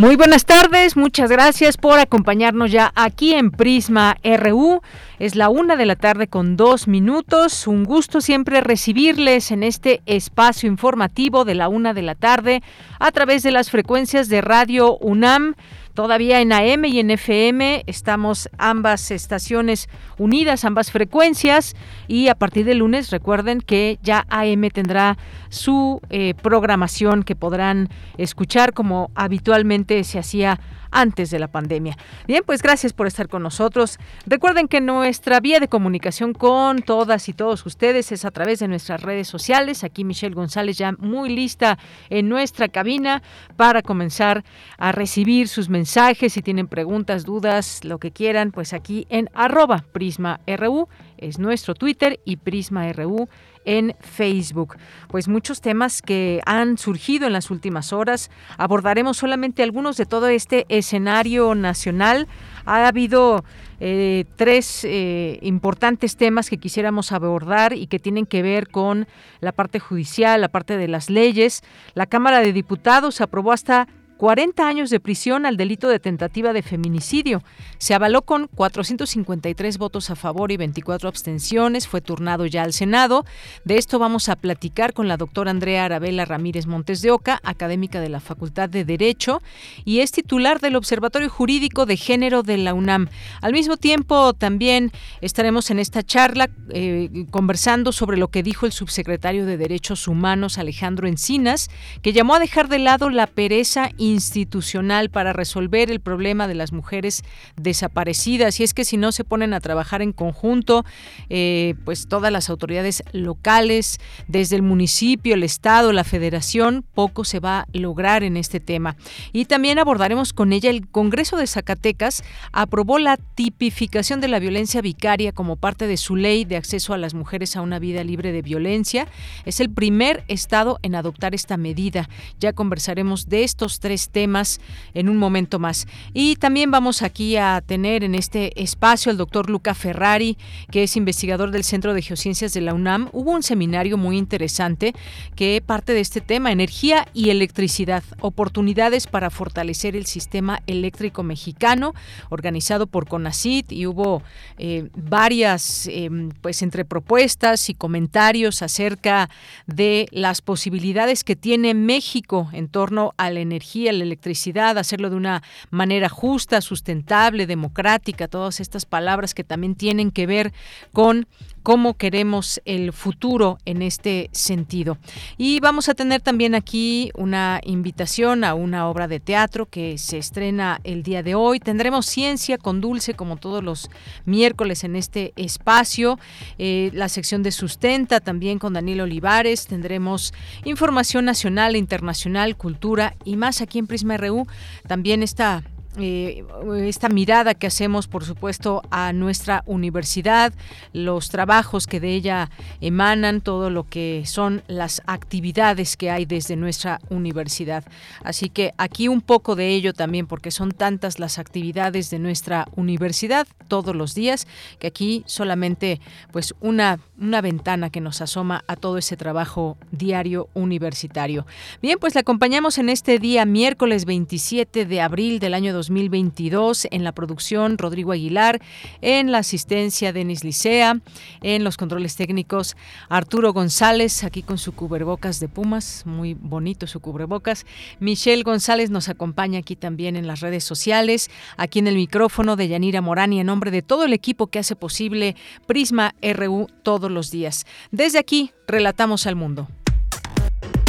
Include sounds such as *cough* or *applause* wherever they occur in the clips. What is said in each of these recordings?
Muy buenas tardes, muchas gracias por acompañarnos ya aquí en Prisma RU. Es la una de la tarde con dos minutos. Un gusto siempre recibirles en este espacio informativo de la una de la tarde a través de las frecuencias de Radio UNAM Todavía en AM y en FM estamos ambas estaciones unidas, ambas frecuencias. Y a partir de lunes recuerden que ya AM tendrá su eh, programación que podrán escuchar como habitualmente se hacía antes de la pandemia. Bien, pues gracias por estar con nosotros. Recuerden que nuestra vía de comunicación con todas y todos ustedes es a través de nuestras redes sociales. Aquí Michelle González ya muy lista en nuestra cabina para comenzar a recibir sus mensajes. Si tienen preguntas, dudas, lo que quieran, pues aquí en arroba Prisma RU es nuestro Twitter y Prisma RU en Facebook. Pues muchos temas que han surgido en las últimas horas. Abordaremos solamente algunos de todo este escenario nacional. Ha habido eh, tres eh, importantes temas que quisiéramos abordar y que tienen que ver con la parte judicial, la parte de las leyes. La Cámara de Diputados aprobó hasta 40 años de prisión al delito de tentativa de feminicidio. Se avaló con 453 votos a favor y 24 abstenciones. Fue turnado ya al Senado. De esto vamos a platicar con la doctora Andrea Arabela Ramírez Montes de Oca, académica de la Facultad de Derecho y es titular del Observatorio Jurídico de Género de la UNAM. Al mismo tiempo, también estaremos en esta charla eh, conversando sobre lo que dijo el subsecretario de Derechos Humanos, Alejandro Encinas, que llamó a dejar de lado la pereza y institucional para resolver el problema de las mujeres desaparecidas. Y es que si no se ponen a trabajar en conjunto, eh, pues todas las autoridades locales, desde el municipio, el Estado, la Federación, poco se va a lograr en este tema. Y también abordaremos con ella el Congreso de Zacatecas aprobó la tipificación de la violencia vicaria como parte de su ley de acceso a las mujeres a una vida libre de violencia. Es el primer estado en adoptar esta medida. Ya conversaremos de estos tres temas en un momento más. Y también vamos aquí a tener en este espacio al doctor Luca Ferrari, que es investigador del Centro de Geociencias de la UNAM. Hubo un seminario muy interesante que parte de este tema, energía y electricidad, oportunidades para fortalecer el sistema eléctrico mexicano, organizado por CONACIT y hubo eh, varias, em, pues entre propuestas y comentarios acerca de las posibilidades que tiene México en torno a la energía la electricidad, hacerlo de una manera justa, sustentable, democrática, todas estas palabras que también tienen que ver con cómo queremos el futuro en este sentido. Y vamos a tener también aquí una invitación a una obra de teatro que se estrena el día de hoy. Tendremos ciencia con Dulce como todos los miércoles en este espacio. Eh, la sección de sustenta también con Daniel Olivares. Tendremos información nacional internacional, cultura y más aquí en Prisma RU. También está eh, esta mirada que hacemos, por supuesto, a nuestra universidad, los trabajos que de ella emanan, todo lo que son las actividades que hay desde nuestra universidad. Así que aquí un poco de ello también, porque son tantas las actividades de nuestra universidad todos los días, que aquí solamente pues una, una ventana que nos asoma a todo ese trabajo diario universitario. Bien, pues le acompañamos en este día miércoles 27 de abril del año 2022 en la producción Rodrigo Aguilar, en la asistencia Denis Licea, en los controles técnicos Arturo González, aquí con su cubrebocas de Pumas, muy bonito su cubrebocas. Michelle González nos acompaña aquí también en las redes sociales, aquí en el micrófono de Yanira Morani, en nombre de todo el equipo que hace posible Prisma RU todos los días. Desde aquí, relatamos al mundo.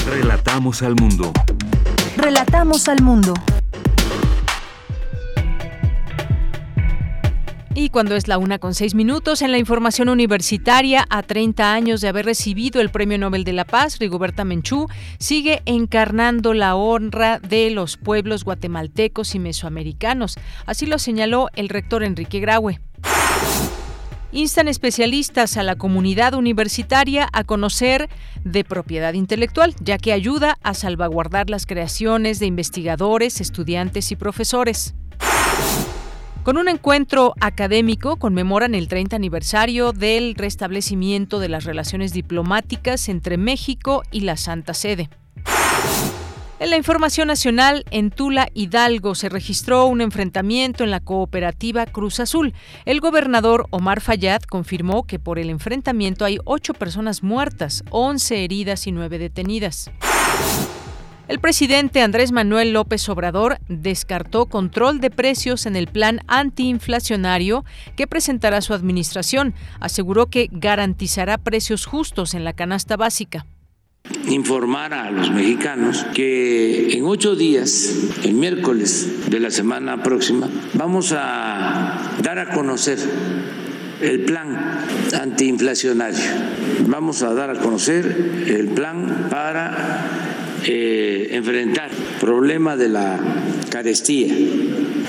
Relatamos al mundo. Relatamos al mundo. Y cuando es la una con seis minutos, en la información universitaria, a 30 años de haber recibido el Premio Nobel de la Paz, Rigoberta Menchú sigue encarnando la honra de los pueblos guatemaltecos y mesoamericanos. Así lo señaló el rector Enrique Graue. Instan especialistas a la comunidad universitaria a conocer de propiedad intelectual, ya que ayuda a salvaguardar las creaciones de investigadores, estudiantes y profesores. Con un encuentro académico conmemoran el 30 aniversario del restablecimiento de las relaciones diplomáticas entre México y la Santa Sede. En la información nacional, en Tula Hidalgo se registró un enfrentamiento en la cooperativa Cruz Azul. El gobernador Omar Fayad confirmó que por el enfrentamiento hay ocho personas muertas, once heridas y nueve detenidas. El presidente Andrés Manuel López Obrador descartó control de precios en el plan antiinflacionario que presentará su administración. Aseguró que garantizará precios justos en la canasta básica informar a los mexicanos que en ocho días, el miércoles de la semana próxima, vamos a dar a conocer el plan antiinflacionario. Vamos a dar a conocer el plan para eh, enfrentar el problema de la carestía.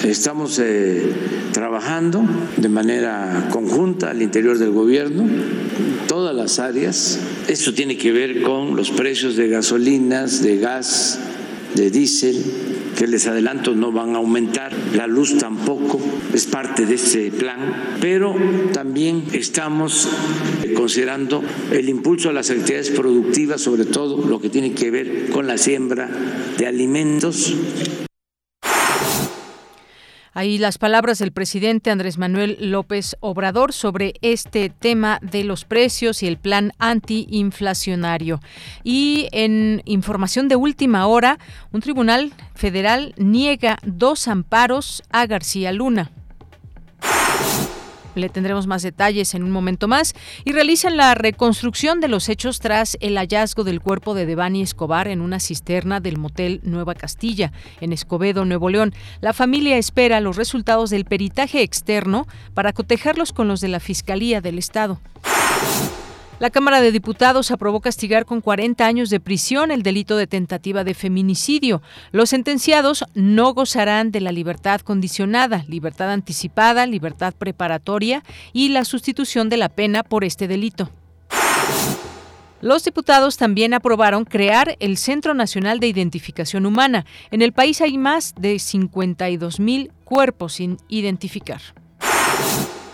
Estamos eh, trabajando de manera conjunta al interior del gobierno, todas las áreas. Esto tiene que ver con los precios de gasolinas, de gas, de diésel, que les adelanto no van a aumentar, la luz tampoco es parte de este plan, pero también estamos considerando el impulso a las actividades productivas, sobre todo lo que tiene que ver con la siembra de alimentos Ahí las palabras del presidente Andrés Manuel López Obrador sobre este tema de los precios y el plan antiinflacionario. Y en información de última hora, un tribunal federal niega dos amparos a García Luna. Le tendremos más detalles en un momento más. Y realizan la reconstrucción de los hechos tras el hallazgo del cuerpo de Devani Escobar en una cisterna del motel Nueva Castilla, en Escobedo, Nuevo León. La familia espera los resultados del peritaje externo para cotejarlos con los de la Fiscalía del Estado. La Cámara de Diputados aprobó castigar con 40 años de prisión el delito de tentativa de feminicidio. Los sentenciados no gozarán de la libertad condicionada, libertad anticipada, libertad preparatoria y la sustitución de la pena por este delito. Los diputados también aprobaron crear el Centro Nacional de Identificación Humana. En el país hay más de 52 mil cuerpos sin identificar.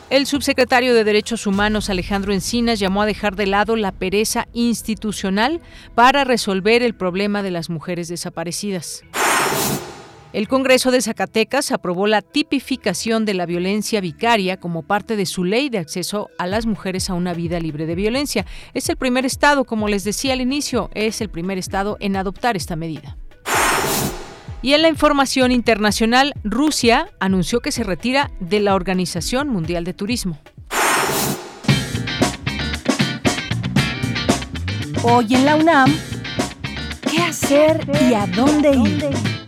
El subsecretario de Derechos Humanos Alejandro Encinas llamó a dejar de lado la pereza institucional para resolver el problema de las mujeres desaparecidas. El Congreso de Zacatecas aprobó la tipificación de la violencia vicaria como parte de su ley de acceso a las mujeres a una vida libre de violencia. Es el primer estado, como les decía al inicio, es el primer estado en adoptar esta medida. Y en la información internacional, Rusia anunció que se retira de la Organización Mundial de Turismo. Hoy en la UNAM, ¿qué hacer y a dónde ir?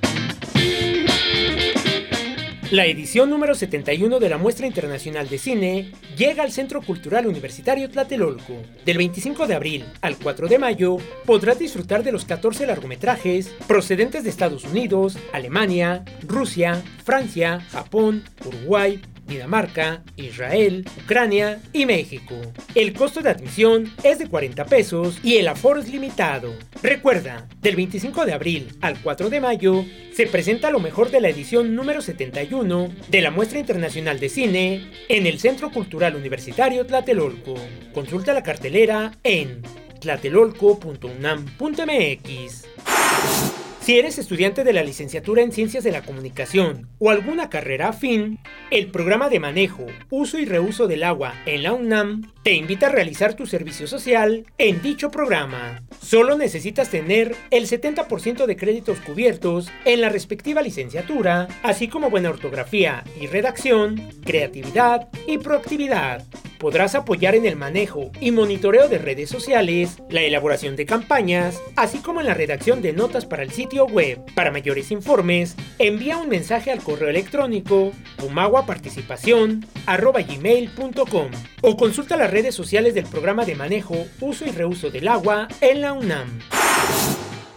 La edición número 71 de la Muestra Internacional de Cine llega al Centro Cultural Universitario Tlatelolco. Del 25 de abril al 4 de mayo podrás disfrutar de los 14 largometrajes procedentes de Estados Unidos, Alemania, Rusia, Francia, Japón, Uruguay, Dinamarca, Israel, Ucrania y México. El costo de admisión es de 40 pesos y el aforo es limitado. Recuerda, del 25 de abril al 4 de mayo se presenta lo mejor de la edición número 71 de la Muestra Internacional de Cine en el Centro Cultural Universitario Tlatelolco. Consulta la cartelera en tlatelolco.unam.mx. Si eres estudiante de la licenciatura en Ciencias de la Comunicación o alguna carrera afín, el programa de manejo, uso y reuso del agua en la UNAM te invita a realizar tu servicio social en dicho programa. Solo necesitas tener el 70% de créditos cubiertos en la respectiva licenciatura, así como buena ortografía y redacción, creatividad y proactividad. Podrás apoyar en el manejo y monitoreo de redes sociales, la elaboración de campañas, así como en la redacción de notas para el sitio web. Para mayores informes, envía un mensaje al correo electrónico pumaguaparticipación.gmail.com o consulta las redes sociales del programa de manejo, uso y reuso del agua en la UNAM.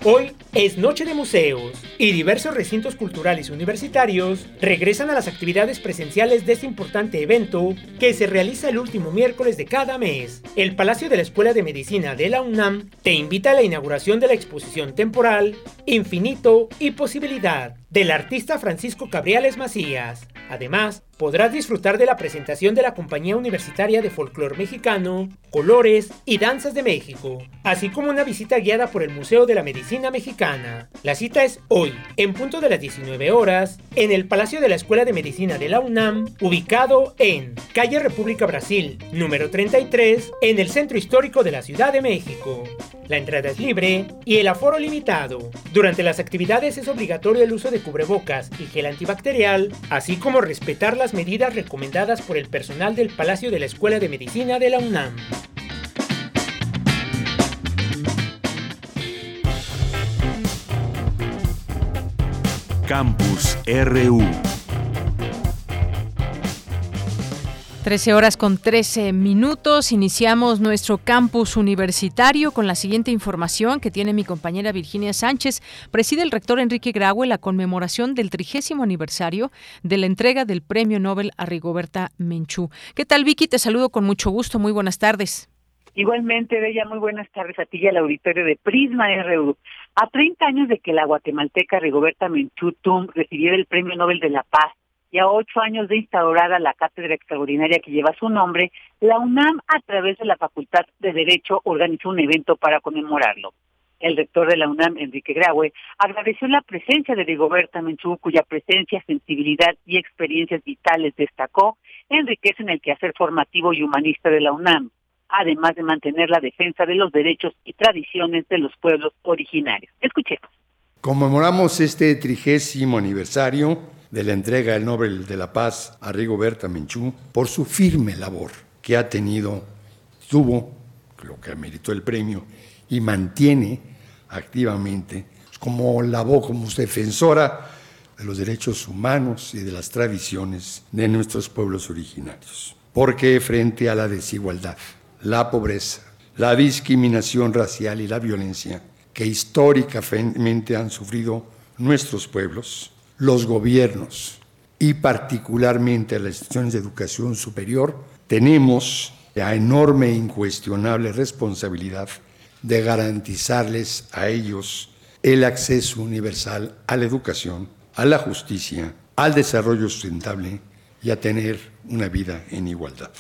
Hoy es Noche de Museos y diversos recintos culturales universitarios regresan a las actividades presenciales de este importante evento que se realiza el último miércoles de cada mes. El Palacio de la Escuela de Medicina de la UNAM te invita a la inauguración de la exposición temporal Infinito y Posibilidad del artista Francisco Cabriales Macías. Además, podrás disfrutar de la presentación de la Compañía Universitaria de Folclor Mexicano, Colores y Danzas de México, así como una visita guiada por el Museo de la Medicina Mexicana. La cita es hoy, en punto de las 19 horas, en el Palacio de la Escuela de Medicina de la UNAM, ubicado en Calle República Brasil, número 33, en el Centro Histórico de la Ciudad de México. La entrada es libre y el aforo limitado. Durante las actividades es obligatorio el uso de cubrebocas y gel antibacterial, así como respetar las medidas recomendadas por el personal del Palacio de la Escuela de Medicina de la UNAM. Campus RU. 13 horas con 13 minutos. Iniciamos nuestro campus universitario con la siguiente información que tiene mi compañera Virginia Sánchez. Preside el rector Enrique Graue la conmemoración del trigésimo aniversario de la entrega del Premio Nobel a Rigoberta Menchú. ¿Qué tal, Vicky? Te saludo con mucho gusto. Muy buenas tardes. Igualmente, Bella, muy buenas tardes a ti y al auditorio de Prisma RU. A 30 años de que la guatemalteca Rigoberta Menchú Tum recibiera el Premio Nobel de la Paz y a ocho años de instaurada la cátedra extraordinaria que lleva su nombre, la UNAM, a través de la Facultad de Derecho, organizó un evento para conmemorarlo. El rector de la UNAM, Enrique Graue, agradeció la presencia de Rigoberta Menchú, cuya presencia, sensibilidad y experiencias vitales destacó, enriquecen el quehacer formativo y humanista de la UNAM, además de mantener la defensa de los derechos y tradiciones de los pueblos originarios. Escuchemos. Conmemoramos este trigésimo aniversario de la entrega del Nobel de la Paz a Rigoberta Menchú por su firme labor que ha tenido, tuvo, lo que meritó el premio, y mantiene activamente como la voz, como defensora de los derechos humanos y de las tradiciones de nuestros pueblos originarios. Porque frente a la desigualdad, la pobreza, la discriminación racial y la violencia que históricamente han sufrido nuestros pueblos, los gobiernos y particularmente las instituciones de educación superior, tenemos la enorme e incuestionable responsabilidad de garantizarles a ellos el acceso universal a la educación, a la justicia, al desarrollo sustentable y a tener una vida en igualdad.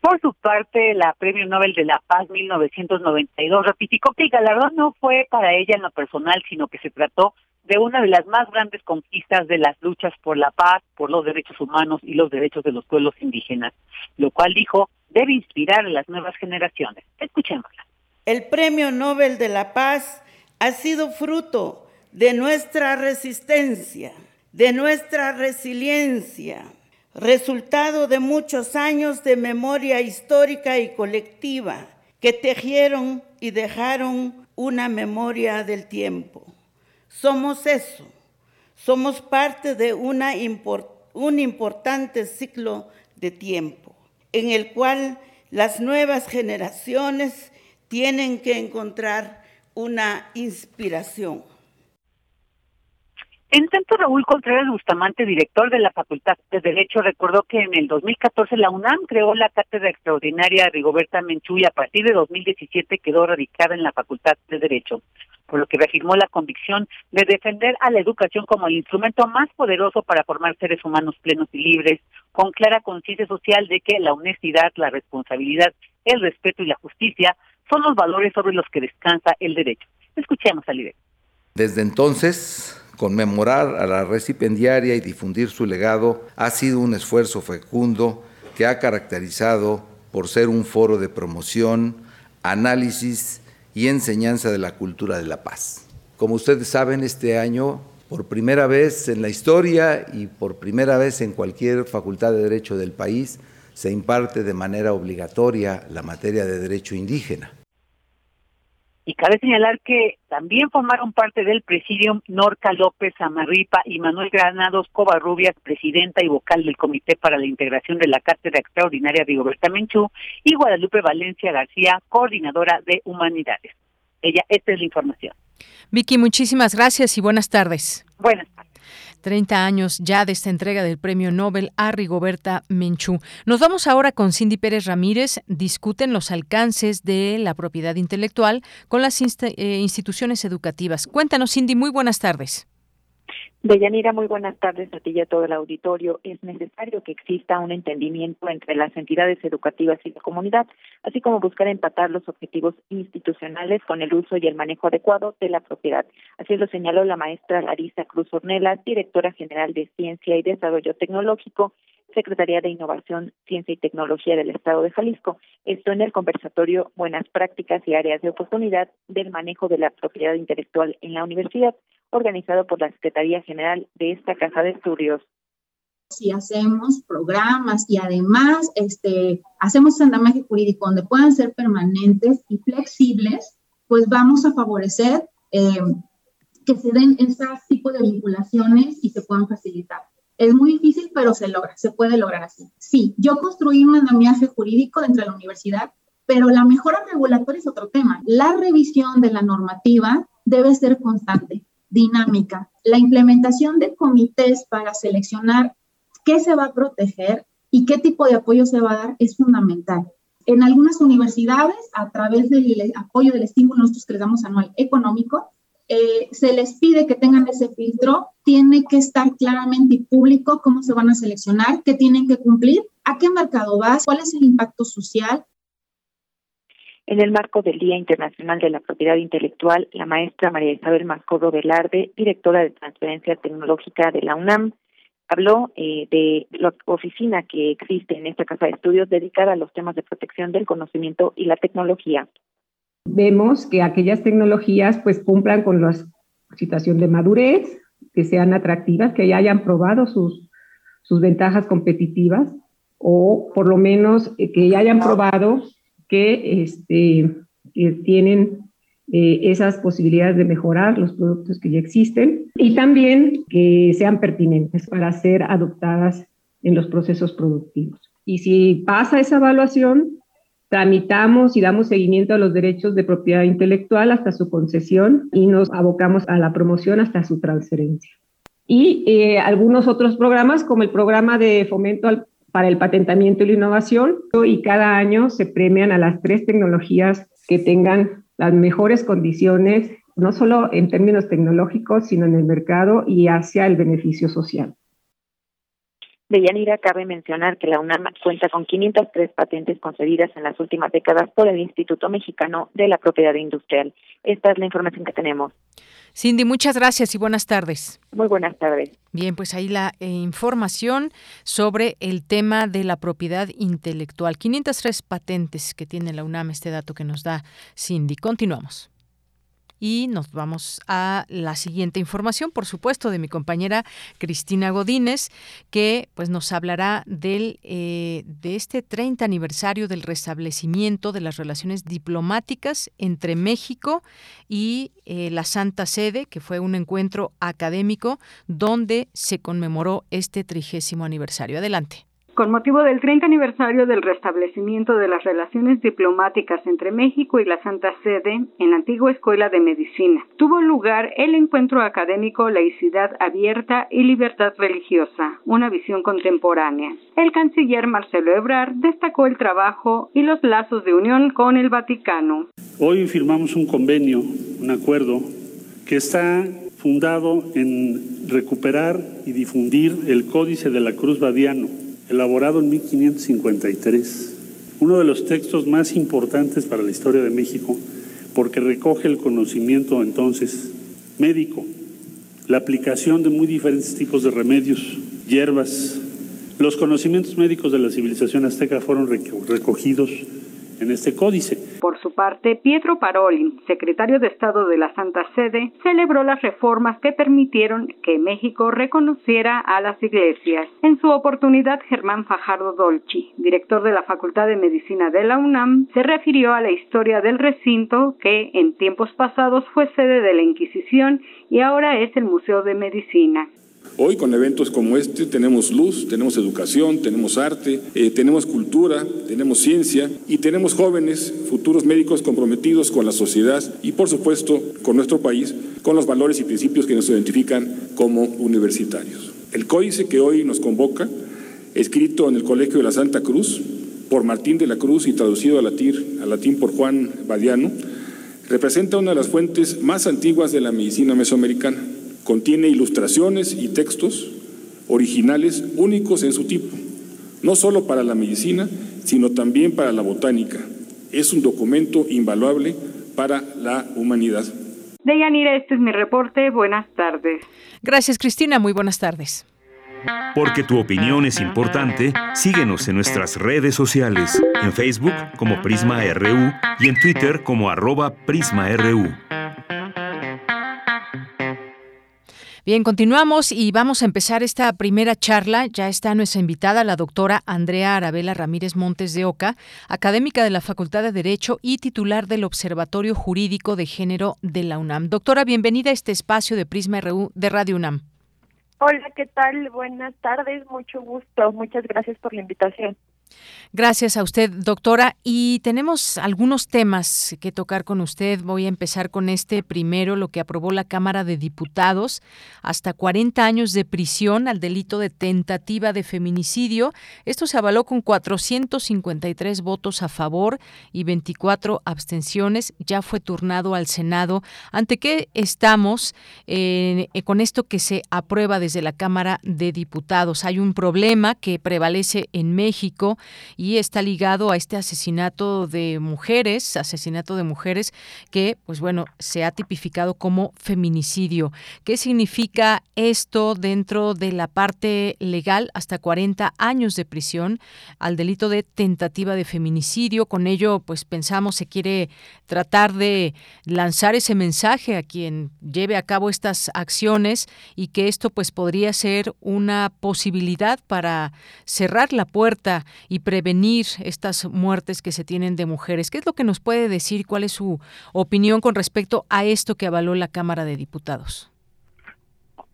Por su parte, la Premio Nobel de la Paz 1992 ratificó que el galardón no fue para ella en lo personal, sino que se trató de una de las más grandes conquistas de las luchas por la paz, por los derechos humanos y los derechos de los pueblos indígenas, lo cual dijo debe inspirar a las nuevas generaciones. Escuchémosla. El Premio Nobel de la Paz ha sido fruto de nuestra resistencia, de nuestra resiliencia, resultado de muchos años de memoria histórica y colectiva que tejieron y dejaron una memoria del tiempo. Somos eso, somos parte de una un importante ciclo de tiempo en el cual las nuevas generaciones tienen que encontrar una inspiración. En tanto, Raúl Contreras Bustamante, director de la Facultad de Derecho, recordó que en el 2014 la UNAM creó la cátedra extraordinaria Rigoberta Menchú y a partir de 2017 quedó radicada en la Facultad de Derecho, por lo que reafirmó la convicción de defender a la educación como el instrumento más poderoso para formar seres humanos plenos y libres, con clara conciencia social de que la honestidad, la responsabilidad, el respeto y la justicia son los valores sobre los que descansa el derecho. Escuchemos a Libre. Desde entonces, Conmemorar a la recipendiaria y difundir su legado ha sido un esfuerzo fecundo que ha caracterizado por ser un foro de promoción, análisis y enseñanza de la cultura de la paz. Como ustedes saben, este año, por primera vez en la historia y por primera vez en cualquier facultad de derecho del país, se imparte de manera obligatoria la materia de derecho indígena. Y cabe señalar que también formaron parte del presidium Norca López Amarripa y Manuel Granados Covarrubias, presidenta y vocal del Comité para la Integración de la Cátedra Extraordinaria de Rigoberta Menchú, y Guadalupe Valencia García, coordinadora de Humanidades. Ella, esta es la información. Vicky, muchísimas gracias y buenas tardes. Buenas tardes. 30 años ya de esta entrega del Premio Nobel a Rigoberta Menchú. Nos vamos ahora con Cindy Pérez Ramírez. Discuten los alcances de la propiedad intelectual con las eh, instituciones educativas. Cuéntanos, Cindy, muy buenas tardes. Deyanira, muy buenas tardes a ti y a todo el auditorio. Es necesario que exista un entendimiento entre las entidades educativas y la comunidad, así como buscar empatar los objetivos institucionales con el uso y el manejo adecuado de la propiedad. Así lo señaló la maestra Larisa Cruz Ornelas, directora general de Ciencia y Desarrollo Tecnológico, Secretaría de Innovación, Ciencia y Tecnología del Estado de Jalisco. Esto en el conversatorio Buenas Prácticas y Áreas de Oportunidad del Manejo de la Propiedad Intelectual en la Universidad organizado por la Secretaría General de esta Casa de Estudios. Si hacemos programas y además este, hacemos andamiaje jurídico donde puedan ser permanentes y flexibles, pues vamos a favorecer eh, que se den ese tipo de vinculaciones y se puedan facilitar. Es muy difícil, pero se logra, se puede lograr así. Sí, yo construí un andamiaje jurídico dentro de la universidad, pero la mejora regulatoria es otro tema. La revisión de la normativa debe ser constante dinámica. La implementación de comités para seleccionar qué se va a proteger y qué tipo de apoyo se va a dar es fundamental. En algunas universidades, a través del apoyo del estímulo nosotros que les damos anual económico, eh, se les pide que tengan ese filtro, tiene que estar claramente y público cómo se van a seleccionar, qué tienen que cumplir, a qué mercado vas, cuál es el impacto social, en el marco del Día Internacional de la Propiedad Intelectual, la maestra María Isabel Mascodo Velarde, directora de Transferencia Tecnológica de la UNAM, habló eh, de la oficina que existe en esta casa de estudios dedicada a los temas de protección del conocimiento y la tecnología. Vemos que aquellas tecnologías pues cumplan con la situación de madurez, que sean atractivas, que ya hayan probado sus, sus ventajas competitivas o por lo menos eh, que ya hayan probado que, este, tienen eh, esas posibilidades de mejorar los productos que ya existen y también que sean pertinentes para ser adoptadas en los procesos productivos. Y si pasa esa evaluación, tramitamos y damos seguimiento a los derechos de propiedad intelectual hasta su concesión y nos abocamos a la promoción hasta su transferencia. Y eh, algunos otros programas, como el programa de fomento al para el patentamiento y la innovación y cada año se premian a las tres tecnologías que tengan las mejores condiciones, no solo en términos tecnológicos, sino en el mercado y hacia el beneficio social. De Yanira, cabe mencionar que la UNAM cuenta con 503 patentes concedidas en las últimas décadas por el Instituto Mexicano de la Propiedad Industrial. Esta es la información que tenemos. Cindy, muchas gracias y buenas tardes. Muy buenas tardes. Bien, pues ahí la eh, información sobre el tema de la propiedad intelectual. 503 patentes que tiene la UNAM, este dato que nos da Cindy. Continuamos. Y nos vamos a la siguiente información, por supuesto, de mi compañera Cristina Godínez, que pues nos hablará del, eh, de este 30 aniversario del restablecimiento de las relaciones diplomáticas entre México y eh, la Santa Sede, que fue un encuentro académico donde se conmemoró este trigésimo aniversario. Adelante. Con motivo del 30 aniversario del restablecimiento de las relaciones diplomáticas entre México y la Santa Sede en la antigua Escuela de Medicina, tuvo lugar el encuentro académico Laicidad Abierta y Libertad Religiosa, una visión contemporánea. El canciller Marcelo Ebrard destacó el trabajo y los lazos de unión con el Vaticano. Hoy firmamos un convenio, un acuerdo, que está fundado en recuperar y difundir el Códice de la Cruz Badiano elaborado en 1553, uno de los textos más importantes para la historia de México, porque recoge el conocimiento entonces médico, la aplicación de muy diferentes tipos de remedios, hierbas. Los conocimientos médicos de la civilización azteca fueron recogidos en este códice. Por su parte, Pietro Parolin, secretario de Estado de la Santa Sede, celebró las reformas que permitieron que México reconociera a las iglesias. En su oportunidad, Germán Fajardo Dolci, director de la Facultad de Medicina de la UNAM, se refirió a la historia del recinto que en tiempos pasados fue sede de la Inquisición y ahora es el Museo de Medicina. Hoy con eventos como este tenemos luz, tenemos educación, tenemos arte, eh, tenemos cultura, tenemos ciencia y tenemos jóvenes, futuros médicos comprometidos con la sociedad y por supuesto con nuestro país, con los valores y principios que nos identifican como universitarios. El códice que hoy nos convoca, escrito en el Colegio de la Santa Cruz por Martín de la Cruz y traducido al latín, al latín por Juan Badiano, representa una de las fuentes más antiguas de la medicina mesoamericana Contiene ilustraciones y textos originales únicos en su tipo, no solo para la medicina, sino también para la botánica. Es un documento invaluable para la humanidad. Deyanira, este es mi reporte. Buenas tardes. Gracias, Cristina. Muy buenas tardes. Porque tu opinión es importante, síguenos en nuestras redes sociales, en Facebook como Prisma RU y en Twitter como arroba PrismaRU. Bien, continuamos y vamos a empezar esta primera charla. Ya está nuestra invitada, la doctora Andrea Arabela Ramírez Montes de Oca, académica de la Facultad de Derecho y titular del Observatorio Jurídico de Género de la UNAM. Doctora, bienvenida a este espacio de Prisma RU de Radio UNAM. Hola, ¿qué tal? Buenas tardes, mucho gusto. Muchas gracias por la invitación. Gracias a usted, doctora. Y tenemos algunos temas que tocar con usted. Voy a empezar con este primero, lo que aprobó la Cámara de Diputados, hasta 40 años de prisión al delito de tentativa de feminicidio. Esto se avaló con 453 votos a favor y 24 abstenciones. Ya fue turnado al Senado. ¿Ante qué estamos eh, con esto que se aprueba desde la Cámara de Diputados? Hay un problema que prevalece en México y está ligado a este asesinato de mujeres, asesinato de mujeres que, pues bueno, se ha tipificado como feminicidio. ¿Qué significa esto dentro de la parte legal? Hasta 40 años de prisión al delito de tentativa de feminicidio. Con ello, pues pensamos se quiere tratar de lanzar ese mensaje a quien lleve a cabo estas acciones y que esto pues podría ser una posibilidad para cerrar la puerta y prevenir estas muertes que se tienen de mujeres. ¿Qué es lo que nos puede decir? ¿Cuál es su opinión con respecto a esto que avaló la Cámara de Diputados?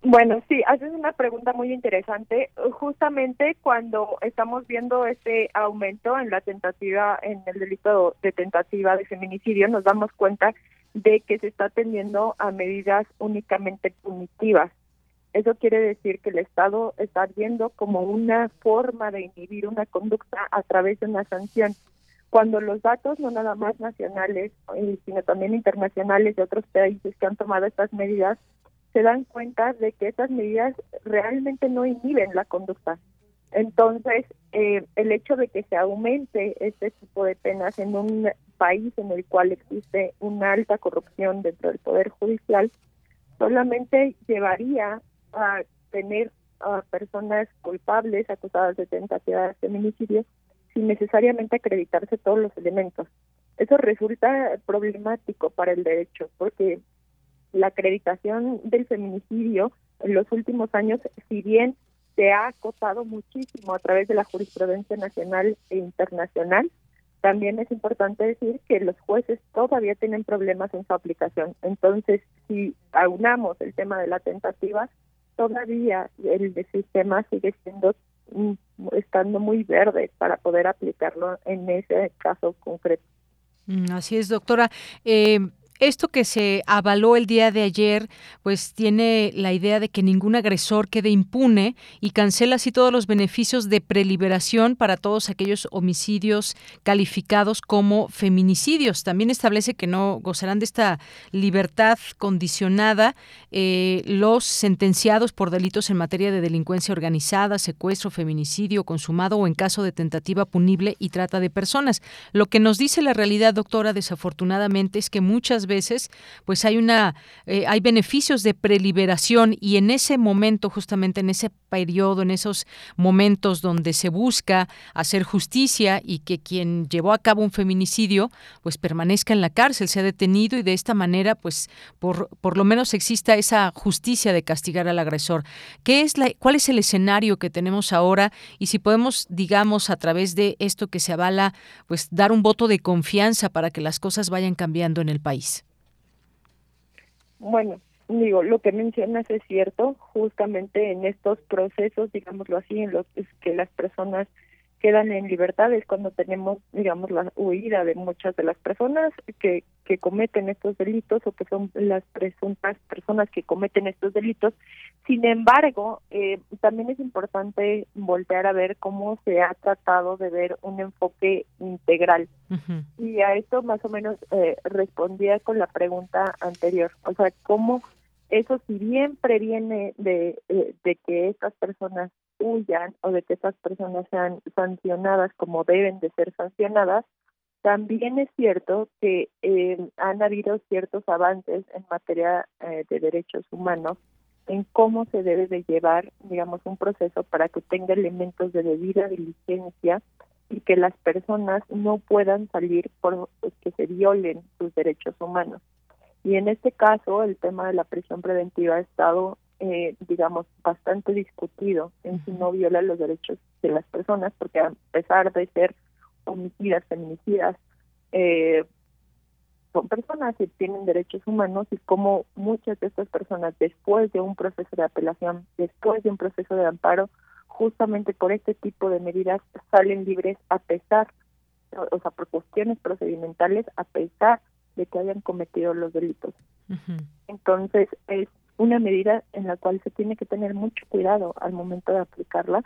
Bueno, sí, haces una pregunta muy interesante. Justamente cuando estamos viendo este aumento en la tentativa, en el delito de tentativa de feminicidio, nos damos cuenta de que se está atendiendo a medidas únicamente punitivas. Eso quiere decir que el Estado está viendo como una forma de inhibir una conducta a través de una sanción. Cuando los datos, no nada más nacionales, eh, sino también internacionales de otros países que han tomado estas medidas, se dan cuenta de que estas medidas realmente no inhiben la conducta. Entonces, eh, el hecho de que se aumente este tipo de penas en un país en el cual existe una alta corrupción dentro del Poder Judicial, solamente llevaría a tener a personas culpables acusadas de tentativa de feminicidio sin necesariamente acreditarse todos los elementos. Eso resulta problemático para el derecho porque la acreditación del feminicidio en los últimos años, si bien se ha acotado muchísimo a través de la jurisprudencia nacional e internacional, también es importante decir que los jueces todavía tienen problemas en su aplicación. Entonces, si aunamos el tema de la tentativa, todavía el sistema sigue siendo mm, estando muy verde para poder aplicarlo en ese caso concreto. Mm, así es, doctora. Eh, esto que se avaló el día de ayer, pues tiene la idea de que ningún agresor quede impune y cancela así todos los beneficios de preliberación para todos aquellos homicidios calificados como feminicidios. También establece que no gozarán de esta libertad condicionada eh, los sentenciados por delitos en materia de delincuencia organizada, secuestro, feminicidio consumado o en caso de tentativa punible y trata de personas. Lo que nos dice la realidad, doctora, desafortunadamente, es que muchas veces pues hay una eh, hay beneficios de preliberación y en ese momento justamente en ese periodo en esos momentos donde se busca hacer justicia y que quien llevó a cabo un feminicidio pues permanezca en la cárcel sea detenido y de esta manera pues por por lo menos exista esa justicia de castigar al agresor qué es la cuál es el escenario que tenemos ahora y si podemos digamos a través de esto que se avala pues dar un voto de confianza para que las cosas vayan cambiando en el país. Bueno, digo, lo que mencionas es cierto, justamente en estos procesos, digámoslo así, en los que las personas quedan en libertad es cuando tenemos, digamos, la huida de muchas de las personas que, que cometen estos delitos o que son las presuntas personas que cometen estos delitos. Sin embargo, eh, también es importante voltear a ver cómo se ha tratado de ver un enfoque integral. Y a esto más o menos eh, respondía con la pregunta anterior, o sea, cómo eso si bien previene de, eh, de que estas personas huyan o de que esas personas sean sancionadas como deben de ser sancionadas, también es cierto que eh, han habido ciertos avances en materia eh, de derechos humanos en cómo se debe de llevar, digamos, un proceso para que tenga elementos de debida diligencia y que las personas no puedan salir por que se violen sus derechos humanos. Y en este caso, el tema de la prisión preventiva ha estado eh, digamos, bastante discutido en si no viola los derechos de las personas, porque a pesar de ser homicidas, feminicidas, eh, son personas que tienen derechos humanos y como muchas de estas personas, después de un proceso de apelación, después de un proceso de amparo, justamente por este tipo de medidas salen libres a pesar, o sea, por cuestiones procedimentales, a pesar de que hayan cometido los delitos. Entonces, es una medida en la cual se tiene que tener mucho cuidado al momento de aplicarla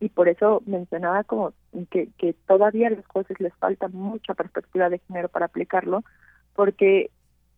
y por eso mencionaba como que, que todavía a los jueces les falta mucha perspectiva de género para aplicarlo porque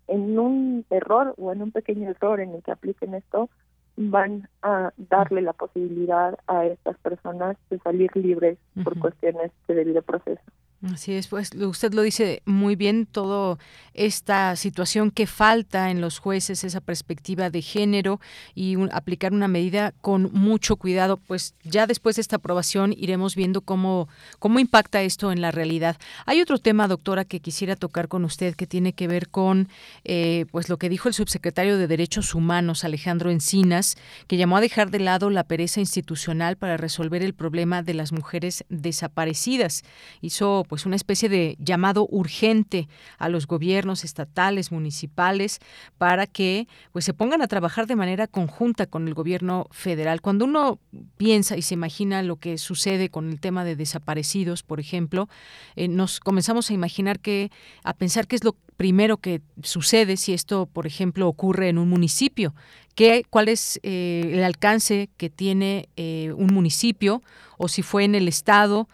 en un error o en un pequeño error en el que apliquen esto van a darle la posibilidad a estas personas de salir libres por cuestiones de debido proceso. Así es, pues usted lo dice muy bien, toda esta situación que falta en los jueces, esa perspectiva de género y aplicar una medida con mucho cuidado, pues ya después de esta aprobación iremos viendo cómo, cómo impacta esto en la realidad. Hay otro tema, doctora, que quisiera tocar con usted que tiene que ver con eh, pues lo que dijo el subsecretario de Derechos Humanos, Alejandro Encinas, que llamó a dejar de lado la pereza institucional para resolver el problema de las mujeres desaparecidas. Hizo pues una especie de llamado urgente a los gobiernos estatales, municipales, para que pues se pongan a trabajar de manera conjunta con el gobierno federal. Cuando uno piensa y se imagina lo que sucede con el tema de desaparecidos, por ejemplo, eh, nos comenzamos a imaginar que, a pensar qué es lo primero que sucede si esto, por ejemplo, ocurre en un municipio. ¿Qué, ¿Cuál es eh, el alcance que tiene eh, un municipio? O si fue en el Estado,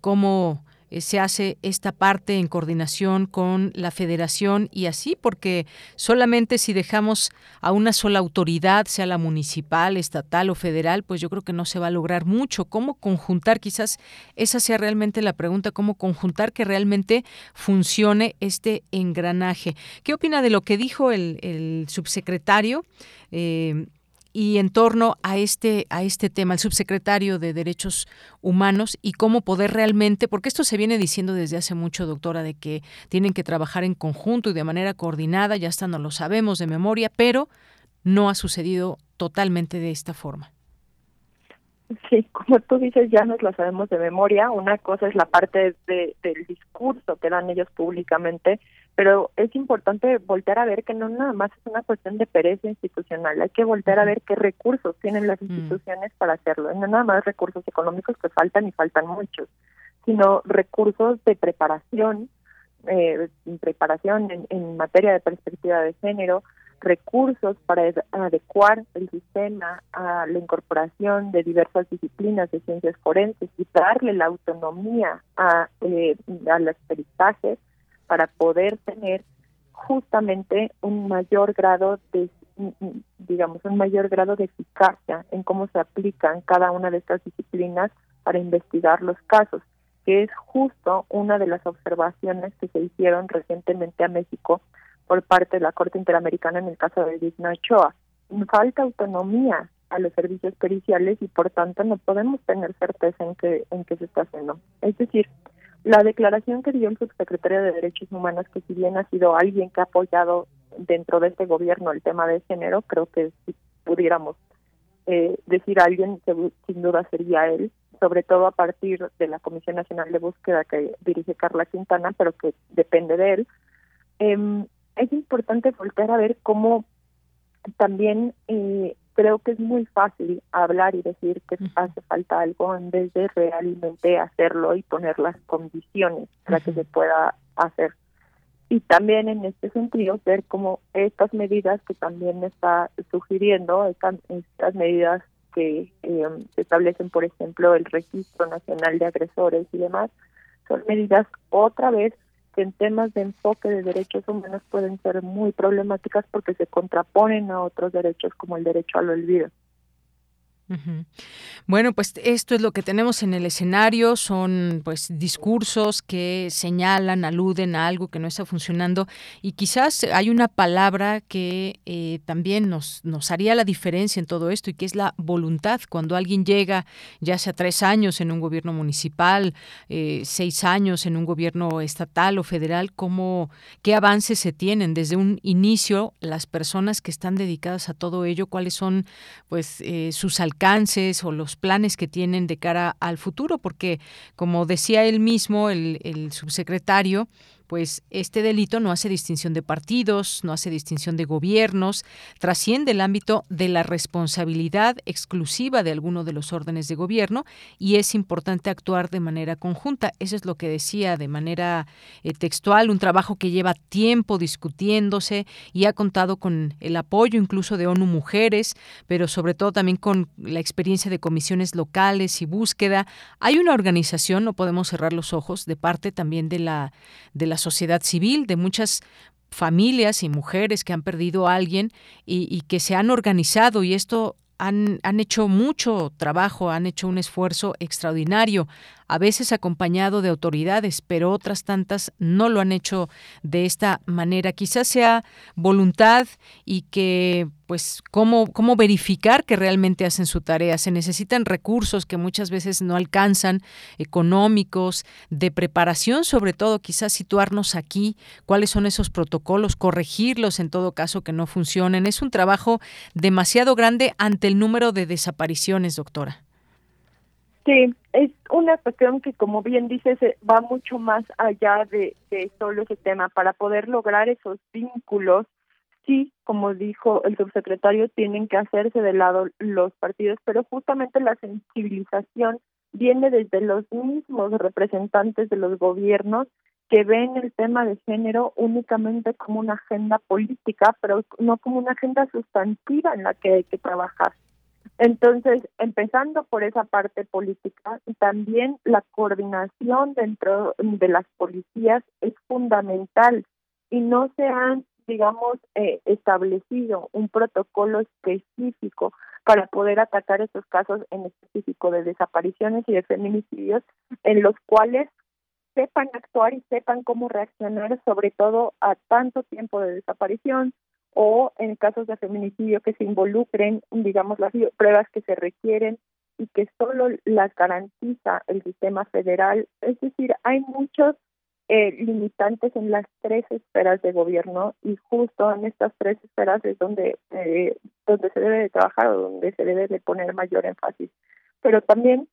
cómo se hace esta parte en coordinación con la federación y así, porque solamente si dejamos a una sola autoridad, sea la municipal, estatal o federal, pues yo creo que no se va a lograr mucho. ¿Cómo conjuntar? Quizás esa sea realmente la pregunta, ¿cómo conjuntar que realmente funcione este engranaje? ¿Qué opina de lo que dijo el, subsecretario? Eh, y en torno a este a este tema, el subsecretario de Derechos Humanos y cómo poder realmente, porque esto se viene diciendo desde hace mucho, doctora, de que tienen que trabajar en conjunto y de manera coordinada, ya hasta no lo sabemos de memoria, pero no ha sucedido totalmente de esta forma. Sí, como tú dices, ya nos lo sabemos de memoria. Una cosa es la parte de, del discurso que dan ellos públicamente pero es importante voltear a ver que no nada más es una cuestión de pereza institucional, hay que voltear a ver qué recursos tienen las mm. instituciones para hacerlo, no nada más recursos económicos que faltan y faltan muchos, sino recursos de preparación, eh, preparación en, en materia de perspectiva de género, recursos para adecuar el sistema a la incorporación de diversas disciplinas de ciencias forenses y darle la autonomía a, eh, a los peritajes para poder tener justamente un mayor grado de digamos un mayor grado de eficacia en cómo se aplican cada una de estas disciplinas para investigar los casos que es justo una de las observaciones que se hicieron recientemente a México por parte de la Corte Interamericana en el caso de Digna Ochoa. Falta autonomía a los servicios periciales y por tanto no podemos tener certeza en que en qué se está haciendo. Es decir, la declaración que dio el subsecretario de Derechos Humanos, que si bien ha sido alguien que ha apoyado dentro de este gobierno el tema de género, creo que si pudiéramos eh, decir a alguien, sin duda sería él, sobre todo a partir de la Comisión Nacional de Búsqueda que dirige Carla Quintana, pero que depende de él. Eh, es importante volver a ver cómo también eh, creo que es muy fácil hablar y decir que hace falta algo en vez de realmente hacerlo y poner las condiciones para que se pueda hacer. Y también en este sentido ver cómo estas medidas que también está sugiriendo, estas, estas medidas que eh, se establecen, por ejemplo, el Registro Nacional de Agresores y demás, son medidas otra vez que en temas de enfoque de derechos humanos pueden ser muy problemáticas porque se contraponen a otros derechos como el derecho al olvido. Bueno, pues esto es lo que tenemos en el escenario, son pues discursos que señalan, aluden a algo que no está funcionando y quizás hay una palabra que eh, también nos, nos haría la diferencia en todo esto y que es la voluntad. Cuando alguien llega ya sea tres años en un gobierno municipal, eh, seis años en un gobierno estatal o federal, ¿cómo, ¿qué avances se tienen desde un inicio las personas que están dedicadas a todo ello? ¿Cuáles son pues eh, sus alcances? Alcances o los planes que tienen de cara al futuro, porque como decía él mismo, el, el subsecretario, pues este delito no hace distinción de partidos, no hace distinción de gobiernos, trasciende el ámbito de la responsabilidad exclusiva de alguno de los órdenes de gobierno y es importante actuar de manera conjunta. Eso es lo que decía de manera eh, textual, un trabajo que lleva tiempo discutiéndose y ha contado con el apoyo incluso de ONU Mujeres, pero sobre todo también con la experiencia de comisiones locales y búsqueda. Hay una organización, no podemos cerrar los ojos, de parte también de la de la sociedad civil, de muchas familias y mujeres que han perdido a alguien y, que se han organizado y esto han, han, hecho mucho trabajo, han hecho un esfuerzo extraordinario a veces acompañado de autoridades, pero otras tantas no lo han hecho de esta manera. Quizás sea voluntad y que pues cómo, cómo verificar que realmente hacen su tarea. Se necesitan recursos que muchas veces no alcanzan, económicos, de preparación sobre todo, quizás situarnos aquí, cuáles son esos protocolos, corregirlos en todo caso que no funcionen. Es un trabajo demasiado grande ante el número de desapariciones, doctora. Sí, es una cuestión que, como bien dices, va mucho más allá de, solo ese tema. Para poder lograr esos vínculos, sí, como dijo el subsecretario, tienen que hacerse de lado los partidos, pero justamente la sensibilización viene desde los mismos representantes de los gobiernos que ven el tema de género únicamente como una agenda política, pero no como una agenda sustantiva en la que hay que trabajar. Entonces, empezando por esa parte política, también la coordinación dentro de las policías es fundamental y no se han, digamos, eh, establecido un protocolo específico para poder atacar estos casos en específico de desapariciones y de feminicidios en los cuales sepan actuar y sepan cómo reaccionar sobre todo a tanto tiempo de desaparición, o en casos de feminicidio que se involucren, digamos, las pruebas que se requieren y que solo las garantiza el sistema federal. Es decir, hay muchos eh, limitantes en las tres esferas de gobierno y justo en estas tres esferas es donde eh, donde se debe de trabajar o donde se debe de poner mayor énfasis. Pero también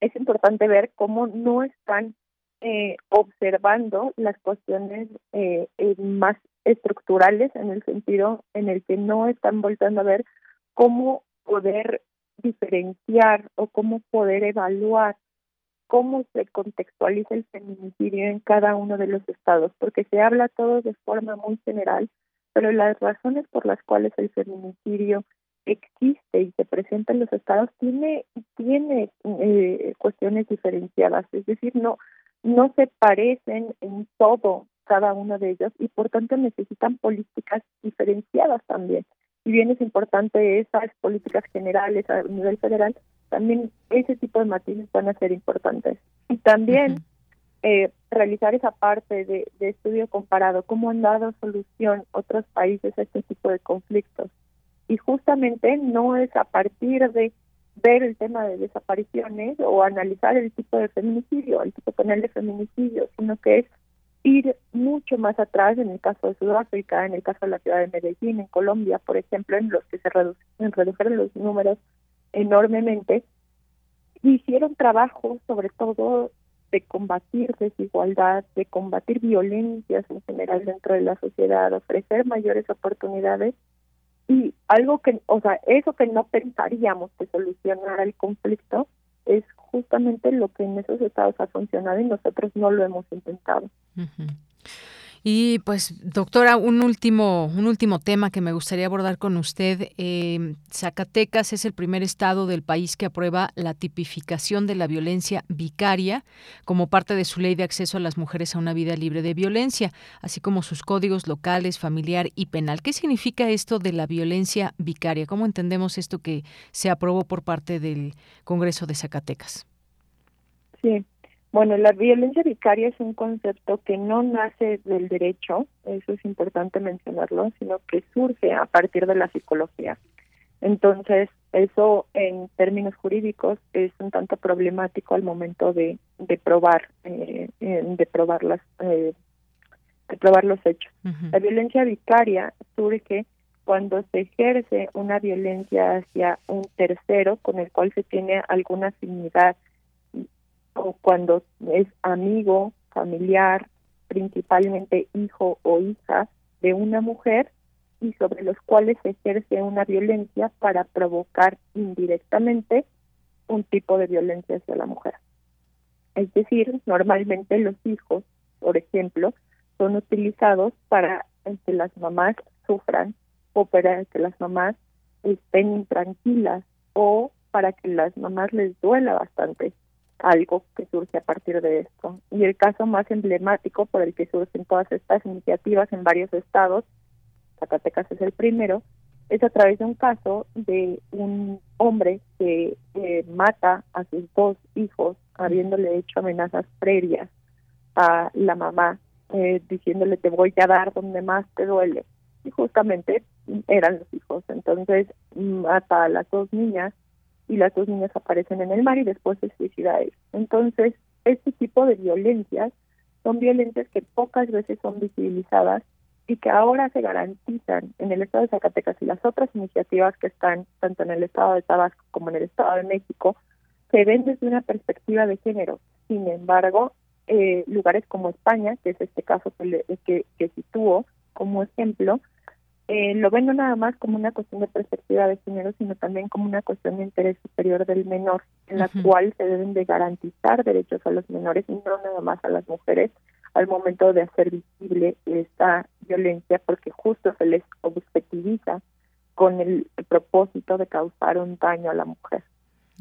es importante ver cómo no están eh, observando las cuestiones eh, más estructurales en el sentido en el que no están volviendo a ver cómo poder diferenciar o cómo poder evaluar cómo se contextualiza el feminicidio en cada uno de los estados, porque se habla todo de forma muy general, pero las razones por las cuales el feminicidio existe y se presenta en los estados tiene tiene eh, cuestiones diferenciadas, es decir, no no se parecen en todo cada uno de ellos y por tanto necesitan políticas diferenciadas también. Si bien es importante esas políticas generales a nivel federal, también ese tipo de matices van a ser importantes. Y también, eh, realizar esa parte de, de estudio comparado, cómo han dado solución otros países a este tipo de conflictos. Y justamente no es a partir de ver el tema de desapariciones o analizar el tipo de feminicidio, el tipo penal de feminicidio, sino que es ir mucho más atrás en el caso de Sudáfrica, en el caso de la ciudad de Medellín, en Colombia, por ejemplo, en los que se redujeron los números enormemente, hicieron trabajo sobre todo de combatir desigualdad, de combatir violencias en general dentro de la sociedad, ofrecer mayores oportunidades y algo que, o sea, eso que no pensaríamos que solucionara el conflicto es justamente lo que en esos estados ha funcionado y nosotros no lo hemos intentado. Y pues, doctora, un último, un último tema que me gustaría abordar con usted. Eh, Zacatecas es el primer estado del país que aprueba la tipificación de la violencia vicaria como parte de su ley de acceso a las mujeres a una vida libre de violencia, así como sus códigos locales, familiar y penal. ¿Qué significa esto de la violencia vicaria? ¿Cómo entendemos esto que se aprobó por parte del Congreso de Zacatecas? Sí, bueno, la violencia vicaria es un concepto que no nace del derecho, eso es importante mencionarlo, sino que surge a partir de la psicología. Entonces, eso en términos jurídicos es un tanto problemático al momento de, de probar, eh, de probar las, eh, de probar los hechos. La violencia vicaria surge cuando se ejerce una violencia hacia un tercero con el cual se tiene alguna afinidad o cuando es amigo, familiar, principalmente hijo o hija de una mujer y sobre los cuales ejerce una violencia para provocar indirectamente un tipo de violencia hacia la mujer. Es decir, normalmente los hijos, por ejemplo, son utilizados para que las mamás sufran o para que las mamás estén intranquilas o para que las mamás les duela bastante algo que surge a partir de esto. Y el caso más emblemático por el que surgen todas estas iniciativas en varios estados, Zacatecas es el primero, es a través de un caso de un hombre que mata a sus dos hijos habiéndole hecho amenazas previas a la mamá, eh, diciéndole te voy a dar donde más te duele. Y justamente eran los hijos. Entonces mata a las dos niñas y las dos niñas aparecen en el mar y después se suicida él. Entonces, este tipo de violencias son violencias que pocas veces son visibilizadas y que ahora se garantizan en el estado de Zacatecas y las otras iniciativas que están tanto en el estado de Tabasco como en el estado de México se ven desde una perspectiva de género. Sin embargo, eh, lugares como España, que es este caso que, que, que sitúo como ejemplo, eh, lo ven no nada más como una cuestión de perspectiva de género, sino también como una cuestión de interés superior del menor, en la cual se deben de garantizar derechos a los menores y no nada más a las mujeres al momento de hacer visible esta violencia, porque justo se les objetiviza con el propósito de causar un daño a la mujer.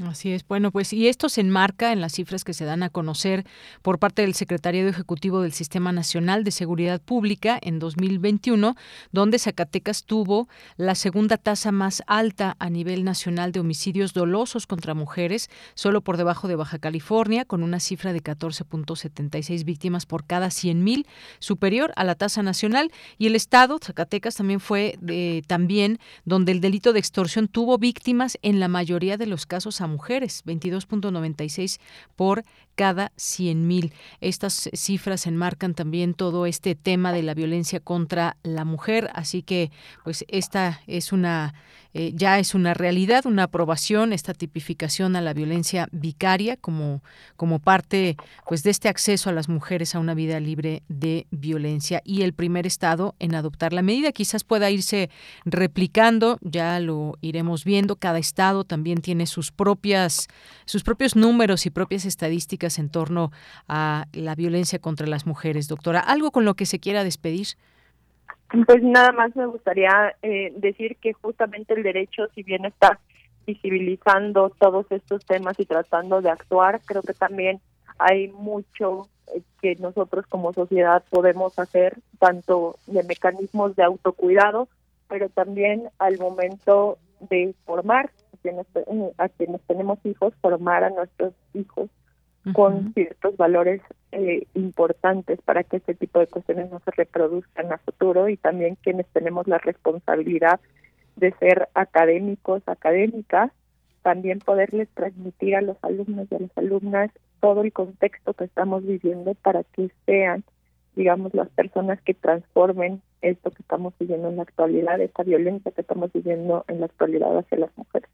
Así es. Bueno, pues y esto se enmarca en las cifras que se dan a conocer por parte del Secretariado Ejecutivo del Sistema Nacional de Seguridad Pública en 2021, donde Zacatecas tuvo la segunda tasa más alta a nivel nacional de homicidios dolosos contra mujeres, solo por debajo de Baja California, con una cifra de 14.76 víctimas por cada 100.000, superior a la tasa nacional. Y el Estado, Zacatecas, también fue de, también donde el delito de extorsión tuvo víctimas en la mayoría de los casos a mujeres, 22.96 por cada 100.000. Estas cifras enmarcan también todo este tema de la violencia contra la mujer, así que pues esta es una eh, ya es una realidad, una aprobación, esta tipificación a la violencia vicaria como, como parte pues, de este acceso a las mujeres a una vida libre de violencia y el primer estado en adoptar la medida. Quizás pueda irse replicando, ya lo iremos viendo, cada estado también tiene sus propias, sus propios números y propias estadísticas en torno a la violencia contra las mujeres. Doctora, ¿algo con lo que se quiera despedir? Pues nada más me gustaría eh, decir que justamente el derecho, si bien está visibilizando todos estos temas y tratando de actuar, creo que también hay mucho eh, que nosotros como sociedad podemos hacer, tanto de mecanismos de autocuidado, pero también al momento de formar a quienes, a quienes tenemos hijos, formar a nuestros hijos con ciertos valores eh, importantes para que este tipo de cuestiones no se reproduzcan a futuro y también quienes tenemos la responsabilidad de ser académicos, académicas, también poderles transmitir a los alumnos y a las alumnas todo el contexto que estamos viviendo para que sean, digamos, las personas que transformen esto que estamos viviendo en la actualidad, esta violencia que estamos viviendo en la actualidad hacia las mujeres.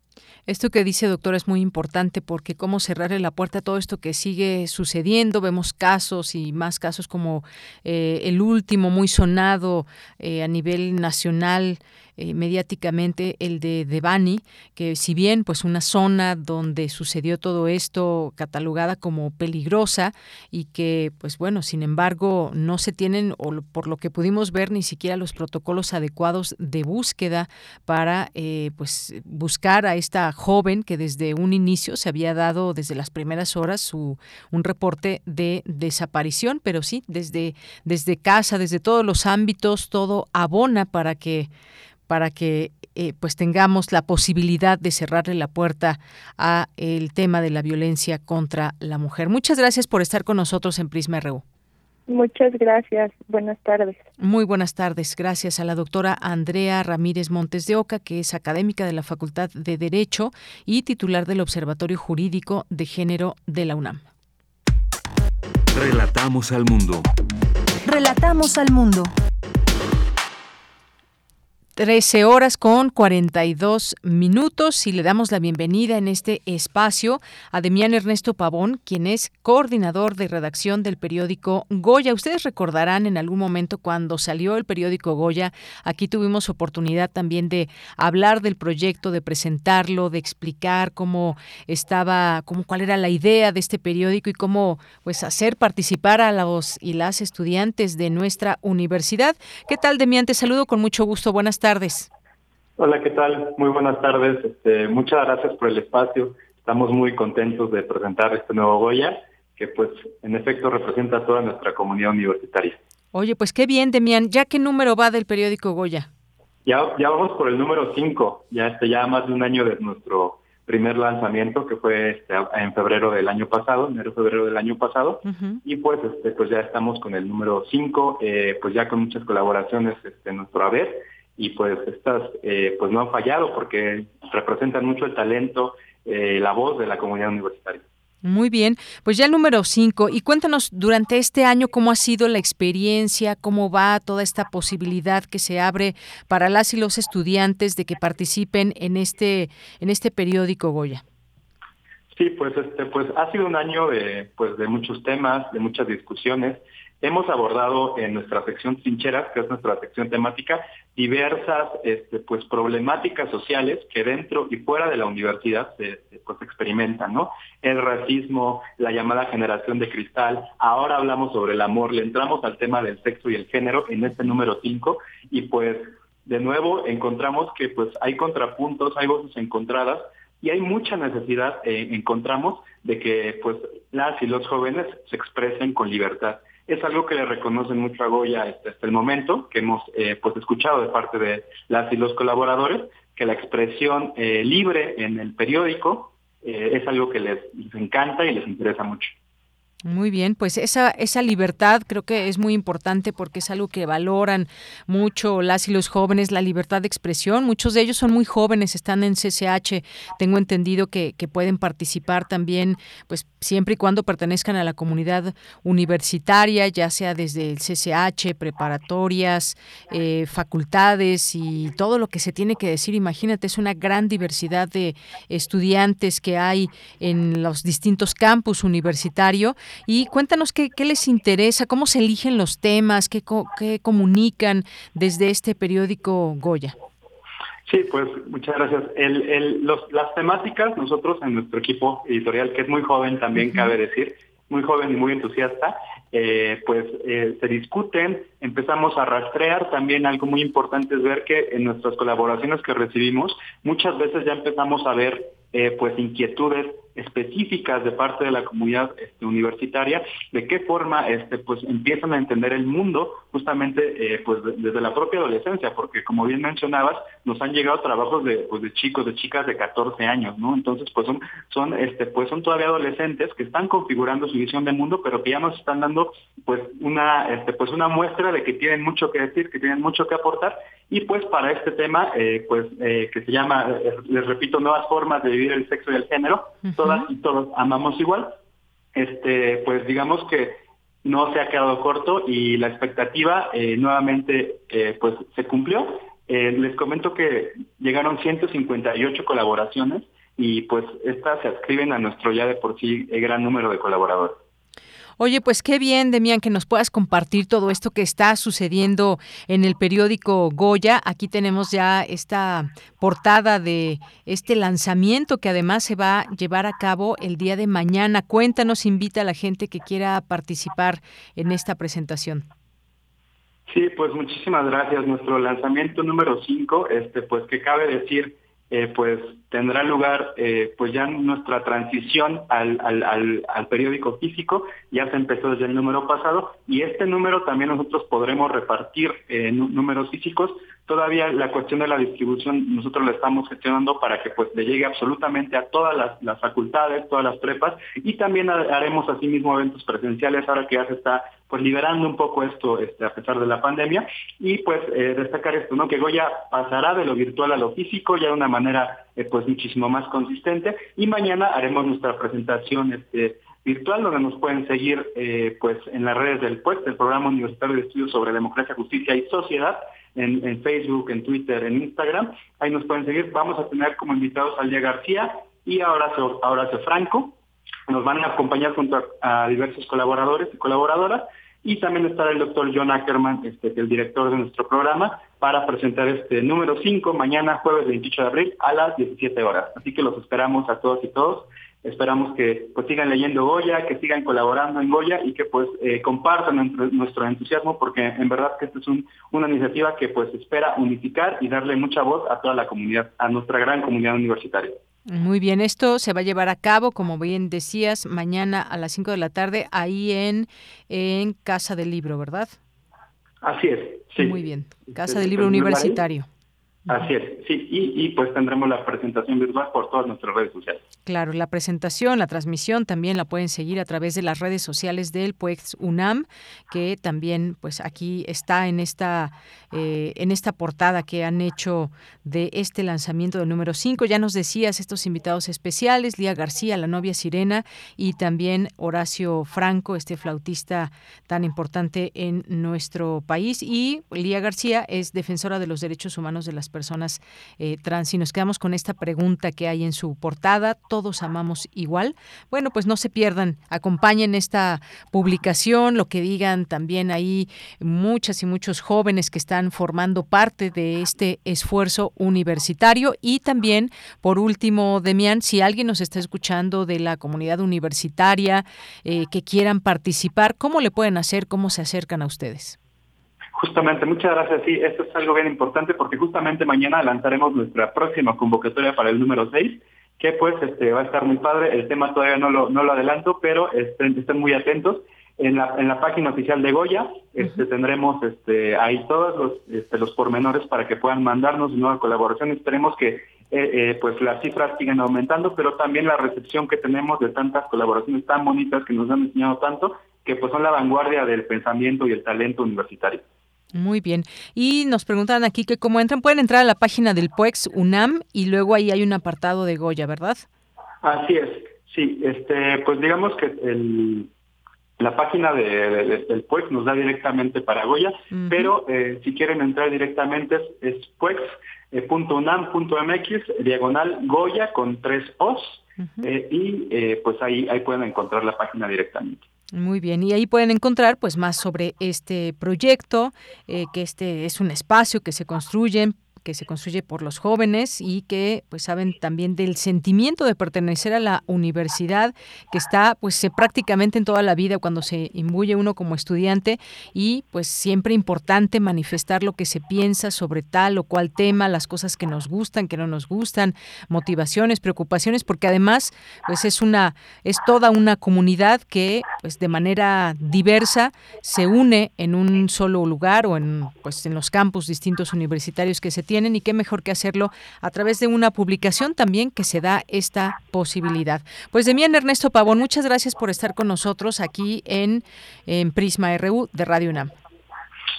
Esto que dice doctora es muy importante porque cómo cerrarle la puerta a todo esto que sigue sucediendo. Vemos casos y más casos como eh, el último muy sonado eh, a nivel nacional eh, mediáticamente el de Devani, que si bien pues una zona donde sucedió todo esto catalogada como peligrosa y que pues bueno, sin embargo no se tienen o por lo que pudimos ver ni siquiera los protocolos adecuados de búsqueda para eh, pues buscar a esta joven que desde un inicio se había dado desde las primeras horas su un reporte de desaparición, pero sí desde desde casa, desde todos los ámbitos todo abona para que para que eh, pues tengamos la posibilidad de cerrarle la puerta a el tema de la violencia contra la mujer. Muchas gracias por estar con nosotros en Prisma RU. Muchas gracias. Buenas tardes. Muy buenas tardes. Gracias a la doctora Andrea Ramírez Montes de Oca, que es académica de la Facultad de Derecho y titular del Observatorio Jurídico de Género de la UNAM. Relatamos al mundo. Relatamos al mundo. 13 horas con 42 minutos y le damos la bienvenida en este espacio a Demián Ernesto Pavón, quien es coordinador de redacción del periódico Goya. Ustedes recordarán en algún momento cuando salió el periódico Goya, aquí tuvimos oportunidad también de hablar del proyecto, de presentarlo, de explicar cómo estaba, cómo cuál era la idea de este periódico y cómo pues hacer participar a los y las estudiantes de nuestra universidad. ¿Qué tal, Demián? Te saludo con mucho gusto. Buenas tardes tardes. Hola, ¿qué tal? Muy buenas tardes. Este, muchas gracias por el espacio. Estamos muy contentos de presentar este nuevo Goya, que pues en efecto representa a toda nuestra comunidad universitaria. Oye, pues qué bien, Demián. ¿Ya qué número va del periódico Goya? Ya, ya vamos por el número 5, ya este, ya más de un año de nuestro primer lanzamiento que fue este, en febrero del año pasado, enero febrero del año pasado, y pues este pues ya estamos con el número 5, eh, pues ya con muchas colaboraciones este, en nuestro haber y pues estas eh, pues no han fallado porque representan mucho el talento, eh, la voz de la comunidad universitaria. Muy bien, pues ya el número 5. Y cuéntanos durante este año cómo ha sido la experiencia, cómo va toda esta posibilidad que se abre para las y los estudiantes de que participen en este en este periódico Goya. Sí, pues este pues ha sido un año de pues de muchos temas, de muchas discusiones. Hemos abordado en nuestra sección trincheras, que es nuestra sección temática, diversas este, pues, problemáticas sociales que dentro y fuera de la universidad se, pues, experimentan, ¿no? El racismo, la llamada generación de cristal, ahora hablamos sobre el amor, le entramos al tema del sexo y el género en este número 5 y pues de nuevo encontramos que pues hay contrapuntos, hay voces encontradas y hay mucha necesidad, eh, encontramos, de que pues las y los jóvenes se expresen con libertad es algo que le reconocen mucho a Goya hasta, el momento, que hemos eh, pues escuchado de parte de las y los colaboradores, que la expresión eh, libre en el periódico eh, es algo que les encanta y les interesa mucho. Muy bien, pues esa, esa libertad creo que es muy importante porque es algo que valoran mucho las y los jóvenes, la libertad de expresión. Muchos de ellos son muy jóvenes, están en CCH. Tengo entendido que, que pueden participar también, pues siempre y cuando pertenezcan a la comunidad universitaria, ya sea desde el CCH, preparatorias, eh, facultades y todo lo que se tiene que decir. Imagínate, es una gran diversidad de estudiantes que hay en los distintos campus universitarios y cuéntanos qué, qué les interesa, cómo se eligen los temas, qué, qué comunican desde este periódico Goya. Sí, pues muchas gracias. El, el, los, las temáticas, nosotros en nuestro equipo editorial, que es muy joven también, cabe decir, muy joven y muy entusiasta, eh, pues eh, se discuten, empezamos a rastrear. También algo muy importante es ver que en nuestras colaboraciones que recibimos, muchas veces ya empezamos a ver eh, pues inquietudes específicas de parte de la comunidad este, universitaria, de qué forma este, pues, empiezan a entender el mundo justamente eh, pues, desde la propia adolescencia, porque como bien mencionabas, nos han llegado trabajos de, pues, de chicos, de chicas de 14 años, ¿no? Entonces, pues son, son, este, pues son todavía adolescentes que están configurando su visión de mundo, pero que ya nos están dando pues una, este, pues una muestra de que tienen mucho que decir, que tienen mucho que aportar, y pues para este tema, eh, pues eh, que se llama, les repito, nuevas formas de vivir el sexo y el género, y todos amamos igual, este, pues digamos que no se ha quedado corto y la expectativa eh, nuevamente eh, pues se cumplió. Eh, les comento que llegaron 158 colaboraciones y pues estas se adscriben a nuestro ya de por sí gran número de colaboradores. Oye, pues qué bien, Demian, que nos puedas compartir todo esto que está sucediendo en el periódico Goya. Aquí tenemos ya esta portada de este lanzamiento que además se va a llevar a cabo el día de mañana. Cuéntanos, invita a la gente que quiera participar en esta presentación. Sí, pues muchísimas gracias. Nuestro lanzamiento número 5, este, pues que cabe decir eh, pues tendrá lugar eh, pues ya nuestra transición al, al, al, periódico físico, ya se empezó desde el número pasado y este número también nosotros podremos repartir en números físicos. Todavía la cuestión de la distribución nosotros la estamos gestionando para que pues le llegue absolutamente a todas las, las facultades, todas las prepas y también haremos asimismo eventos presenciales ahora que ya se está pues liberando un poco esto este, a pesar de la pandemia y pues eh, destacar esto, ¿no? Que Goya pasará de lo virtual a lo físico ya de una manera eh, pues muchísimo más consistente y mañana haremos nuestra presentación este, virtual donde nos pueden seguir eh, pues en las redes del PUES, del Programa Universitario de Estudios sobre Democracia, Justicia y Sociedad, en, Facebook, en Twitter, en Instagram, ahí nos pueden seguir. Vamos a tener como invitados a Lía García y a Horacio Franco, nos van a acompañar junto a, diversos colaboradores y colaboradoras y también estará el doctor John Ackerman, este, el director de nuestro programa, para presentar este número 5 mañana, jueves 28 de abril, a las 17 horas. Así que los esperamos a todos y todos. Esperamos que pues, sigan leyendo Goya, que sigan colaborando en Goya y que pues eh, compartan nuestro, entusiasmo porque en verdad que esta es una iniciativa que pues espera unificar y darle mucha voz a toda la comunidad, a nuestra gran comunidad universitaria. Muy bien, esto se va a llevar a cabo, como bien decías, mañana a las 5 de la tarde, ahí en, en Casa del Libro, ¿verdad? Así es, sí. Muy bien, Casa del Libro Universitario. Así es, sí, y, pues tendremos la presentación virtual por todas nuestras redes sociales. Claro, la presentación, la transmisión también la pueden seguir a través de las redes sociales del PUEX UNAM, que también pues aquí está en esta, eh, en esta portada que han hecho de este lanzamiento del número 5. Ya nos decías estos invitados especiales, Lía García, la novia Sirena, y también Horacio Franco, este flautista tan importante en nuestro país. Y Lía García es defensora de los derechos humanos de las personas personas eh, trans. Y nos quedamos con esta pregunta que hay en su portada, ¿todos amamos igual? Bueno, pues no se pierdan, acompañen esta publicación, lo que digan también ahí muchas y muchos jóvenes que están formando parte de este esfuerzo universitario. Y también, por último, Demian, si alguien nos está escuchando de la comunidad universitaria eh, que quieran participar, ¿cómo le pueden hacer? ¿Cómo se acercan a ustedes? Justamente, muchas gracias. Sí, esto es algo bien importante porque justamente mañana lanzaremos nuestra próxima convocatoria para el número 6, que pues este, va a estar muy padre. El tema todavía no lo, no lo adelanto, pero estén, estén muy atentos. En la, en la página oficial de Goya este, tendremos este, ahí todos los, este, los pormenores para que puedan mandarnos nueva colaboración. Esperemos que eh, eh, pues las cifras sigan aumentando, pero también la recepción que tenemos de tantas colaboraciones tan bonitas que nos han enseñado tanto, que pues son la vanguardia del pensamiento y el talento universitario. Muy bien. Y nos preguntan aquí que cómo entran, pueden entrar a la página del PUEX UNAM y luego ahí hay un apartado de Goya, ¿verdad? Así es, sí. Este, pues digamos que el, la página de, del PUEX nos da directamente para Goya, pero eh, si quieren entrar directamente es, es puex.unam.mx, diagonal Goya con tres O's, eh, y eh, pues ahí, ahí pueden encontrar la página directamente. Muy bien, y ahí pueden encontrar pues más sobre este proyecto, eh, que este es un espacio que se construye que se construye por los jóvenes y que pues saben también del sentimiento de pertenecer a la universidad que está pues prácticamente en toda la vida cuando se imbuye uno como estudiante y pues siempre importante manifestar lo que se piensa sobre tal o cual tema, las cosas que nos gustan, que no nos gustan, motivaciones, preocupaciones, porque además pues es una es toda una comunidad que pues de manera diversa se une en un solo lugar o en pues en los campus distintos universitarios que se tienen y qué mejor que hacerlo a través de una publicación también que se da esta posibilidad. Pues de mí Ernesto Pavón, muchas gracias por estar con nosotros aquí en, en Prisma RU de Radio UNAM.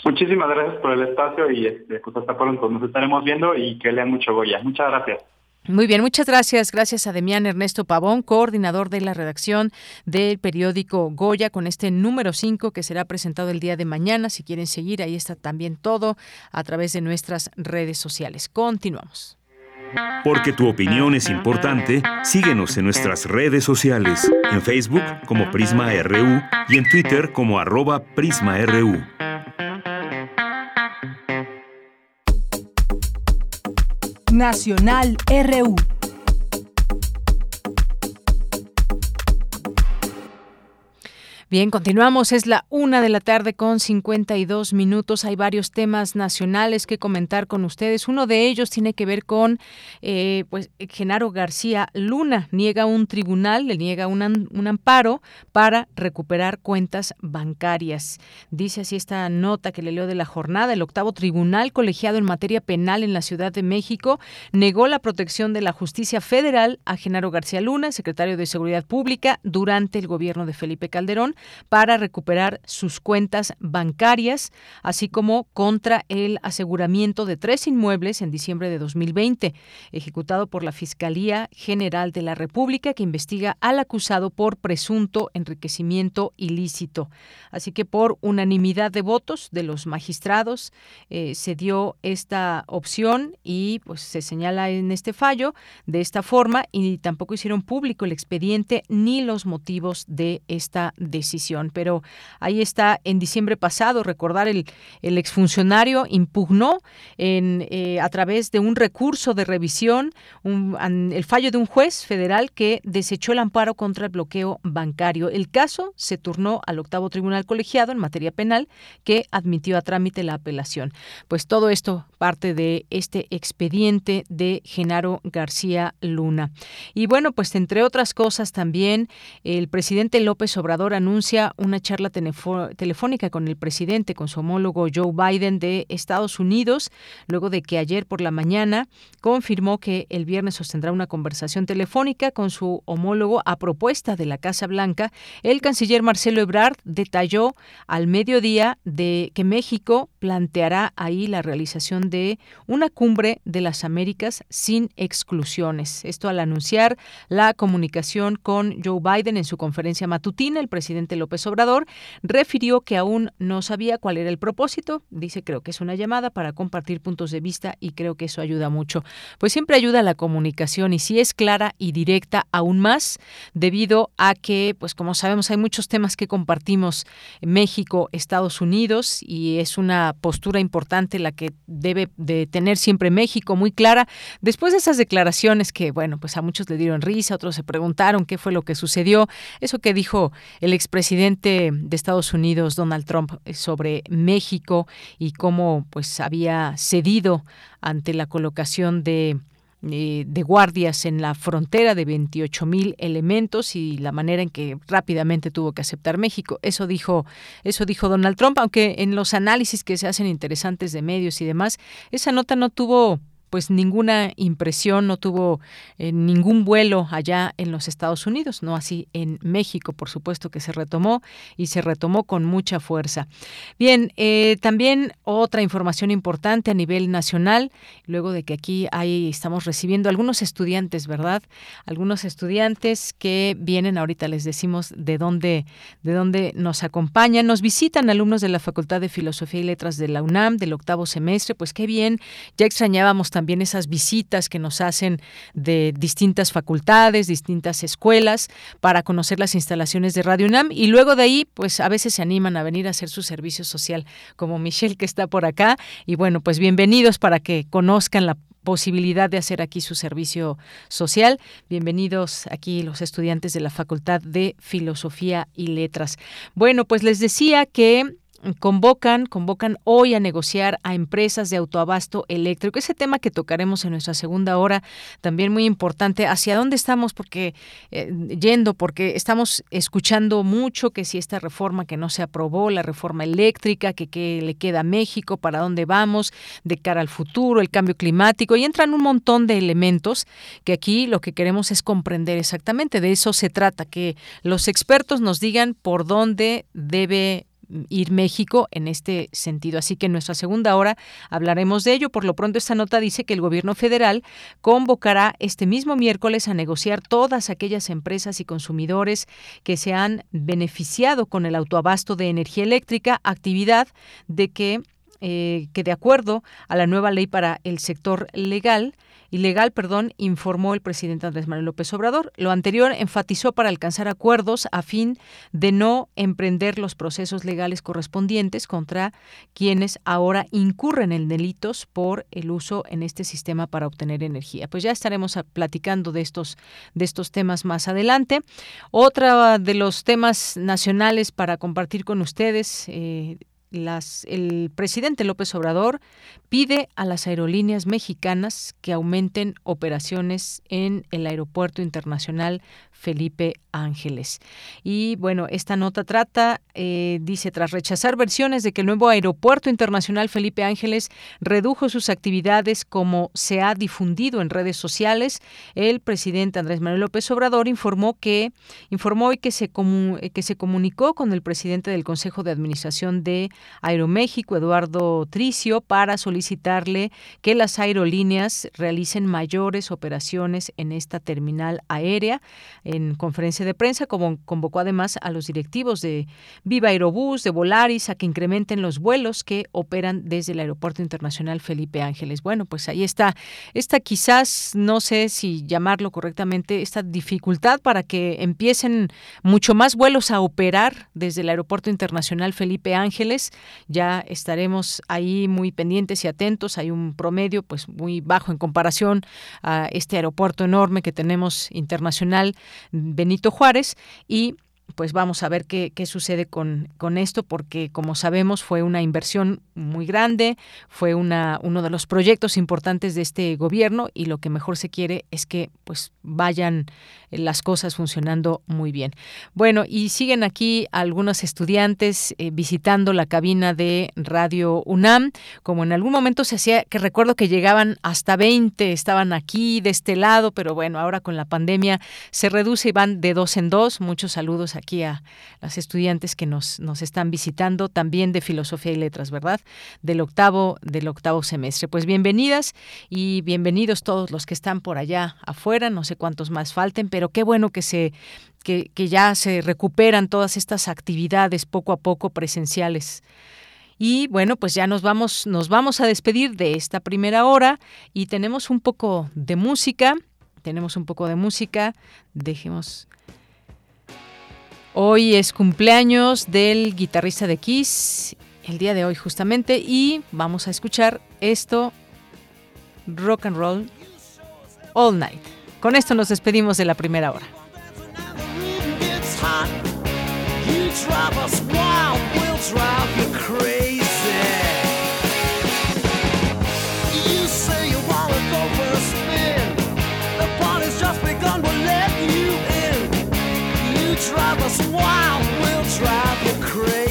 Muchísimas gracias por el espacio y este, pues hasta pronto nos estaremos viendo y que lean mucho Goya. Muchas gracias. Muy bien, muchas gracias. Gracias a Demián Ernesto Pavón, coordinador de la redacción del periódico Goya, con este número 5 que será presentado el día de mañana. Si quieren seguir, ahí está también todo a través de nuestras redes sociales. Continuamos. Porque tu opinión es importante, síguenos en nuestras redes sociales, en Facebook como Prisma RU y en Twitter como arroba PrismaRU. Nacional RU. Bien, continuamos. Es la una de la tarde con 52 minutos. Hay varios temas nacionales que comentar con ustedes. Uno de ellos tiene que ver con, eh, pues, Genaro García Luna. Niega un tribunal, le niega un, un amparo para recuperar cuentas bancarias. Dice así esta nota que le leo de la jornada. El octavo tribunal colegiado en materia penal en la Ciudad de México negó la protección de la justicia federal a Genaro García Luna, secretario de Seguridad Pública, durante el gobierno de Felipe Calderón para recuperar sus cuentas bancarias, así como contra el aseguramiento de tres inmuebles en diciembre de 2020, ejecutado por la Fiscalía General de la República, que investiga al acusado por presunto enriquecimiento ilícito. Así que por unanimidad de votos de los magistrados eh, se dio esta opción y pues se señala en este fallo de esta forma y tampoco hicieron público el expediente ni los motivos de esta decisión Pero ahí está, en diciembre pasado, recordar, el, el exfuncionario impugnó en, eh, a través de un recurso de revisión el fallo de un juez federal que desechó el amparo contra el bloqueo bancario. El caso se turnó al octavo tribunal colegiado en materia penal que admitió a trámite la apelación. Pues todo esto parte de este expediente de Genaro García Luna. Y bueno, pues entre otras cosas también el presidente López Obrador anuncia una charla telefónica con el presidente, con su homólogo Joe Biden de Estados Unidos, luego de que ayer por la mañana confirmó que el viernes sostendrá una conversación telefónica con su homólogo a propuesta de la Casa Blanca. El canciller Marcelo Ebrard detalló al mediodía de que México planteará ahí la realización de una cumbre de las Américas sin exclusiones. Esto al anunciar la comunicación con Joe Biden en su conferencia matutina, el presidente López Obrador refirió que aún no sabía cuál era el propósito. Dice, creo que es una llamada para compartir puntos de vista y creo que eso ayuda mucho. Pues siempre ayuda la comunicación y si es clara y directa aún más, debido a que, pues como sabemos, hay muchos temas que compartimos México, Estados Unidos y es una postura importante la que debe de tener siempre México muy clara. Después de esas declaraciones que, bueno, pues a muchos le dieron risa, otros se preguntaron qué fue lo que sucedió, eso que dijo el ex presidente de Estados Unidos, Donald Trump, eh, sobre México y cómo pues había cedido ante la colocación de eh, guardias en la frontera de 28 mil elementos y la manera en que rápidamente tuvo que aceptar México. Eso dijo, eso dijo Donald Trump, aunque en los análisis que se hacen interesantes de medios y demás, esa nota no tuvo pues ninguna impresión, no tuvo eh, ningún vuelo allá en los Estados Unidos, no así en México, por supuesto que se retomó y se retomó con mucha fuerza. Bien, eh, también otra información importante a nivel nacional, luego de que aquí hay, estamos recibiendo algunos estudiantes, ¿verdad? Algunos estudiantes que vienen, ahorita les decimos de dónde, de dónde nos acompañan, nos visitan alumnos de la Facultad de Filosofía y Letras de la UNAM del octavo semestre, pues qué bien, ya extrañábamos también esas visitas que nos hacen de distintas facultades, distintas escuelas, para conocer las instalaciones de Radio UNAM y luego de ahí, pues a veces se animan a venir a hacer su servicio social, como Michelle que está por acá. Y bueno, pues bienvenidos para que conozcan la posibilidad de hacer aquí su servicio social. Bienvenidos aquí los estudiantes de la Facultad de Filosofía y Letras. Bueno, pues les decía que convocan, convocan hoy a negociar a empresas de autoabasto eléctrico. Ese tema que tocaremos en nuestra segunda hora, también muy importante. ¿Hacia dónde estamos? Porque eh, yendo, porque estamos escuchando mucho que si esta reforma que no se aprobó, la reforma eléctrica, que, que le queda a México, para dónde vamos, de cara al futuro, el cambio climático, y entran un montón de elementos que aquí lo que queremos es comprender exactamente. De eso se trata, que los expertos nos digan por dónde debe ir México en este sentido. Así que en nuestra segunda hora hablaremos de ello. Por lo pronto, esta nota dice que el gobierno federal convocará este mismo miércoles a negociar todas aquellas empresas y consumidores que se han beneficiado con el autoabasto de energía eléctrica, actividad de que, eh, que de acuerdo a la nueva ley para el sector legal, ilegal, perdón, informó el presidente Andrés Manuel López Obrador. Lo anterior enfatizó para alcanzar acuerdos a fin de no emprender los procesos legales correspondientes contra quienes ahora incurren en delitos por el uso en este sistema para obtener energía. Pues ya estaremos platicando de estos de estos temas más adelante. Otra de los temas nacionales para compartir con ustedes eh, las, el presidente López Obrador pide a las aerolíneas mexicanas que aumenten operaciones en el Aeropuerto Internacional Felipe Ángeles. Y bueno, esta nota trata, eh, dice, tras rechazar versiones de que el nuevo Aeropuerto Internacional Felipe Ángeles redujo sus actividades como se ha difundido en redes sociales, el presidente Andrés Manuel López Obrador informó que informó hoy que se, que se comunicó con el presidente del Consejo de Administración de Aeroméxico, Eduardo Tricio, para solicitarle que las aerolíneas realicen mayores operaciones en esta terminal aérea en conferencia de prensa, como convocó además a los directivos de Viva Aerobús, de Volaris, a que incrementen los vuelos que operan desde el Aeropuerto Internacional Felipe Ángeles. Bueno, pues ahí está. Esta quizás, no sé si llamarlo correctamente, esta dificultad para que empiecen mucho más vuelos a operar desde el Aeropuerto Internacional Felipe Ángeles. Ya estaremos ahí muy pendientes y atentos. Hay un promedio pues muy bajo en comparación a este aeropuerto enorme que tenemos internacional Benito Juárez y pues vamos a ver qué, qué sucede con, con, esto, porque como sabemos fue una inversión muy grande, fue una, uno de los proyectos importantes de este gobierno y lo que mejor se quiere es que pues vayan las cosas funcionando muy bien. Bueno, y siguen aquí algunos estudiantes eh, visitando la cabina de Radio UNAM, como en algún momento se hacía, que recuerdo que llegaban hasta 20, estaban aquí de este lado, pero bueno, ahora con la pandemia se reduce y van de dos en dos. Muchos saludos aquí a las estudiantes que nos, nos están visitando, también de Filosofía y Letras, ¿verdad? Del octavo, del octavo semestre. Pues bienvenidas y bienvenidos todos los que están por allá afuera, no sé cuántos más falten, pero qué bueno que se que, que ya se recuperan todas estas actividades poco a poco presenciales. Y bueno, pues ya nos vamos, nos vamos a despedir de esta primera hora y tenemos un poco de música. Tenemos un poco de música. Dejemos Hoy es cumpleaños del guitarrista de Kiss, el día de hoy justamente, y vamos a escuchar esto, Rock and Roll All Night. Con esto nos despedimos de la primera hora. drive us wild, we'll drive you crazy.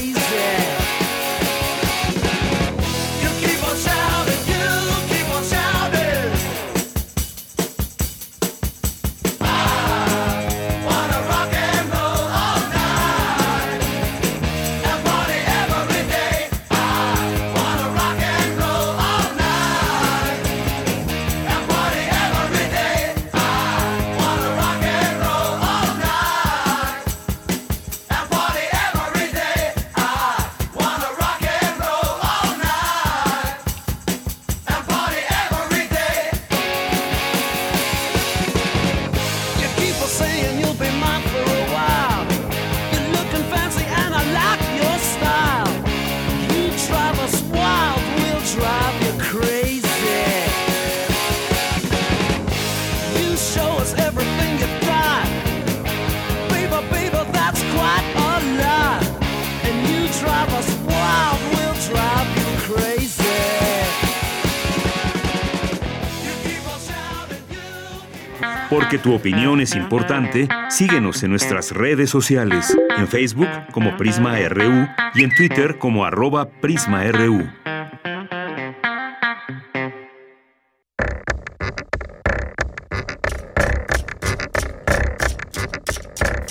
Porque tu opinión es importante, síguenos en nuestras redes sociales, en Facebook como Prisma RU y en Twitter como arroba PrismaRU.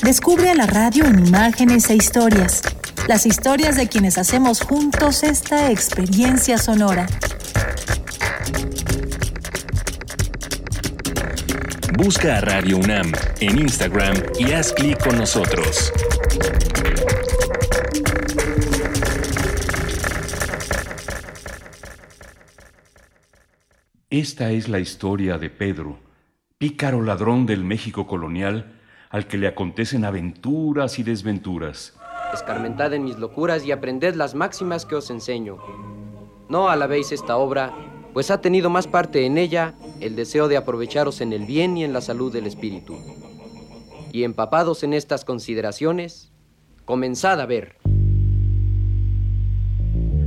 Descubre a la radio en imágenes e historias. Las historias de quienes hacemos juntos esta experiencia sonora. Busca a Radio UNAM en Instagram y haz clic con nosotros. Esta es la historia de Pedro, pícaro ladrón del México colonial, al que le acontecen aventuras y desventuras. Escarmentad en mis locuras y aprended las máximas que os enseño. No alabéis esta obra, pues ha tenido más parte en ella el deseo de aprovecharos en el bien y en la salud del espíritu. Y empapados en estas consideraciones, comenzad a ver.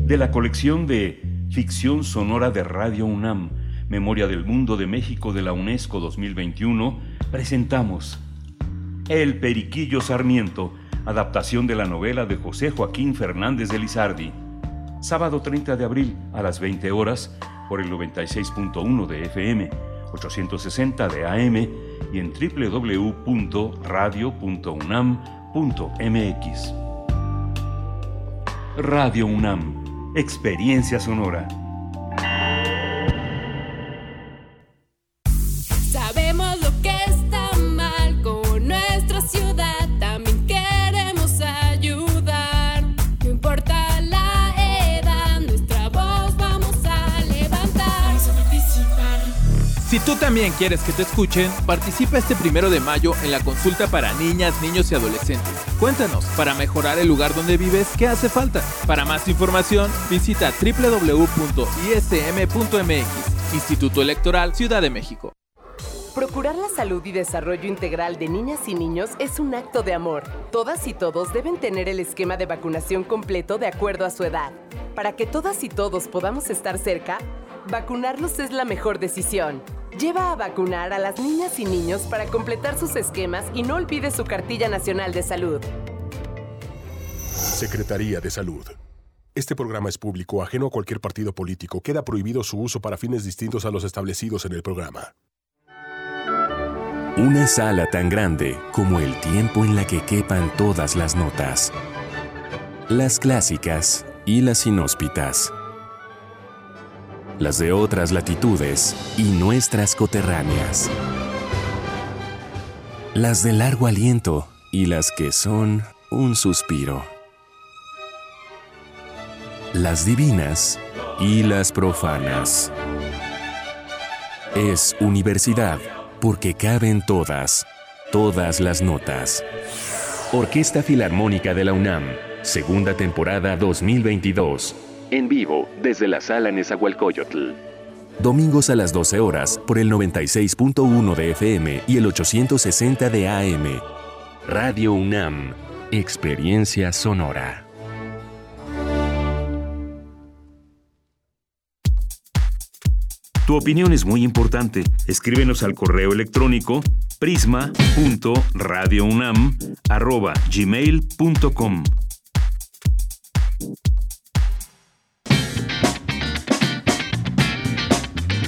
De la colección de Ficción Sonora de Radio UNAM, Memoria del Mundo de México de la UNESCO 2021, presentamos El Periquillo Sarmiento, adaptación de la novela de José Joaquín Fernández de Lizardi. Sábado 30 de abril a las 20 horas por el 96.1 de FM, 860 de AM y en www.radio.unam.mx. Radio UNAM, Experiencia Sonora. Si tú también quieres que te escuchen, participa este primero de mayo en la consulta para niñas, niños y adolescentes. Cuéntanos, para mejorar el lugar donde vives, ¿qué hace falta? Para más información, visita www.ism.mx, Instituto Electoral Ciudad de México. Procurar la salud y desarrollo integral de niñas y niños es un acto de amor. Todas y todos deben tener el esquema de vacunación completo de acuerdo a su edad. Para que todas y todos podamos estar cerca, vacunarlos es la mejor decisión. Lleva a vacunar a las niñas y niños para completar sus esquemas y no olvide su cartilla nacional de salud. Secretaría de Salud. Este programa es público, ajeno a cualquier partido político. Queda prohibido su uso para fines distintos a los establecidos en el programa. Una sala tan grande como el tiempo en la que quepan todas las notas. Las clásicas y las inhóspitas. Las de otras latitudes y nuestras coterráneas. Las de largo aliento y las que son un suspiro. Las divinas y las profanas. Es universidad porque caben todas, todas las notas. Orquesta Filarmónica de la UNAM, segunda temporada 2022. En vivo desde la sala Nezahualcóyotl. Domingos a las 12 horas por el 96.1 de FM y el 860 de AM. Radio UNAM, Experiencia Sonora. Tu opinión es muy importante. Escríbenos al correo electrónico prisma.radiounam@gmail.com.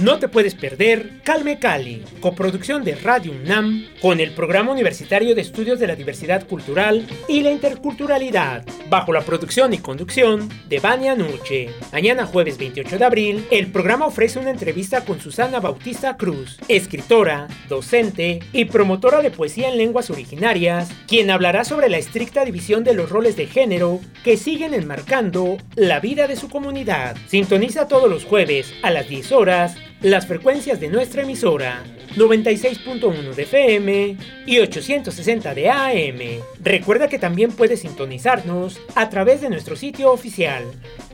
No te puedes perder Calme Cali, coproducción de Radio UNAM con el Programa Universitario de Estudios de la Diversidad Cultural y la Interculturalidad, bajo la producción y conducción de Vania Nuche. Mañana jueves 28 de abril, el programa ofrece una entrevista con Susana Bautista Cruz, escritora, docente y promotora de poesía en lenguas originarias, quien hablará sobre la estricta división de los roles de género que siguen enmarcando la vida de su comunidad. Sintoniza todos los jueves a las 10 horas las frecuencias de nuestra emisora 96.1 de FM y 860 de AM. Recuerda que también puedes sintonizarnos a través de nuestro sitio oficial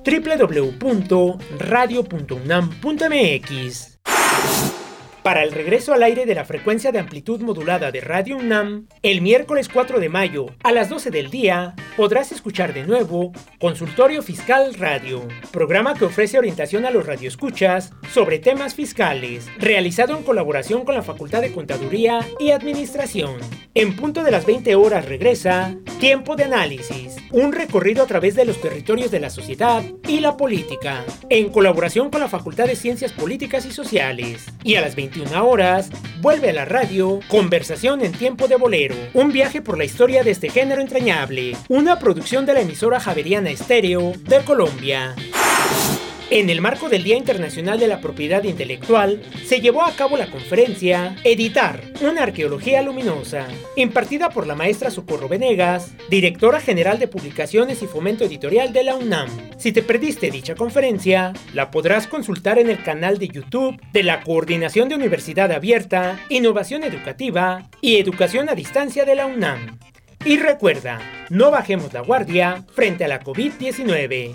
www.radio.unam.mx. Para el regreso al aire de la frecuencia de amplitud modulada de Radio UNAM, el miércoles 4 de mayo a las 12 del día podrás escuchar de nuevo Consultorio Fiscal Radio, programa que ofrece orientación a los radioescuchas sobre temas fiscales, realizado en colaboración con la Facultad de Contaduría y Administración. En punto de las 20 horas regresa Tiempo de Análisis, un recorrido a través de los territorios de la sociedad y la política, en colaboración con la Facultad de Ciencias Políticas y Sociales. Y a las 21 horas, vuelve a la radio Conversación en Tiempo de Bolero, un viaje por la historia de este género entrañable, una producción de la emisora Javeriana Estéreo de Colombia. En el marco del Día Internacional de la Propiedad Intelectual, se llevó a cabo la conferencia Editar, una arqueología luminosa, impartida por la maestra Socorro Venegas, directora general de Publicaciones y Fomento Editorial de la UNAM. Si te perdiste dicha conferencia, la podrás consultar en el canal de YouTube de la Coordinación de Universidad Abierta, Innovación Educativa y Educación a Distancia de la UNAM. Y recuerda, no bajemos la guardia frente a la COVID-19.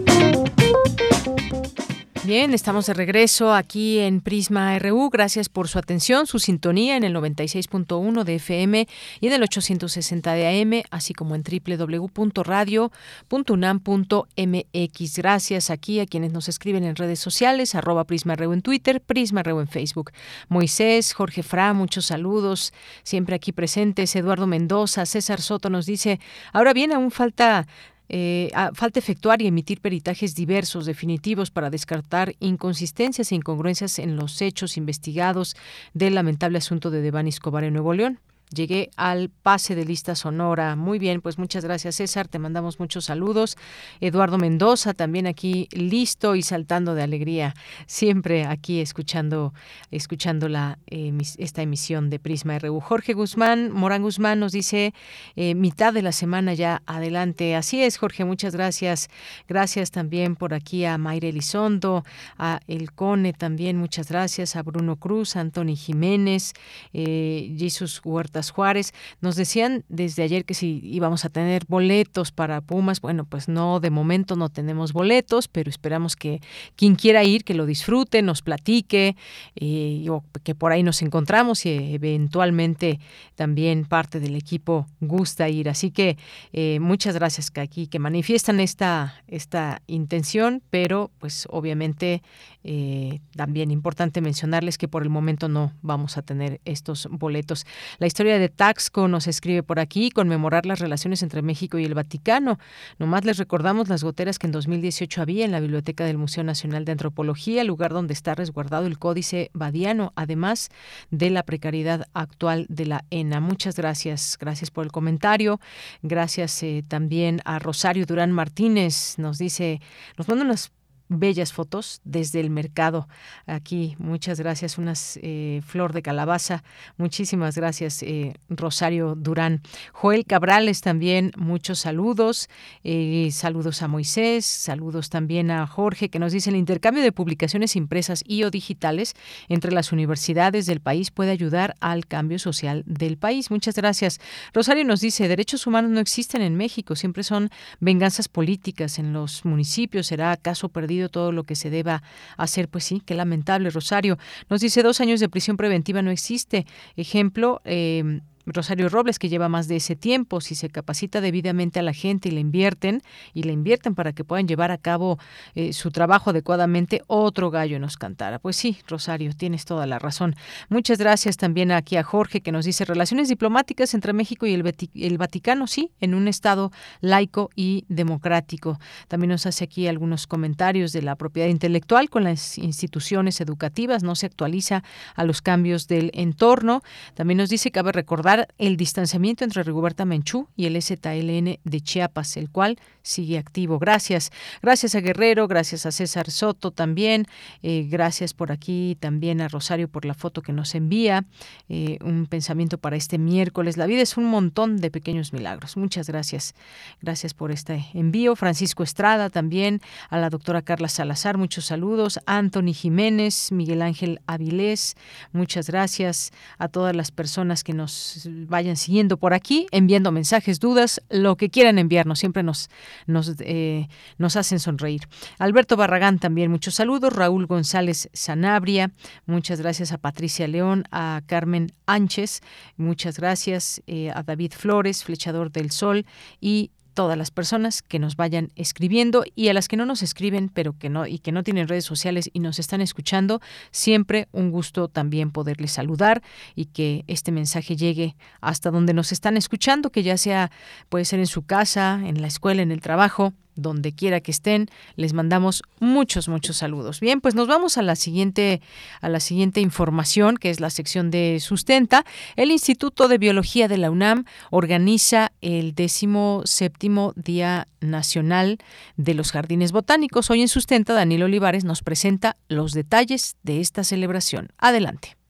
Bien, estamos de regreso aquí en Prisma RU. Gracias por su atención, su sintonía en el 96.1 de FM y en el 860 de AM, así como en www.radio.unam.mx. Gracias aquí a quienes nos escriben en redes sociales, arroba Prisma RU en Twitter, Prisma RU en Facebook. Moisés, Jorge Fra, muchos saludos, siempre aquí presentes. Eduardo Mendoza, César Soto nos dice, ahora bien, aún falta eh, falta efectuar y emitir peritajes diversos, definitivos, para descartar inconsistencias e incongruencias en los hechos investigados del lamentable asunto de Devani Escobar en Nuevo León llegué al pase de lista sonora. Muy bien, pues muchas gracias César, te mandamos muchos saludos. Eduardo Mendoza también aquí listo y saltando de alegría, siempre aquí escuchando escuchando la esta emisión de Prisma RU. Jorge Guzmán, Morán Guzmán nos dice eh, mitad de la semana ya adelante. Así es, Jorge, muchas gracias. Gracias también por aquí a Mayre Elizondo, a El Cone también, muchas gracias, a Bruno Cruz, a Anthony Jiménez, eh, Jesús Huerta Juárez. Nos decían desde ayer que si íbamos a tener boletos para Pumas. Bueno, pues no, de momento no tenemos boletos, pero esperamos que quien quiera ir, que lo disfrute, nos platique, eh, que por ahí nos encontramos y eventualmente también parte del equipo gusta ir. Así que eh, muchas gracias que aquí que manifiestan esta, esta intención, pero pues obviamente eh, también importante mencionarles que por el momento no vamos a tener estos boletos. La historia de Taxco nos escribe por aquí, conmemorar las relaciones entre México y el Vaticano. Nomás les recordamos las goteras que en 2018 había en la biblioteca del Museo Nacional de Antropología, lugar donde está resguardado el Códice Badiano, además de la precariedad actual de la ENA. Muchas gracias, gracias por el comentario. Gracias eh, también a Rosario Durán Martínez, nos dice, nos manda unas bellas fotos desde el mercado. Aquí, muchas gracias. Unas eh, flor de calabaza. Muchísimas gracias, eh, Rosario Durán. Joel Cabrales también, muchos saludos. Eh, saludos a Moisés, saludos también a Jorge, que nos dice el intercambio de publicaciones impresas y o digitales entre las universidades del país puede ayudar al cambio social del país. Muchas gracias. Rosario nos dice, derechos humanos no existen en México, siempre son venganzas políticas en los municipios. ¿Será acaso perdido? Todo lo que se deba hacer. Pues sí, qué lamentable, Rosario. Nos dice dos años de prisión preventiva no existe. Ejemplo, eh, Rosario Robles, que lleva más de ese tiempo, si se capacita debidamente a la gente y le invierten, y le invierten para que puedan llevar a cabo eh, su trabajo adecuadamente, otro gallo nos cantara. Pues sí, Rosario, tienes toda la razón. Muchas gracias también aquí a Jorge, que nos dice relaciones diplomáticas entre México y el, el Vaticano, sí, en un Estado laico y democrático. También nos hace aquí algunos comentarios de la propiedad intelectual con las instituciones educativas, no se actualiza a los cambios del entorno. También nos dice cabe recordar el distanciamiento entre Rigoberta Menchú y el ZLN de Chiapas, el cual sigue activo. Gracias. Gracias a Guerrero, gracias a César Soto también. Eh, gracias por aquí también a Rosario por la foto que nos envía. Eh, un pensamiento para este miércoles. La vida es un montón de pequeños milagros. Muchas gracias. Gracias por este envío. Francisco Estrada también, a la doctora Carla Salazar, muchos saludos. Anthony Jiménez, Miguel Ángel Avilés, muchas gracias a todas las personas que nos nos vayan siguiendo por aquí, enviando mensajes, dudas, lo que quieran enviarnos, siempre nos, nos, eh, nos hacen sonreír. Alberto Barragán también, muchos saludos. Raúl González Sanabria, muchas gracias a Patricia León, a Carmen Ánchez, muchas gracias eh, a David Flores, Flechador del Sol y todas las personas que nos vayan escribiendo y a las que no nos escriben, pero que no y que no tienen redes sociales y nos están escuchando, siempre un gusto también poderles saludar y que este mensaje llegue hasta donde nos están escuchando, que ya sea puede ser en su casa, en la escuela, en el trabajo, donde quiera que estén, les mandamos muchos, muchos saludos. Bien, pues nos vamos a la siguiente, a la siguiente información, que es la sección de sustenta. El Instituto de Biología de la UNAM organiza el décimo séptimo Día Nacional de los Jardines Botánicos. Hoy en Sustenta, Daniel Olivares nos presenta los detalles de esta celebración. Adelante.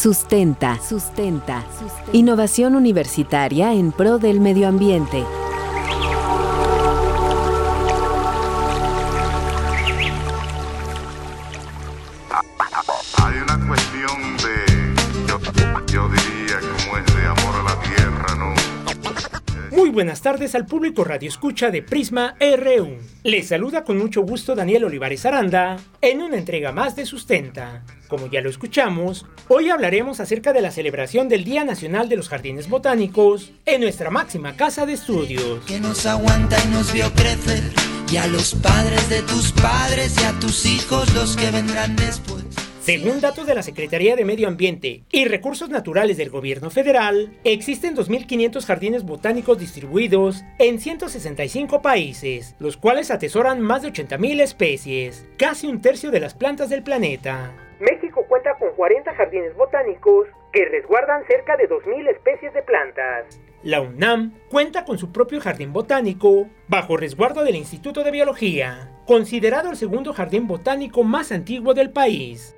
Sustenta. Sustenta. Innovación universitaria en pro del medio ambiente. Hay una cuestión de, yo, yo diría, como es de amor a la tierra, ¿no? Muy buenas tardes al público Radio Escucha de Prisma RU. Les saluda con mucho gusto Daniel Olivares Aranda en una entrega más de Sustenta. Como ya lo escuchamos, hoy hablaremos acerca de la celebración del Día Nacional de los Jardines Botánicos en nuestra máxima casa de estudios. que nos aguanta y nos vio crecer, y a los padres de tus padres y a tus hijos los que vendrán después. Según datos de la Secretaría de Medio Ambiente y Recursos Naturales del Gobierno Federal, existen 2.500 jardines botánicos distribuidos en 165 países, los cuales atesoran más de 80.000 especies, casi un tercio de las plantas del planeta. México cuenta con 40 jardines botánicos que resguardan cerca de 2.000 especies de plantas. La UNAM cuenta con su propio jardín botánico, bajo resguardo del Instituto de Biología, considerado el segundo jardín botánico más antiguo del país.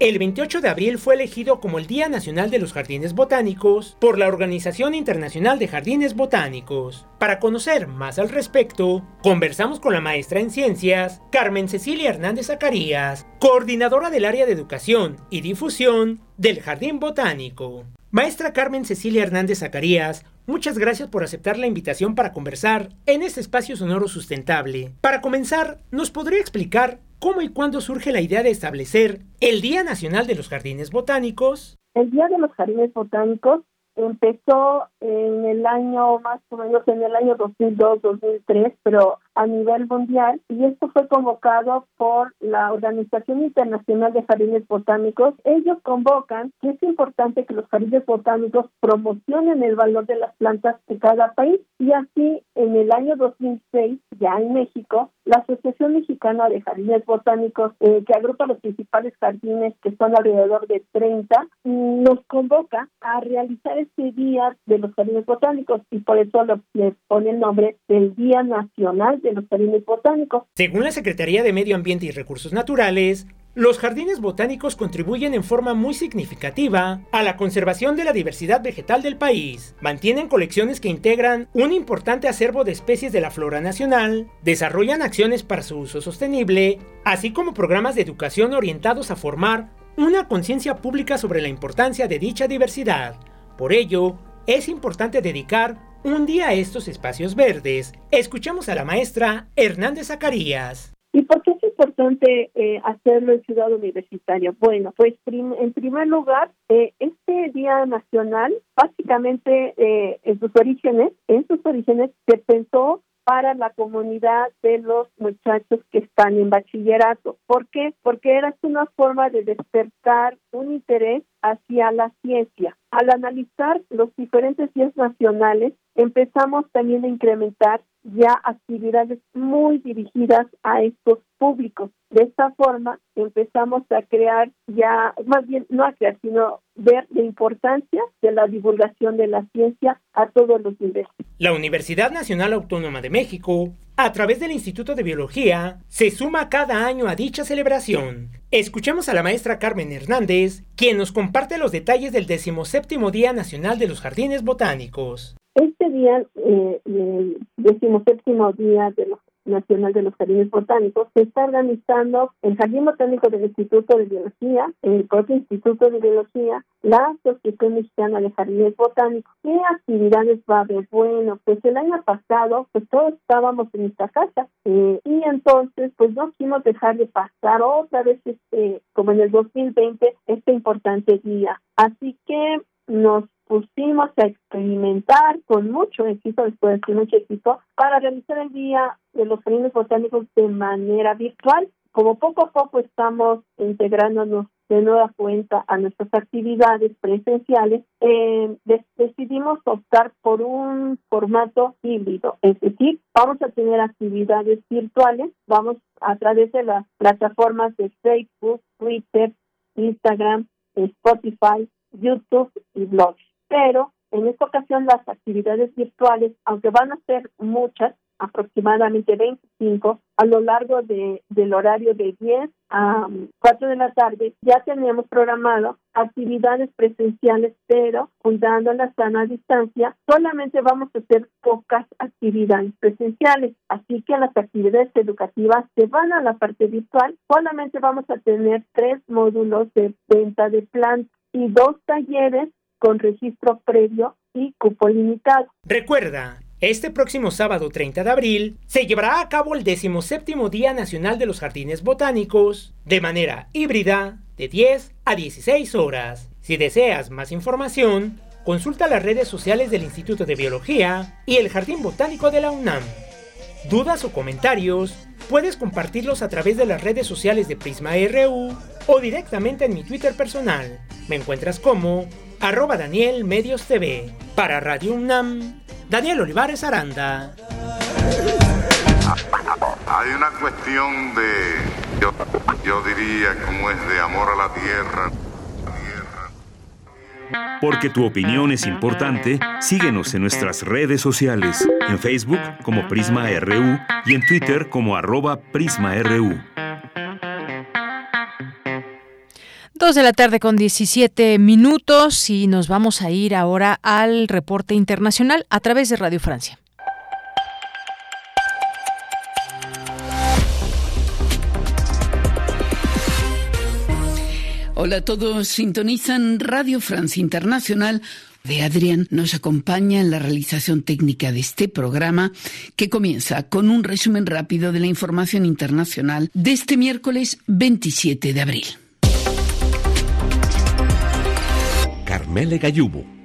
El 28 de abril fue elegido como el Día Nacional de los Jardines Botánicos por la Organización Internacional de Jardines Botánicos. Para conocer más al respecto, conversamos con la maestra en ciencias, Carmen Cecilia Hernández Zacarías, coordinadora del área de educación y difusión del Jardín Botánico. Maestra Carmen Cecilia Hernández Zacarías, muchas gracias por aceptar la invitación para conversar en este espacio sonoro sustentable. Para comenzar, ¿nos podría explicar cómo y cuándo surge la idea de establecer el Día Nacional de los Jardines Botánicos? El Día de los Jardines Botánicos empezó en el año más o menos en el año 2002-2003, pero a nivel mundial y esto fue convocado por la Organización Internacional de Jardines Botánicos. Ellos convocan que es importante que los jardines botánicos promocionen el valor de las plantas de cada país y así en el año 2006 ya en México la Asociación Mexicana de Jardines Botánicos eh, que agrupa los principales jardines que son alrededor de 30 nos convoca a realizar este día de los jardines botánicos y por eso le pone el nombre del Día Nacional de los Jardines Botánicos. Según la Secretaría de Medio Ambiente y Recursos Naturales, los jardines botánicos contribuyen en forma muy significativa a la conservación de la diversidad vegetal del país. Mantienen colecciones que integran un importante acervo de especies de la flora nacional, desarrollan acciones para su uso sostenible, así como programas de educación orientados a formar una conciencia pública sobre la importancia de dicha diversidad. Por ello, es importante dedicar un día estos espacios verdes. Escuchamos a la maestra Hernández Zacarías. ¿Y por qué es importante eh, hacerlo en Ciudad Universitaria? Bueno, pues prim- en primer lugar, eh, este Día Nacional, básicamente eh, en sus orígenes, en sus orígenes se pensó para la comunidad de los muchachos que están en bachillerato. ¿Por qué? Porque era una forma de despertar un interés hacia la ciencia. Al analizar los diferentes días nacionales, empezamos también a incrementar ya actividades muy dirigidas a estos públicos. De esta forma empezamos a crear ya, más bien no a crear, sino ver la importancia de la divulgación de la ciencia a todos los niveles. La Universidad Nacional Autónoma de México, a través del Instituto de Biología, se suma cada año a dicha celebración. Escuchamos a la maestra Carmen Hernández, quien nos comparte los detalles del 17 Día Nacional de los Jardines Botánicos. Este día, eh, el decimoséptimo día de los Nacional de los Jardines Botánicos, se está organizando el Jardín Botánico del Instituto de Biología, el propio Instituto de Biología, la Asociación Mexicana de Jardines Botánicos. ¿Qué actividades va a haber? Bueno, pues el año pasado, pues todos estábamos en esta casa eh, y entonces, pues no quisimos dejar de pasar otra vez, este, como en el 2020, este importante día. Así que nos pusimos a experimentar con mucho éxito, después de mucho éxito, para realizar el Día de los Jardines Botánicos de manera virtual. Como poco a poco estamos integrándonos de nueva cuenta a nuestras actividades presenciales, eh, decidimos optar por un formato híbrido, es decir, vamos a tener actividades virtuales, vamos a través de las plataformas de Facebook, Twitter, Instagram, Spotify, YouTube y blogs pero en esta ocasión las actividades virtuales, aunque van a ser muchas, aproximadamente 25, a lo largo de, del horario de 10 a 4 de la tarde, ya teníamos programado actividades presenciales, pero cuidando la sana distancia, solamente vamos a hacer pocas actividades presenciales. Así que las actividades educativas se van a la parte virtual, solamente vamos a tener tres módulos de venta de plantas y dos talleres con registro previo y cupo limitado. Recuerda, este próximo sábado 30 de abril se llevará a cabo el 17 Día Nacional de los Jardines Botánicos de manera híbrida de 10 a 16 horas. Si deseas más información, consulta las redes sociales del Instituto de Biología y el Jardín Botánico de la UNAM. ¿Dudas o comentarios? Puedes compartirlos a través de las redes sociales de Prisma RU o directamente en mi Twitter personal. Me encuentras como arroba Daniel Medios TV. Para Radio UNAM, Daniel Olivares Aranda. Hay una cuestión de, yo, yo diría, como es de amor a la tierra. Porque tu opinión es importante, síguenos en nuestras redes sociales, en Facebook como Prisma RU y en Twitter como arroba PrismaRU. Dos de la tarde con 17 minutos y nos vamos a ir ahora al reporte internacional a través de Radio Francia. Hola a todos, sintonizan Radio Francia Internacional de Adrián nos acompaña en la realización técnica de este programa que comienza con un resumen rápido de la información internacional de este miércoles 27 de abril. Carmele Gallubo.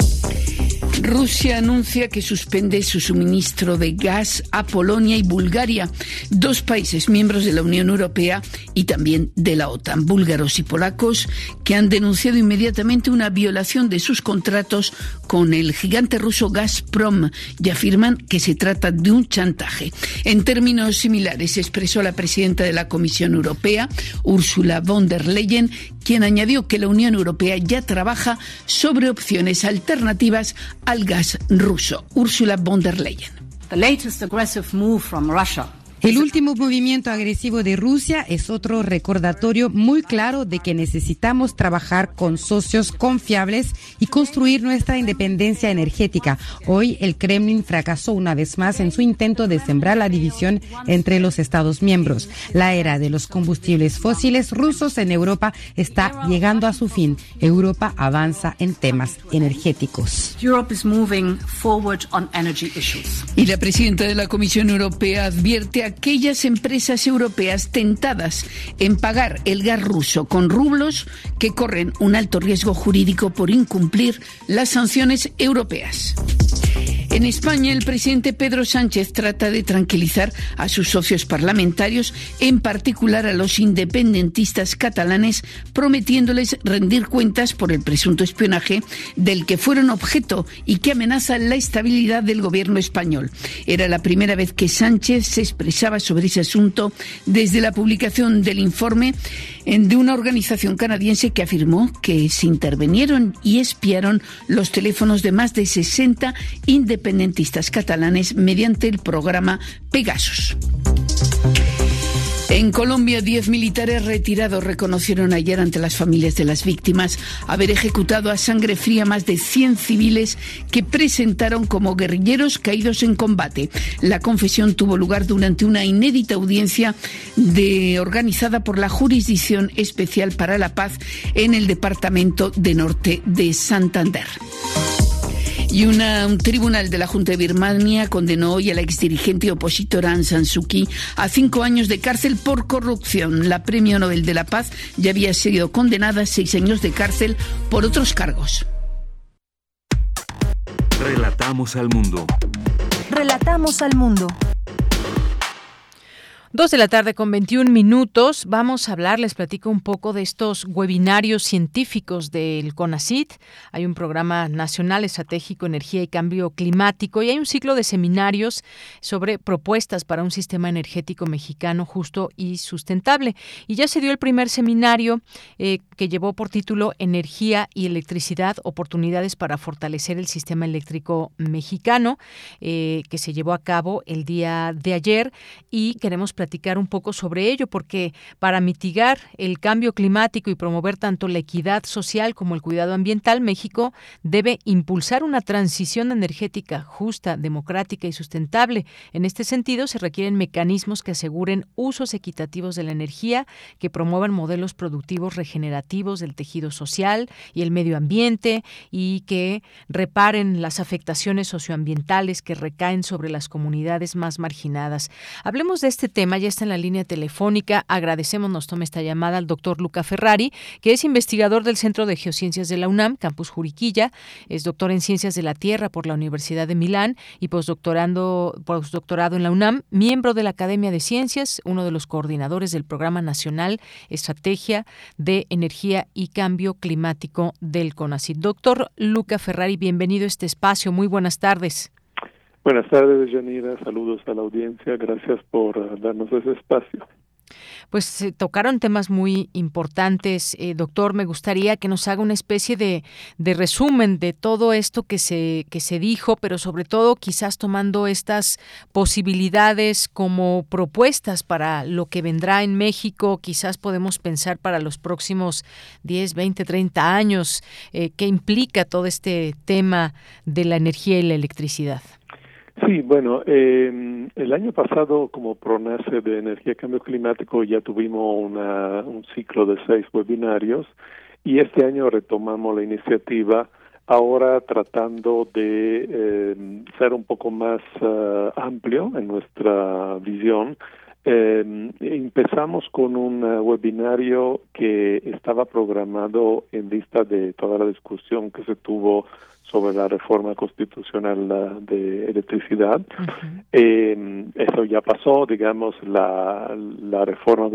Rusia anuncia que suspende su suministro de gas a Polonia y Bulgaria, dos países miembros de la Unión Europea y también de la OTAN, búlgaros y polacos, que han denunciado inmediatamente una violación de sus contratos con el gigante ruso Gazprom y afirman que se trata de un chantaje. En términos similares expresó la presidenta de la Comisión Europea, Ursula von der Leyen, quien añadió que la Unión Europea ya trabaja sobre opciones alternativas al gas ruso. Ursula von der Leyen. The latest aggressive move from Russia el último movimiento agresivo de Rusia es otro recordatorio muy claro de que necesitamos trabajar con socios confiables y construir nuestra independencia energética. Hoy el Kremlin fracasó una vez más en su intento de sembrar la división entre los Estados miembros. La era de los combustibles fósiles rusos en Europa está llegando a su fin. Europa avanza en temas energéticos. Y la presidenta de la Comisión Europea advierte a aquellas empresas europeas tentadas en pagar el gas ruso con rublos que corren un alto riesgo jurídico por incumplir las sanciones europeas. En España, el presidente Pedro Sánchez trata de tranquilizar a sus socios parlamentarios, en particular a los independentistas catalanes, prometiéndoles rendir cuentas por el presunto espionaje del que fueron objeto y que amenaza la estabilidad del gobierno español. Era la primera vez que Sánchez se expresaba sobre ese asunto desde la publicación del informe de una organización canadiense que afirmó que se intervinieron y espiaron los teléfonos de más de 60 independentistas catalanes mediante el programa Pegasus. En Colombia, diez militares retirados reconocieron ayer ante las familias de las víctimas haber ejecutado a sangre fría más de 100 civiles que presentaron como guerrilleros caídos en combate. La confesión tuvo lugar durante una inédita audiencia de, organizada por la Jurisdicción Especial para la Paz en el Departamento de Norte de Santander. Y una, un tribunal de la Junta de Birmania condenó hoy a la exdirigente opositora Aung San Suu Kyi a cinco años de cárcel por corrupción. La Premio Nobel de la Paz ya había sido condenada a seis años de cárcel por otros cargos. Relatamos al mundo. Relatamos al mundo. Dos de la tarde con 21 minutos. Vamos a hablar, les platico un poco de estos webinarios científicos del CONACIT. Hay un programa nacional estratégico Energía y Cambio Climático y hay un ciclo de seminarios sobre propuestas para un sistema energético mexicano justo y sustentable. Y ya se dio el primer seminario eh, que llevó por título Energía y Electricidad, oportunidades para fortalecer el sistema eléctrico mexicano, eh, que se llevó a cabo el día de ayer y queremos platicar un poco sobre ello, porque para mitigar el cambio climático y promover tanto la equidad social como el cuidado ambiental, México debe impulsar una transición energética justa, democrática y sustentable. En este sentido, se requieren mecanismos que aseguren usos equitativos de la energía, que promuevan modelos productivos regenerativos del tejido social y el medio ambiente y que reparen las afectaciones socioambientales que recaen sobre las comunidades más marginadas. Hablemos de este tema ya está en la línea telefónica. Agradecemos, nos tome esta llamada al doctor Luca Ferrari, que es investigador del Centro de Geociencias de la UNAM, Campus Juriquilla, es doctor en Ciencias de la Tierra por la Universidad de Milán y postdoctorando, postdoctorado en la UNAM, miembro de la Academia de Ciencias, uno de los coordinadores del Programa Nacional Estrategia de Energía y Cambio Climático del CONACYT. Doctor Luca Ferrari, bienvenido a este espacio. Muy buenas tardes. Buenas tardes, Yanira. Saludos a la audiencia. Gracias por uh, darnos ese espacio. Pues se tocaron temas muy importantes, eh, doctor. Me gustaría que nos haga una especie de, de, resumen de todo esto que se, que se dijo, pero sobre todo quizás tomando estas posibilidades como propuestas para lo que vendrá en México. Quizás podemos pensar para los próximos 10, 20, 30 años, eh, qué implica todo este tema de la energía y la electricidad. Sí, bueno, eh, el año pasado como PRONACE de Energía y Cambio Climático ya tuvimos una, un ciclo de seis webinarios y este año retomamos la iniciativa ahora tratando de eh, ser un poco más uh, amplio en nuestra visión. Eh, empezamos con un uh, webinario que estaba programado en vista de toda la discusión que se tuvo sobre la reforma constitucional de electricidad. eh, eso ya pasó, digamos, la, la reforma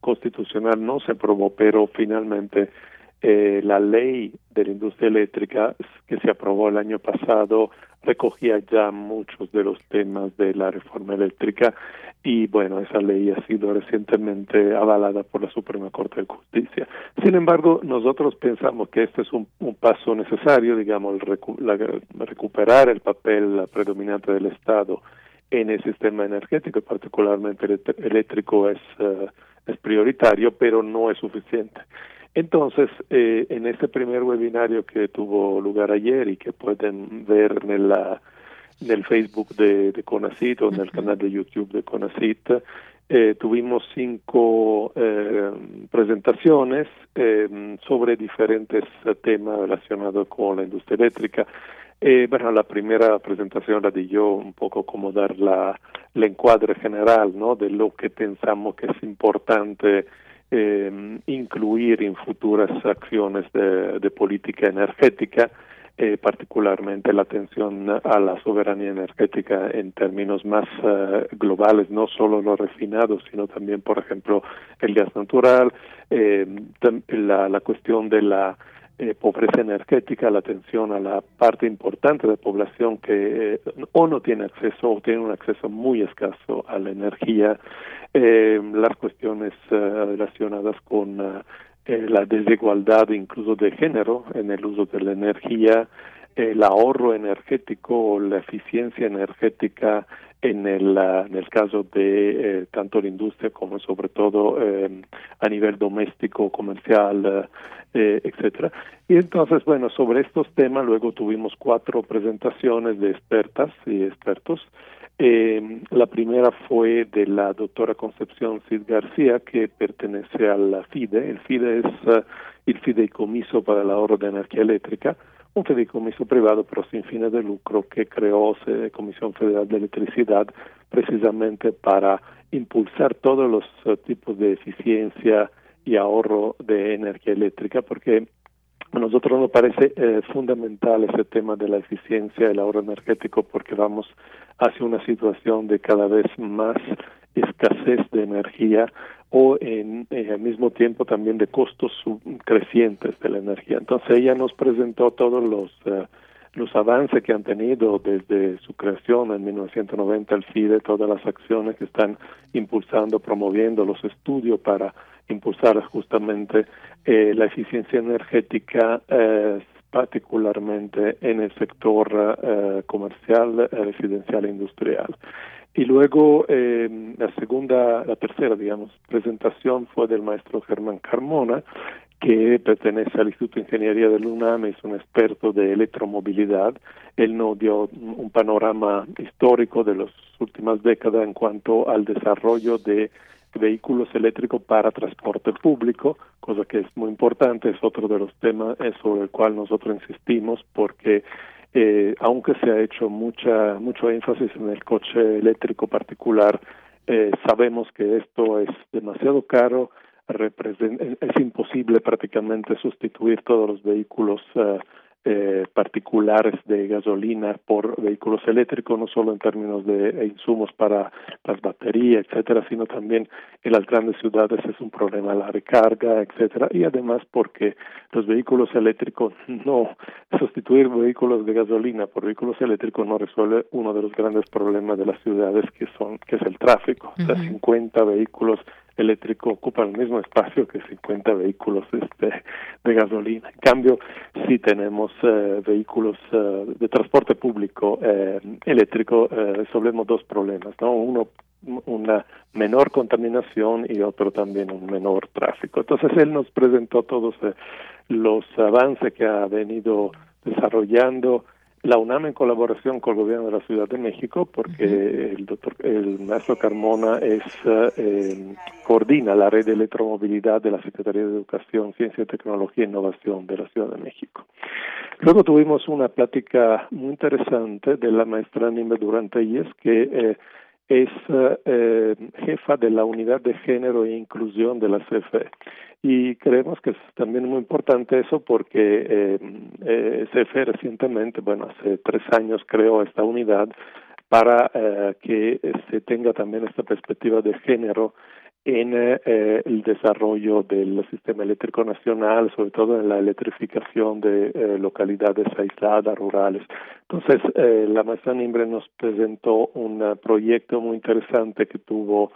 constitucional no se aprobó, pero finalmente eh, la ley de la industria eléctrica que se aprobó el año pasado recogía ya muchos de los temas de la reforma eléctrica y bueno, esa ley ha sido recientemente avalada por la Suprema Corte de Justicia. Sin embargo, nosotros pensamos que este es un, un paso necesario, digamos, recu la, recuperar el papel predominante del Estado en el sistema energético, particularmente eléctrico, es, uh, es prioritario, pero no es suficiente. Entonces, eh, en este primer webinario que tuvo lugar ayer y que pueden ver en, la, en el Facebook de, de CONACIT o en el canal de YouTube de CONACIT, eh, tuvimos cinco eh, presentaciones eh, sobre diferentes temas relacionados con la industria eléctrica. Eh, bueno, la primera presentación la di yo un poco como dar la, la encuadre general, ¿no? De lo que pensamos que es importante eh, incluir en futuras acciones de, política energética, eh, particularmente la atención a la soberanía energética en términos más uh, globales, no solo los refinados, sino también, por ejemplo, el gas natural, eh, la, la cuestión de la eh, pobreza energética, la atención a la parte importante de la población que eh, o no tiene acceso o tiene un acceso muy escaso a la energía, eh, las cuestiones uh, relacionadas con uh, la desigualdad incluso de género en el uso de la energía, el ahorro energético o la eficiencia energética en el, ah, en el caso de eh, tanto la industria como sobre todo eh, a nivel doméstico, comercial, eh, etcétera. Y entonces, bueno, sobre estos temas luego tuvimos cuatro presentaciones de expertas y expertos. la primera fue de la doctora Concepción Cid García, que pertenece a la FIDE. El FIDE es el fideicomiso para el ahorro de energía eléctrica un fideicomiso privado pero sin fines de lucro que creó Comisión Federal de Electricidad precisamente para impulsar todos los eh, tipos de eficiencia y ahorro de energía eléctrica porque a nosotros nos parece eh, fundamental ese tema de la eficiencia y el ahorro energético porque vamos hacia una situación de cada vez más escasez de energía o en, eh, al mismo tiempo también de costos crecientes de la energía. Entonces ella nos presentó todos los eh, los avances que han tenido desde su creación en 1990 el FIDE, todas las acciones que están impulsando, promoviendo los estudios para impulsar justamente eh, la eficiencia energética, particularmente en el sector comercial, residencial e industrial. Y luego eh, la segunda, la tercera, digamos, presentación fue del maestro Germán Carmona, que pertenece al Instituto de Ingeniería del UNAM, es un experto de electromovilidad. Él nos dio un panorama histórico de las últimas décadas en cuanto al desarrollo de vehículos eléctricos para transporte público, cosa que es muy importante, es otro de los temas eh, sobre el cual nosotros insistimos porque eh, aunque se ha hecho mucha mucho énfasis en el coche eléctrico particular, eh, sabemos que esto es demasiado caro, es imposible prácticamente sustituir todos los vehículos eh, eh, particulares de gasolina por vehículos eléctricos, no solo en términos de insumos para las baterías, etcétera, sino también en las grandes ciudades es un problema la recarga, etcétera, y además porque los vehículos eléctricos *laughs* no sustituir vehículos de gasolina por vehículos eléctricos no resuelve uno de los grandes problemas de las ciudades que son que es el tráfico, o sea, 50 vehículos eléctrico ocupa el mismo espacio que 50 vehículos este, de gasolina. En cambio, si tenemos eh, vehículos eh, de transporte público eh, eléctrico, resolvemos dos problemas, ¿no? Uno, una menor contaminación y otro también un menor tráfico. Entonces, él nos presentó todos los avances que ha venido desarrollando la UNAM en colaboración con el gobierno de la Ciudad de México, porque el doctor, el maestro Carmona es eh, coordina la red de electromovilidad de la Secretaría de Educación, Ciencia, Tecnología e Innovación de la Ciudad de México. Luego tuvimos una plática muy interesante de la maestra Nimbe Duranteyes, que eh, es eh, jefa de la Unidad de Género e Inclusión de la CFE y creemos que es también muy importante eso porque eh, eh, CFE recientemente, bueno, hace tres años creó esta unidad para eh, que se tenga también esta perspectiva de género en eh, el desarrollo del sistema eléctrico nacional, sobre todo en la electrificación de eh, localidades aisladas, rurales. Entonces, eh, la maestra Nimbre nos presentó un proyecto muy interesante que tuvo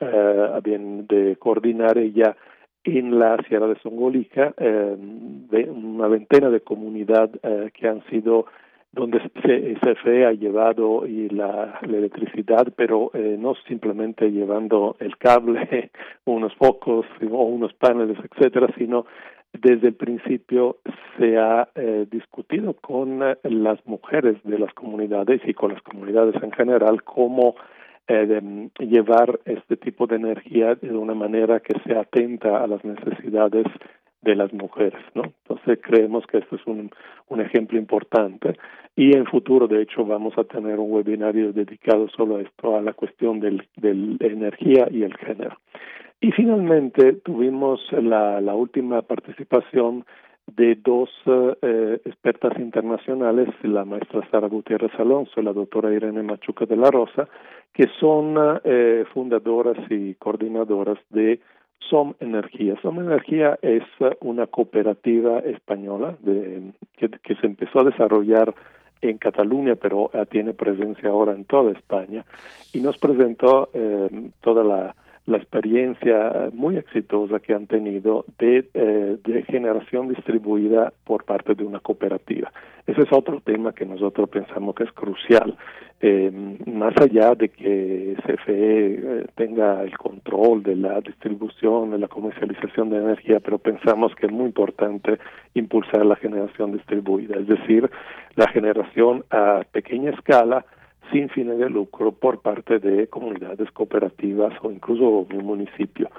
a bien de coordinar ella en la Sierra de Songolica, eh, de una veintena de comunidades eh, que han sido donde CFE ha llevado y la, electricidad, pero eh, no simplemente llevando el cable, *laughs* unos focos o unos paneles, etcétera, sino desde el principio se ha eh, discutido con las mujeres de las comunidades y con las comunidades en general cómo eh, de llevar este tipo de energía de una manera que sea atenta a las necesidades de las mujeres, ¿no? Entonces creemos que esto es un, un ejemplo importante y en futuro, de hecho, vamos a tener un webinario dedicado solo a esto, a la cuestión del, del energía y el género. Y finalmente tuvimos la, la última participación de dos eh, expertas internacionales, la maestra Sara Gutiérrez Alonso y la doctora Irene Machuca de la Rosa, que son eh, fundadoras y coordinadoras de SOM Energía. SOM Energía es una cooperativa española que, se empezó a desarrollar en Cataluña, pero tiene presencia ahora en toda España, y nos presentó eh, toda la la experiencia muy exitosa que han tenido de, eh, de generación distribuida por parte de una cooperativa. Ese es otro tema que nosotros pensamos que es crucial. Eh, más allá de que CFE eh, tenga el control de la distribución, de la comercialización de energía, pero pensamos que es muy importante impulsar la generación distribuida, es decir, la generación a pequeña escala sin fines de lucro por parte de comunidades cooperativas o incluso un municipio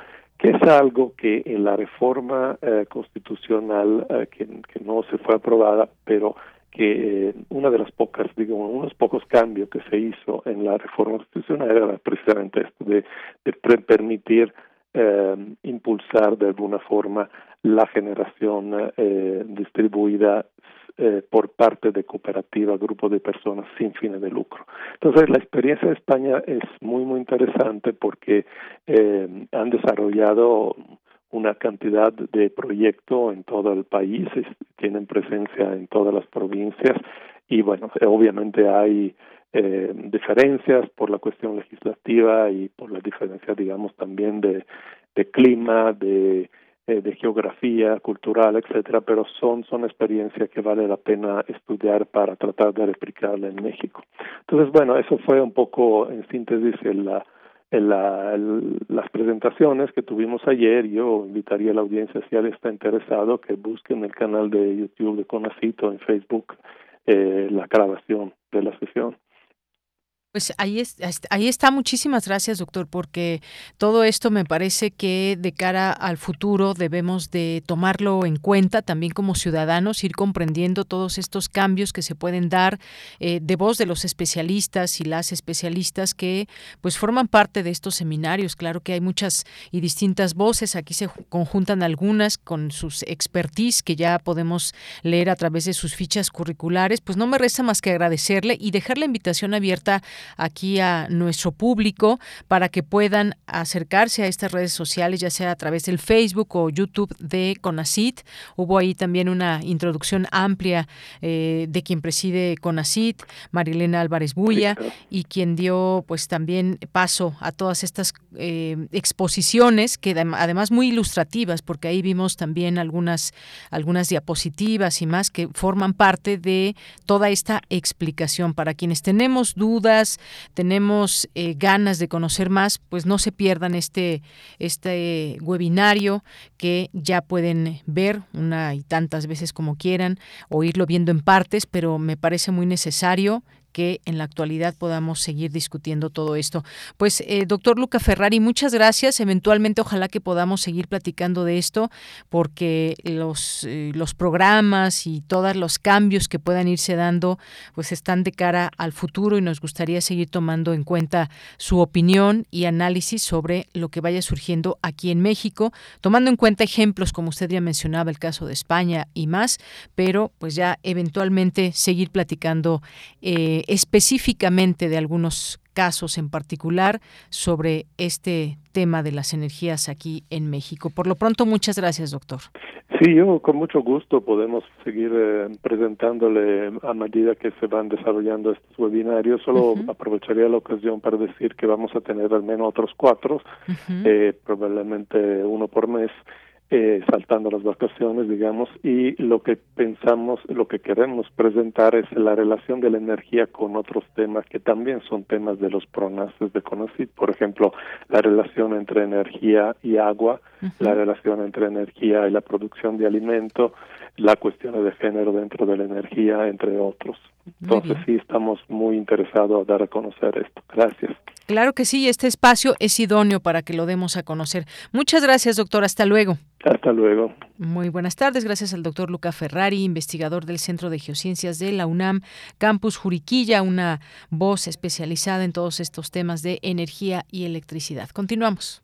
que es algo que en la reforma eh, constitucional eh, que, no se fue aprobada, pero que eh, una de las pocas, digo, unos pocos cambios que se hizo en la reforma constitucional era precisamente esto de, de permitir eh, impulsar de alguna forma la generación distribuida eh, por parte de cooperativas, grupos de personas sin fines de lucro. Entonces, la experiencia de España es muy, muy interesante porque eh, han desarrollado una cantidad de proyectos en todo el país, tienen presencia en todas las provincias y bueno, obviamente hay eh, diferencias por la cuestión legislativa y por la diferencia, digamos, también de, de clima, de eh, de geografía, cultural, etcétera, pero son, son experiencias que vale la pena estudiar para tratar de replicarla en México. Entonces, bueno, eso fue un poco en síntesis el, la, la, las presentaciones que tuvimos ayer. Yo invitaría a la audiencia, si alguien está interesado, que busquen el canal de YouTube de Conacito en Facebook eh, la grabación de la sesión. Pues ahí, es, ahí está. Muchísimas gracias, doctor, porque todo esto me parece que de cara al futuro debemos de tomarlo en cuenta también como ciudadanos, ir comprendiendo todos estos cambios que se pueden dar eh, de voz de los especialistas y las especialistas que pues forman parte de estos seminarios. Claro que hay muchas y distintas voces. Aquí se conjuntan algunas con sus expertise que ya podemos leer a través de sus fichas curriculares. Pues no me resta más que agradecerle y dejar la invitación abierta aquí a nuestro público para que puedan acercarse a estas redes sociales, ya sea a través del Facebook o YouTube de CONACIT. Hubo ahí también una introducción amplia eh, de quien preside CONACIT, Marilena Álvarez Bulla, y quien dio pues también paso a todas estas eh, exposiciones que además muy ilustrativas, porque ahí vimos también algunas, algunas diapositivas y más que forman parte de toda esta explicación. Para quienes tenemos dudas, tenemos eh, ganas de conocer más, pues no se pierdan este, este webinario que ya pueden ver una y tantas veces como quieran o irlo viendo en partes, pero me parece muy necesario que en la actualidad podamos seguir discutiendo todo esto. Pues, eh, doctor Luca Ferrari, muchas gracias. Eventualmente, ojalá que podamos seguir platicando de esto, porque los, eh, los programas y todos los cambios que puedan irse dando, pues están de cara al futuro y nos gustaría seguir tomando en cuenta su opinión y análisis sobre lo que vaya surgiendo aquí en México, tomando en cuenta ejemplos, como usted ya mencionaba, el caso de España y más, pero pues ya eventualmente seguir platicando eh, específicamente de algunos casos en particular sobre este tema de las energías aquí en México. Por lo pronto, muchas gracias, doctor. Sí, yo con mucho gusto podemos seguir eh, presentándole a medida que se van desarrollando estos webinarios. Solo aprovecharía la ocasión para decir que vamos a tener al menos otros cuatro, eh, probablemente uno por mes, eh, saltando las vacaciones, digamos, y lo que pensamos, lo que queremos presentar es la relación de la energía con otros temas que también son temas de los pronaces de CONACYT, por ejemplo, la relación entre energía y agua, la relación entre energía y la producción de alimento, la cuestión de género dentro de la energía, entre otros. Entonces sí estamos muy interesados a dar a conocer esto. Gracias. Claro que sí, este espacio es idóneo para que lo demos a conocer. Muchas gracias, doctor. Hasta luego. Hasta luego. Muy buenas tardes. Gracias al doctor Luca Ferrari, investigador del Centro de Geociencias de la UNAM, Campus Juriquilla, una voz especializada en todos estos temas de energía y electricidad. Continuamos.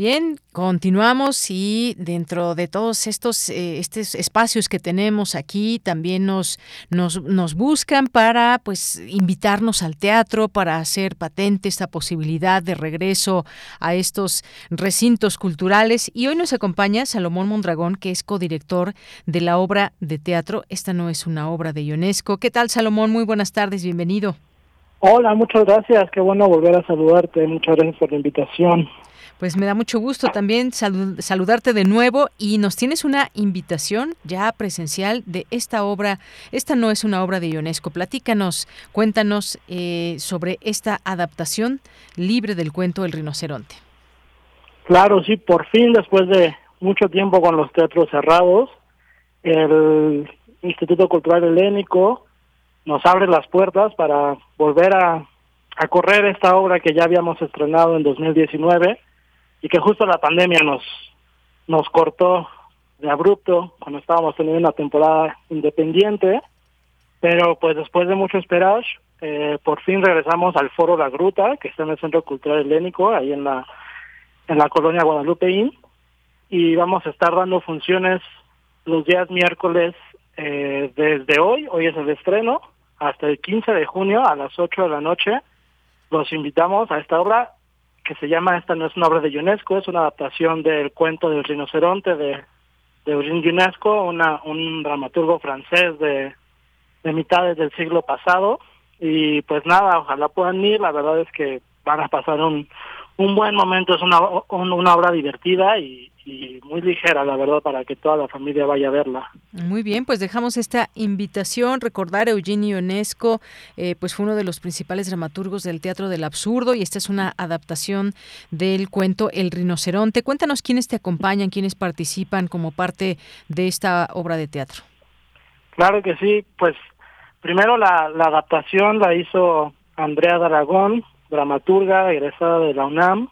Bien, continuamos y dentro de todos estos, eh, estos espacios que tenemos aquí también nos, nos, nos buscan para pues invitarnos al teatro, para hacer patente esta posibilidad de regreso a estos recintos culturales. Y hoy nos acompaña Salomón Mondragón, que es codirector de la obra de teatro. Esta no es una obra de Ionesco. ¿Qué tal, Salomón? Muy buenas tardes, bienvenido. Hola, muchas gracias. Qué bueno volver a saludarte. Muchas gracias por la invitación. Pues me da mucho gusto también saludarte de nuevo y nos tienes una invitación ya presencial de esta obra. Esta no es una obra de Ionesco. Platícanos, cuéntanos eh, sobre esta adaptación libre del cuento El rinoceronte. Claro, sí, por fin después de mucho tiempo con los teatros cerrados, el Instituto Cultural Helénico nos abre las puertas para volver a, a correr esta obra que ya habíamos estrenado en 2019 y que justo la pandemia nos, nos cortó de abrupto cuando estábamos teniendo una temporada independiente, pero pues después de mucho esperar, eh, por fin regresamos al Foro La Gruta, que está en el Centro Cultural Helénico, ahí en la, en la colonia Guadalupeín, y vamos a estar dando funciones los días miércoles eh, desde hoy, hoy es el estreno, hasta el 15 de junio a las 8 de la noche. Los invitamos a esta obra que se llama Esta no es una obra de UNESCO, es una adaptación del cuento del rinoceronte de, de Eugene una, un dramaturgo francés de, de mitades del siglo pasado. Y pues nada, ojalá puedan ir, la verdad es que van a pasar un, un buen momento, es una, una obra divertida y, y muy ligera, la verdad, para que toda la familia vaya a verla. Muy bien, pues dejamos esta invitación, recordar a Eugenio Ionesco, eh, pues fue uno de los principales dramaturgos del Teatro del Absurdo y esta es una adaptación del cuento El Rinoceronte. Cuéntanos quiénes te acompañan, quiénes participan como parte de esta obra de teatro. Claro que sí, pues primero la, la adaptación la hizo Andrea Daragón, dramaturga egresada de la UNAM,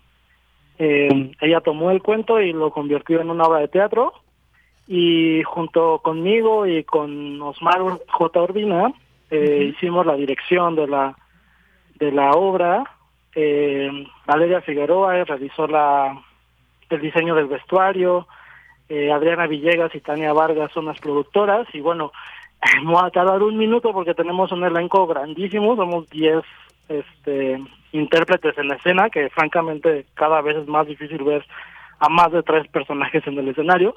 eh, ella tomó el cuento y lo convirtió en una obra de teatro y junto conmigo y con Osmar J. Urbina eh, hicimos la dirección de la de la obra. Eh, Valeria Figueroa realizó la el diseño del vestuario. Eh, Adriana Villegas y Tania Vargas son las productoras y bueno, *laughs* vamos a tardar un minuto porque tenemos un elenco grandísimo, somos 10 este intérpretes en la escena, que francamente cada vez es más difícil ver a más de tres personajes en el escenario,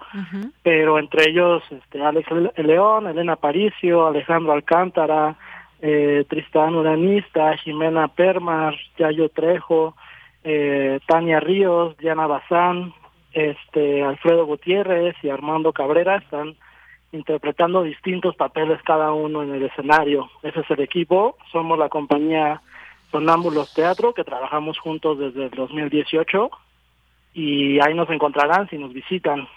pero entre ellos este, Alex León, Elena Paricio, Alejandro Alcántara, eh, Tristán Uranista, Jimena Permar, Yayo Trejo, eh, Tania Ríos, Diana Bazán, este, Alfredo Gutiérrez y Armando Cabrera están interpretando distintos papeles cada uno en el escenario. Ese es el equipo, somos la compañía Sonámbulos Teatro, que trabajamos juntos desde el 2018 y ahí nos encontrarán si nos visitan.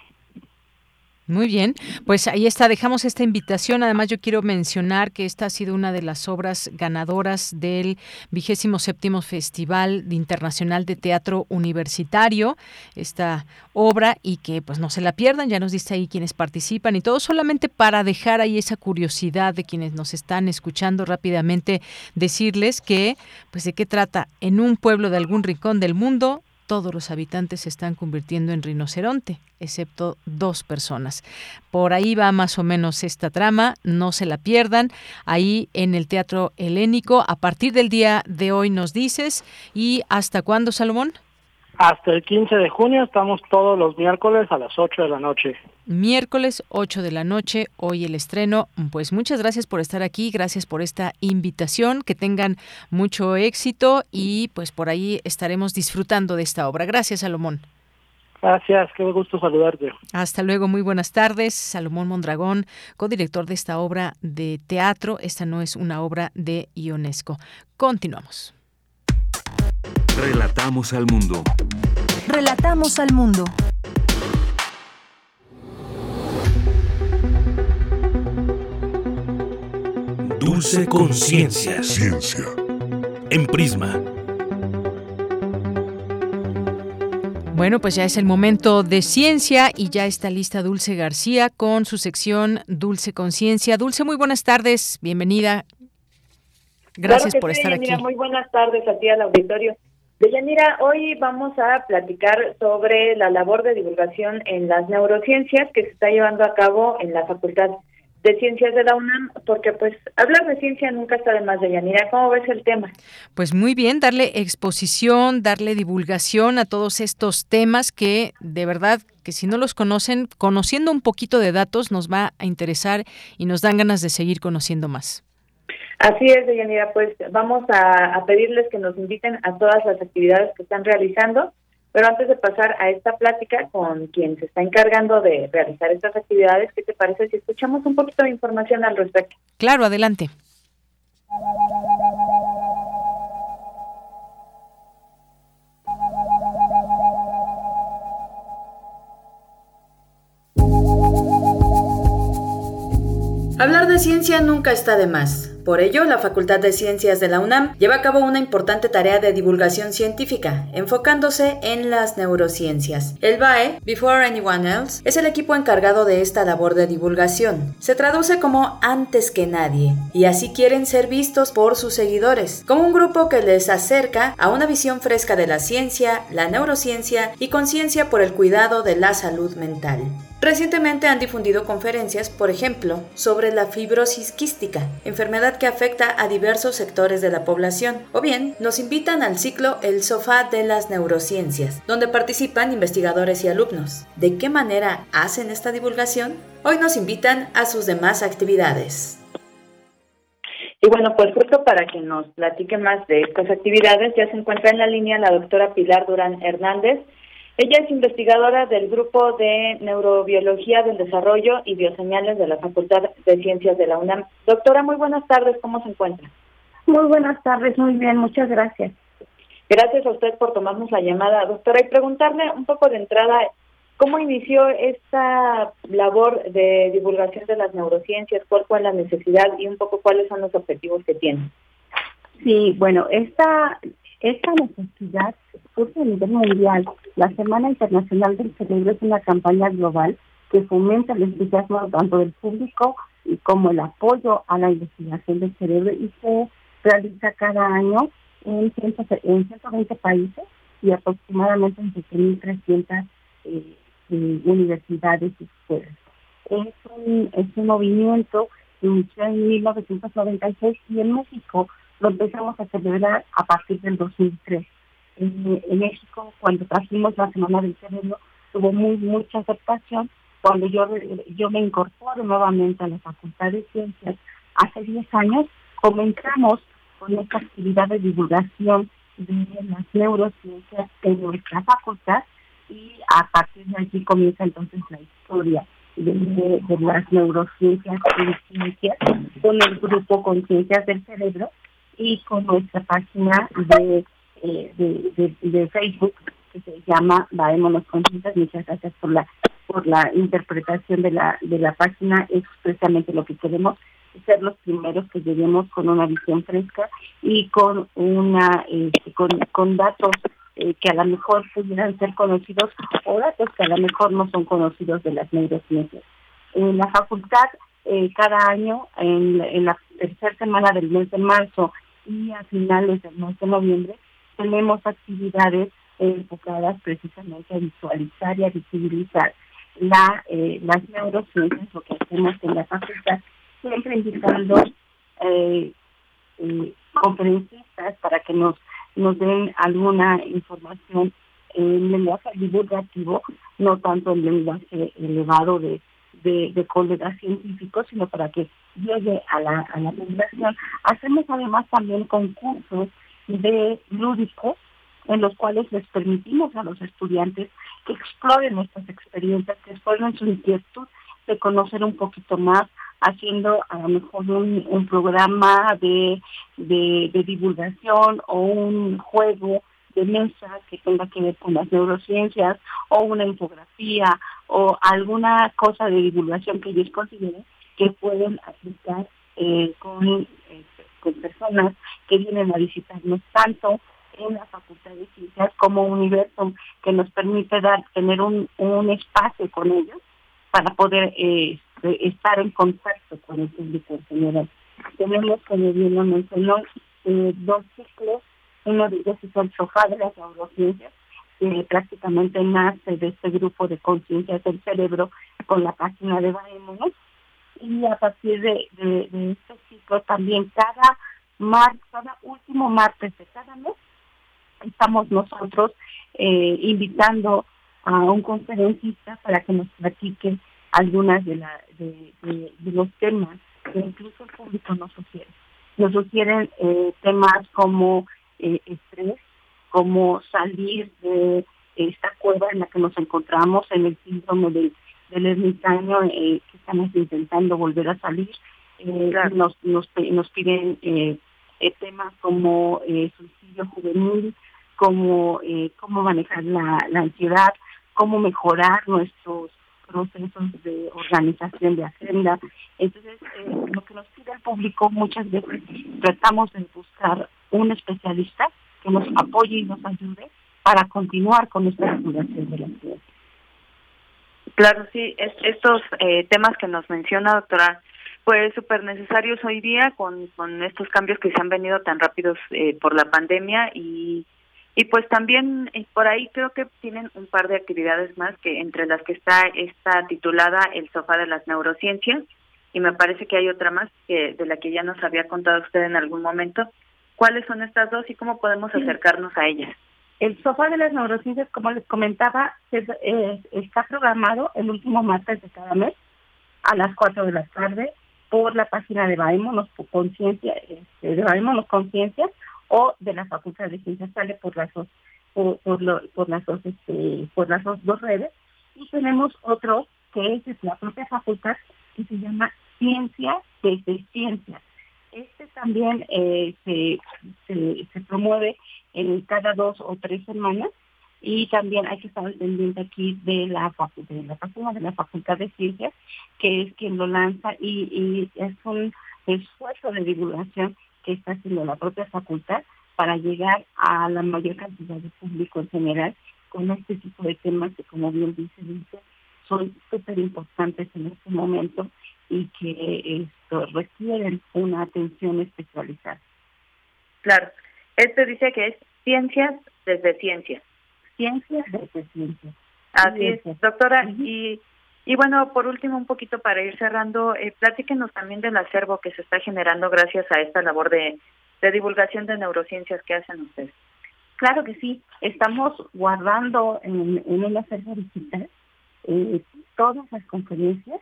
Muy bien, pues ahí está, dejamos esta invitación. Además, yo quiero mencionar que esta ha sido una de las obras ganadoras del vigésimo séptimo Festival Internacional de Teatro Universitario, esta obra, y que pues no se la pierdan, ya nos dice ahí quienes participan y todo, solamente para dejar ahí esa curiosidad de quienes nos están escuchando rápidamente, decirles que, pues de qué trata, en un pueblo de algún rincón del mundo, todos los habitantes se están convirtiendo en rinoceronte, excepto dos personas. Por ahí va más o menos esta trama, no se la pierdan. Ahí en el Teatro Helénico, a partir del día de hoy nos dices, ¿y hasta cuándo, Salomón? Hasta el 15 de junio estamos todos los miércoles a las 8 de la noche. Miércoles 8 de la noche, hoy el estreno. Pues muchas gracias por estar aquí, gracias por esta invitación, que tengan mucho éxito y pues por ahí estaremos disfrutando de esta obra. Gracias, Salomón. Gracias, qué gusto saludarte. Hasta luego, muy buenas tardes. Salomón Mondragón, codirector de esta obra de teatro. Esta no es una obra de Ionesco. Continuamos. Relatamos al mundo. Relatamos al mundo. Dulce Conciencia. Ciencia. En Prisma. Bueno, pues ya es el momento de ciencia y ya está lista Dulce García con su sección Dulce Conciencia. Dulce, muy buenas tardes, bienvenida. Gracias por estar aquí. Muy buenas tardes a ti al auditorio. Deyanira, hoy vamos a platicar sobre la labor de divulgación en las neurociencias que se está llevando a cabo en la Facultad de Ciencias de la UNAM, porque pues hablar de ciencia nunca está de más, Deyanira. ¿Cómo ves el tema? Pues muy bien, darle exposición, darle divulgación a todos estos temas que de verdad que si no los conocen, conociendo un poquito de datos nos va a interesar y nos dan ganas de seguir conociendo más. Así es, Deyanira, pues vamos a, a, pedirles que nos inviten a todas las actividades que están realizando, pero antes de pasar a esta plática con quien se está encargando de realizar estas actividades, ¿qué te parece si escuchamos un poquito de información al respecto? Claro, adelante. Hablar de ciencia nunca está de más. Por ello, la Facultad de Ciencias de la UNAM lleva a cabo una importante tarea de divulgación científica, enfocándose en las neurociencias. El BAE, Before Anyone Else, es el equipo encargado de esta labor de divulgación. Se traduce como antes que nadie, y así quieren ser vistos por sus seguidores, como un grupo que les acerca a una visión fresca de la ciencia, la neurociencia y conciencia por el cuidado de la salud mental. Recientemente han difundido conferencias, por ejemplo, sobre la fibrosis quística, enfermedad que afecta a diversos sectores de la población, o bien nos invitan al ciclo El Sofá de las Neurociencias, donde participan investigadores y alumnos. ¿De qué manera hacen esta divulgación? Hoy nos invitan a sus demás actividades. Y bueno, pues justo para que nos platique más de estas actividades, ya se encuentra en la línea la doctora Pilar Durán Hernández, ella es investigadora del Grupo de Neurobiología del Desarrollo y Bioseñales de la Facultad de Ciencias de la UNAM. Doctora, muy buenas tardes, ¿cómo se encuentra? Muy buenas tardes, muy bien, muchas gracias. Gracias a usted por tomarnos la llamada, doctora, y preguntarle un poco de entrada, ¿cómo inició esta labor de divulgación de las neurociencias? ¿Cuál fue la necesidad y un poco cuáles son los objetivos que tiene? Sí, bueno, esta, esta necesidad surge a nivel mundial. La Semana Internacional del Cerebro es una campaña global que fomenta el entusiasmo tanto del público y como el apoyo a la investigación del cerebro y se realiza cada año en, en 120 países y aproximadamente en 7.300 eh, eh, universidades y escuelas. Es un, es un movimiento que inició en 1996 y en México lo empezamos a celebrar a partir del 2003 en, México, cuando trajimos la Semana del Cerebro, tuvo muy mucha aceptación. Cuando yo, yo me incorporo nuevamente a la Facultad de Ciencias, hace 10 años, comenzamos con esta actividad de divulgación de las neurociencias en nuestra facultad y a partir de allí comienza entonces la historia de, las neurociencias y ciencias con el grupo Conciencias del Cerebro y con nuestra página de de, Facebook que se llama Daémonos Conscientes. Muchas gracias por la por la interpretación de la de la página. Es precisamente lo que queremos ser los primeros que lleguemos con una visión fresca y con una este, con, con datos eh, que a lo mejor pudieran ser conocidos o datos que a lo mejor no son conocidos de las neurociencias. En la facultad, eh, cada año, en, en la tercera semana del mes de marzo y a finales del mes de noviembre, tenemos actividades enfocadas precisamente a visualizar y a visibilizar la, eh, las neurociencias, lo que hacemos en la facultad, siempre invitando eh, eh, conferencistas para que nos, nos den alguna información en lenguaje divulgativo, no tanto en lenguaje elevado de, de, de colegas científicos, sino para que llegue a la, a la población. Hacemos además también concursos de lúdicos en los cuales les permitimos a los estudiantes que exploren nuestras experiencias, que exploren su inquietud de conocer un poquito más, haciendo a lo mejor un, programa de, de, divulgación o un juego de mesa que tenga que ver con las neurociencias o una infografía o alguna cosa de divulgación que ellos consideren que pueden aplicar eh, con eh, con personas que vienen a visitarnos tanto en la Facultad de Ciencias como Universo, que nos permite dar tener un, un espacio con ellos para poder eh, estar en contacto con el público en general. Tenemos, como bien lo mencionó, eh, dos ciclos Uno de ellos es el sofá de las neurociencias, que prácticamente nace de este grupo de conciencias del cerebro con la página de Baémonos. Y a partir de, de, este ciclo también cada martes, cada último martes de cada mes, estamos nosotros eh, invitando a un conferencista para que nos platique algunas de, la, de, los temas que incluso el público nos sugiere. Nos sugieren eh, temas como eh, estrés, como salir de esta cueva en la que nos encontramos, en el síndrome del, del ermitaño, eh, que estamos intentando volver a salir. nos, nos, nos piden temas como suicidio juvenil, como cómo manejar la, la ansiedad, cómo mejorar nuestros procesos de organización de agenda. Entonces, eh, lo que nos pide el público muchas veces tratamos de buscar un especialista que nos apoye y nos ayude para continuar con esta regulación de la ciudad. Claro, sí, estos eh, temas que nos menciona, doctora, pues súper necesarios hoy día con, con estos cambios que se han venido tan rápidos eh, por la pandemia y y pues también eh, por ahí creo que tienen un par de actividades más que entre las que está esta titulada El sofá de las neurociencias y me parece que hay otra más que de la que ya nos había contado usted en algún momento. ¿Cuáles son estas dos y cómo podemos acercarnos a ellas? El sofá de las neurociencias, como les comentaba, está programado el último martes de cada mes a las 4 de la tarde por la página de Baémonos Conciencia, este, de Conciencia o de la Facultad de Ciencias sale por las dos por, las este, dos, redes y tenemos otro que es de la propia facultad que se llama Ciencia desde Ciencia. Este también eh, se, se, promueve en cada dos o tres semanas y también hay que estar pendiente aquí de la de la página de la Facultad de Ciencias, que es quien lo lanza y, y es un esfuerzo de divulgación que está haciendo la propia facultad para llegar a la mayor cantidad de público en general con este tipo de temas que, como bien dice, dice son súper importantes en este momento y que esto requieren una atención especializada. Claro, esto dice que es ciencias desde ciencias. Ciencias desde ciencias. Así es, doctora. Y y bueno, por último, un poquito para ir cerrando, eh, platíquenos también del acervo que se está generando gracias a esta labor de, divulgación de neurociencias que hacen ustedes. Claro que sí, estamos guardando en, en el acervo digital eh, todas las conferencias.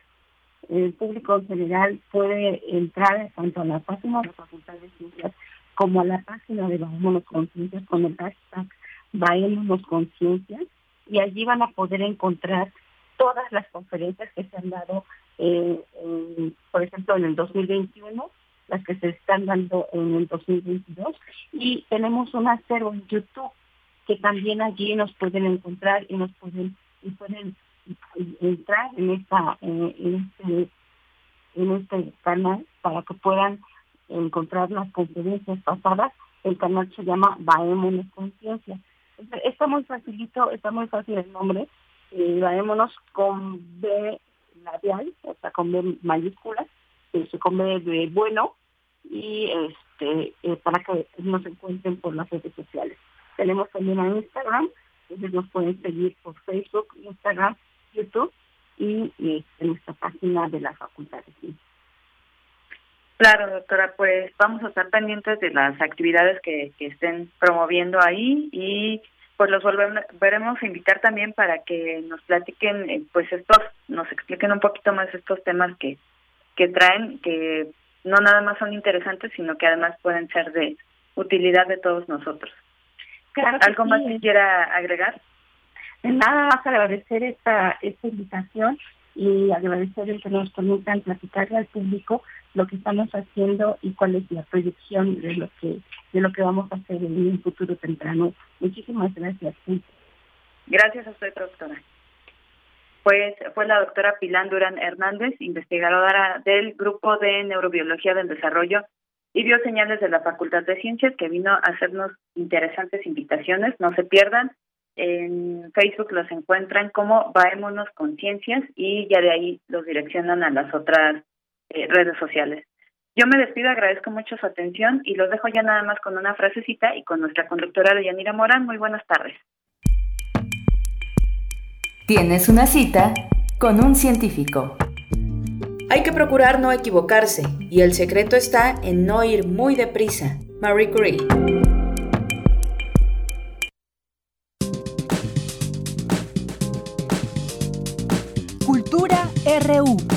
El público en general puede entrar tanto a la página de la Facultad de Ciencias como a la página de Baémonos Conciencias con el hashtag Baémonos Conciencias y allí van a poder encontrar todas las conferencias que se han dado, eh, por ejemplo, en el 2021, las que se están dando en el 2022, y tenemos un acervo en YouTube que también allí nos pueden encontrar y nos pueden y pueden entrar en esta en este en este canal para que puedan encontrar las conferencias pasadas. El canal se llama Baémonos Conciencia. Está muy facilito, está muy fácil el nombre y vámonos con B labial, o sea, con B mayúscula, este, con B de bueno, y este eh, para que nos encuentren por las redes sociales. Tenemos también a Instagram, entonces nos pueden seguir por Facebook, Instagram, YouTube y, en nuestra página de la Facultad de Ciencias. Claro, doctora, pues vamos a estar pendientes de las actividades que, que estén promoviendo ahí y pues los volveremos a invitar también para que nos platiquen, eh, pues estos, nos expliquen un poquito más estos temas que, que traen, que no nada más son interesantes, sino que además pueden ser de utilidad de todos nosotros. ¿Algo más que quiera agregar? Nada más agradecer esta, esta invitación y agradecer el que nos permitan platicarle al público lo que estamos haciendo y cuál es la proyección de lo que de lo que vamos a hacer en un futuro temprano. Muchísimas gracias. Gracias a usted, doctora. Pues fue la doctora Pilar Durán Hernández, investigadora del Grupo de Neurobiología del Desarrollo y Bioseñales de la Facultad de Ciencias, que vino a hacernos interesantes invitaciones. No se pierdan. En Facebook los encuentran como Baémonos Conciencias y ya de ahí los direccionan a las otras eh, redes sociales. Yo me despido, agradezco mucho su atención y los dejo ya nada más con una frasecita y con nuestra conductora de Yanira Morán. Muy buenas tardes. Tienes una cita con un científico. Hay que procurar no equivocarse y el secreto está en no ir muy deprisa. Marie Curie. RU.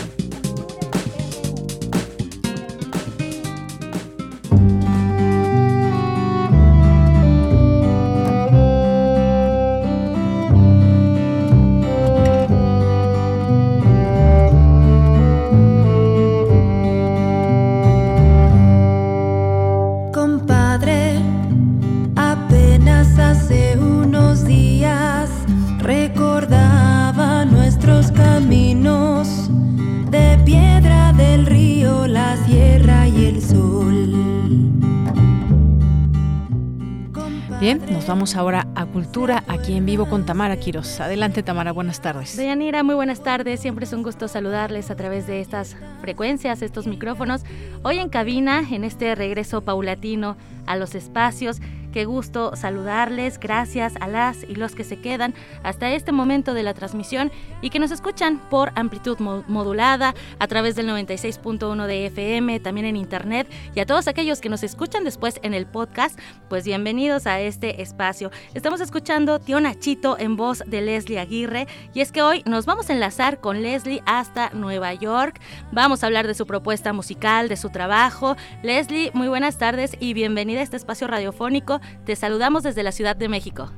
Vamos ahora a Cultura, aquí en vivo con Tamara Quiros. Adelante, Tamara, buenas tardes. Deyanira, muy buenas tardes. Siempre es un gusto saludarles a través de estas frecuencias, estos micrófonos. Hoy en cabina, en este regreso paulatino a los espacios. Qué gusto saludarles. Gracias a las y los que se quedan hasta este momento de la transmisión y que nos escuchan por amplitud mo- modulada a través del 96.1 de FM, también en internet y a todos aquellos que nos escuchan después en el podcast, pues bienvenidos a este espacio. Estamos escuchando Tío Nachito en voz de Leslie Aguirre y es que hoy nos vamos a enlazar con Leslie hasta Nueva York. Vamos a hablar de su propuesta musical, de su trabajo. Leslie, muy buenas tardes y bienvenida a este espacio radiofónico. Te saludamos desde la Ciudad de México.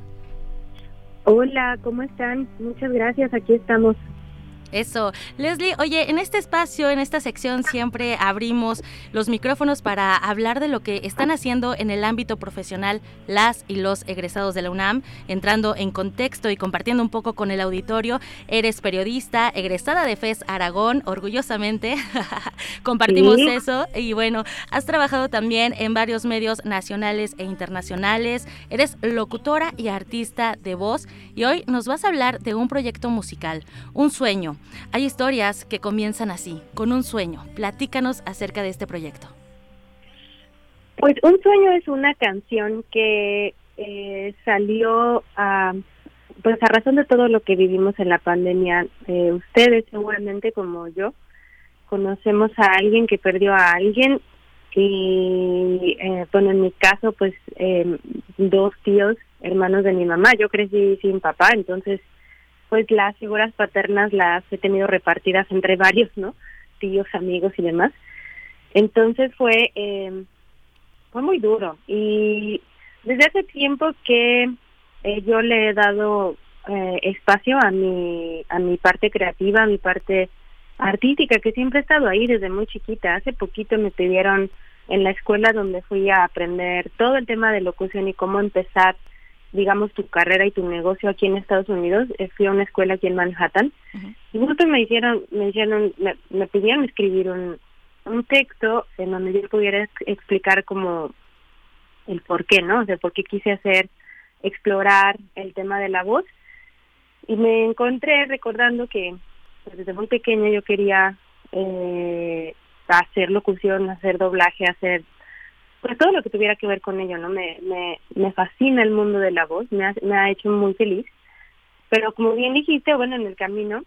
Hola, ¿cómo están? Muchas gracias, aquí estamos. Eso. Leslie, oye, en este espacio, en esta sección, siempre abrimos los micrófonos para hablar de lo que están haciendo en el ámbito profesional las y los egresados de la UNAM, entrando en contexto y compartiendo un poco con el auditorio. Eres periodista, egresada de FES Aragón, orgullosamente. *laughs* Compartimos Sí. eso. Y bueno, has trabajado también en varios medios nacionales e internacionales. Eres locutora y artista de voz. Y hoy nos vas a hablar de un proyecto musical, un sueño. Hay historias que comienzan así, con un sueño. Platícanos acerca de este proyecto. Pues Un Sueño es una canción que eh, salió a, pues a razón de todo lo que vivimos en la pandemia. Eh, ustedes seguramente como yo conocemos a alguien que perdió a alguien y eh, bueno en mi caso pues eh, dos tíos hermanos de mi mamá yo crecí sin papá entonces pues las figuras paternas las he tenido repartidas entre varios no tíos amigos y demás. Entonces fue eh, fue muy duro. Y desde hace tiempo que eh, yo le he dado eh, espacio a mi a mi parte creativa a mi parte artística que siempre he estado ahí desde muy chiquita. Hace poquito me pidieron en la escuela donde fui a aprender todo el tema de locución y cómo empezar digamos tu carrera y tu negocio aquí en Estados Unidos Eh, fui a una escuela aquí en Manhattan y justo me hicieron me hicieron me, me pidieron escribir un un texto en donde yo pudiera ex- explicar como el por qué, ¿no? O sea, por qué quise hacer, explorar el tema de la voz. Y me encontré recordando que pues, desde muy pequeña yo quería eh, hacer locución, hacer doblaje, hacer pues todo lo que tuviera que ver con ello, ¿no? Me, me, me fascina el mundo de la voz, me ha, me ha hecho muy feliz. Pero como bien dijiste, bueno, en el camino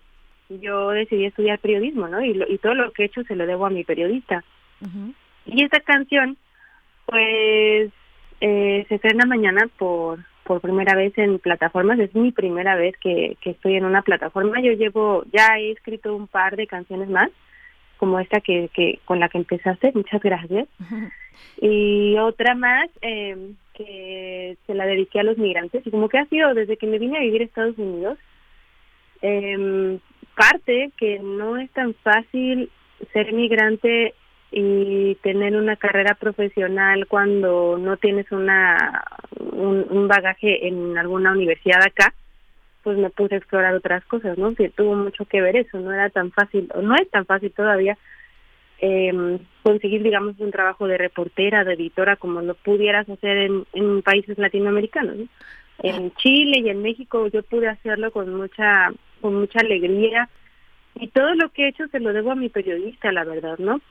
yo decidí estudiar periodismo, ¿no? Y, lo, y todo lo que he hecho se lo debo a mi periodista. Y esta canción, pues, eh, se estrena mañana por por primera vez en plataformas. Es mi primera vez que, que estoy en una plataforma. Yo llevo, ya he escrito un par de canciones más, como esta que, que con la que empezaste. Muchas gracias. *laughs* Y otra más eh, que se la dediqué a los migrantes. Y como que ha sido desde que me vine a vivir a Estados Unidos, eh, parte que no es tan fácil ser migrante y tener una carrera profesional cuando no tienes una un, un bagaje en alguna universidad acá pues me puse a explorar otras cosas no que tuvo mucho que ver eso no era tan fácil o no es tan fácil todavía eh, conseguir digamos un trabajo de reportera de editora como lo pudieras hacer en, en países latinoamericanos ¿no? en Chile y en México yo pude hacerlo con mucha con mucha alegría y todo lo que he hecho se lo debo a mi periodista la verdad no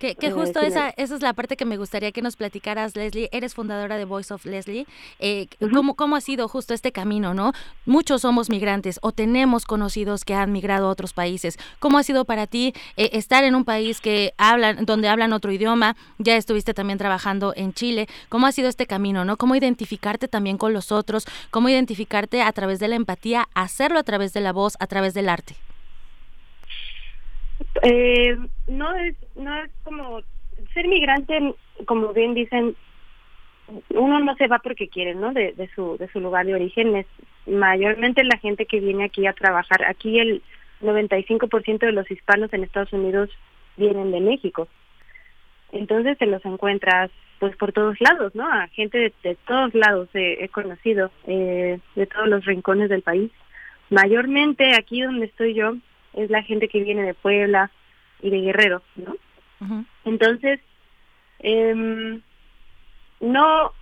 Que, que justo esa, esa es la parte que me gustaría que nos platicaras, Leslie. Eres fundadora de Voice of Leslie. Eh, ¿cómo, ¿Cómo ha sido justo este camino, no? Muchos somos migrantes o tenemos conocidos que han migrado a otros países. ¿Cómo ha sido para ti eh, estar en un país que hablan, donde hablan otro idioma? Ya estuviste también trabajando en Chile. ¿Cómo ha sido este camino, no? ¿Cómo identificarte también con los otros? ¿Cómo identificarte a través de la empatía, hacerlo a través de la voz, a través del arte? Eh, no es no es como ser migrante, como bien dicen, uno no se va porque quiere, ¿no? De, de su de su lugar de origen es mayormente la gente que viene aquí a trabajar. Aquí el 95% de los hispanos en Estados Unidos vienen de México. Entonces te los encuentras pues por todos lados, ¿no? A gente de, todos lados he conocido, eh, de todos los rincones del país. Mayormente aquí donde estoy yo, es la gente que viene de Puebla y de Guerrero, ¿no? Entonces, eh, no,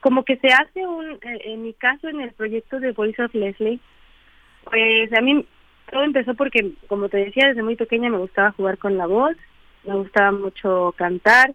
como que se hace un, en mi caso, en el proyecto de Voice of Leslie, pues a mí todo empezó porque, como te decía, desde muy pequeña me gustaba jugar con la voz, me gustaba mucho cantar.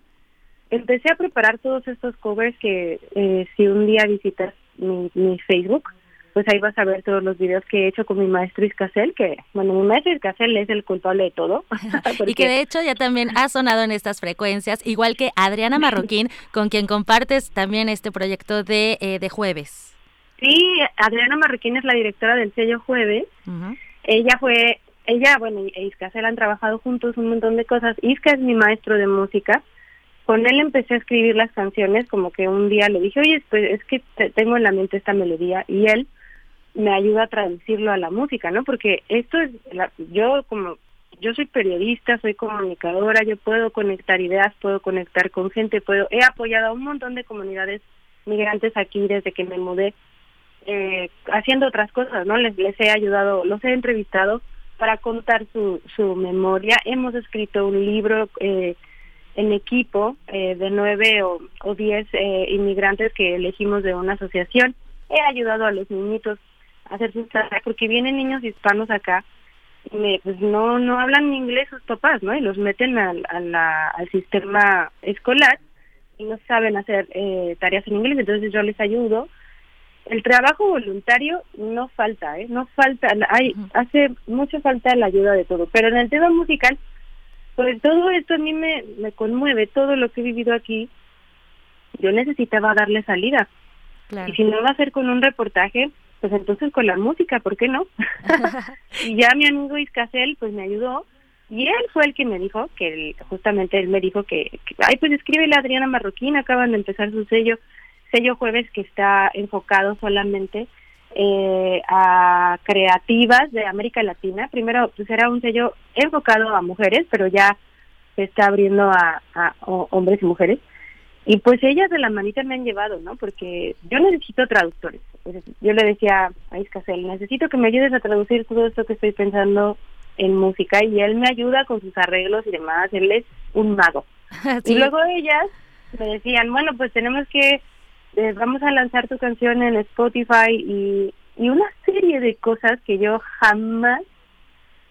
Empecé a preparar todos estos covers que eh, si un día visitas mi, mi Facebook, pues ahí vas a ver todos los videos que he hecho con mi maestro Iscasel, que, bueno, mi maestro Iscasel es el culpable de todo. *laughs* *laughs* y que de hecho ya también ha sonado en estas frecuencias, igual que Adriana Marroquín, *laughs* con quien compartes también este proyecto de, eh, de Jueves. Sí, Adriana Marroquín es la directora del sello Jueves. Ella fue, ella, bueno, e Iscasel han trabajado juntos un montón de cosas. Isca es mi maestro de música con él empecé a escribir las canciones, como que un día le dije, oye, pues es que tengo en la mente esta melodía, y él me ayuda a traducirlo a la música, ¿no? Porque esto es, yo como, yo soy periodista, soy comunicadora, yo puedo conectar ideas, puedo conectar con gente, puedo, he apoyado a un montón de comunidades migrantes aquí desde que me mudé, eh, haciendo otras cosas, ¿no? Les, les he ayudado, los he entrevistado para contar su, su memoria. Hemos escrito un libro eh, en equipo eh, de nueve o, o diez eh, inmigrantes que elegimos de una asociación. He ayudado a los niñitos hacer sus tareas, porque vienen niños hispanos acá y me, pues no no hablan inglés sus papás, ¿no? Y los meten al, al sistema escolar y no saben hacer eh, tareas en inglés, entonces yo les ayudo. El trabajo voluntario no falta, ¿eh? No falta, hay, hace mucha falta la ayuda de todo, pero en el tema musical, pues todo esto a mí me, me conmueve, todo lo que he vivido aquí, yo necesitaba darle salida. Y si no va a ser con un reportaje, pues entonces con la música, ¿por qué no? *laughs* *laughs* y ya mi amigo Iscasel pues me ayudó y él fue el que me dijo que justamente él me dijo que, ay pues escribe la Adriana Marroquín, acaban de empezar su sello, sello jueves que está enfocado solamente eh, a creativas de América Latina. Primero pues era un sello enfocado a mujeres, pero ya se está abriendo a, a hombres y mujeres. Y pues ellas de la manita me han llevado, ¿no? Porque yo necesito traductores. Yo le decía a Iscasel, necesito que me ayudes a traducir todo esto que estoy pensando en música y él me ayuda con sus arreglos y demás. Él es un mago. *laughs* Y luego ellas me decían, bueno, pues tenemos que, eh, vamos a lanzar tu canción en Spotify y, y una serie de cosas que yo jamás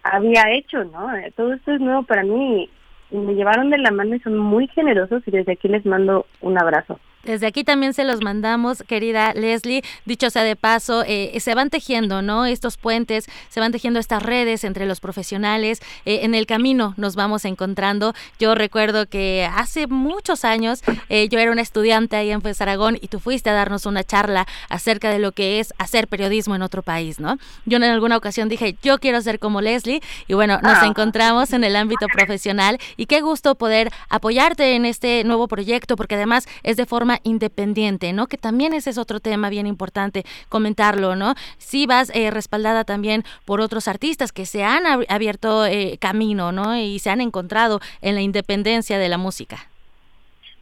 había hecho, ¿no? Todo esto es nuevo para mí me llevaron de la mano y son muy generosos y desde aquí les mando un abrazo. Desde aquí también se los mandamos, querida Leslie. Dicho sea de paso, eh, se van tejiendo, ¿no? Estos puentes, se van tejiendo estas redes entre los profesionales. Eh, en el camino nos vamos encontrando. Yo recuerdo que hace muchos años eh, yo era una estudiante ahí en Pues Aragón y tú fuiste a darnos una charla acerca de lo que es hacer periodismo en otro país, ¿no? Yo en alguna ocasión dije, yo quiero ser como Leslie y bueno, nos ah. encontramos en el ámbito profesional y qué gusto poder apoyarte en este nuevo proyecto porque además es de forma independiente, ¿no? Que también ese es otro tema bien importante comentarlo, ¿no? Si vas eh, respaldada también por otros artistas que se han abierto eh, camino, ¿no? Y se han encontrado en la independencia de la música.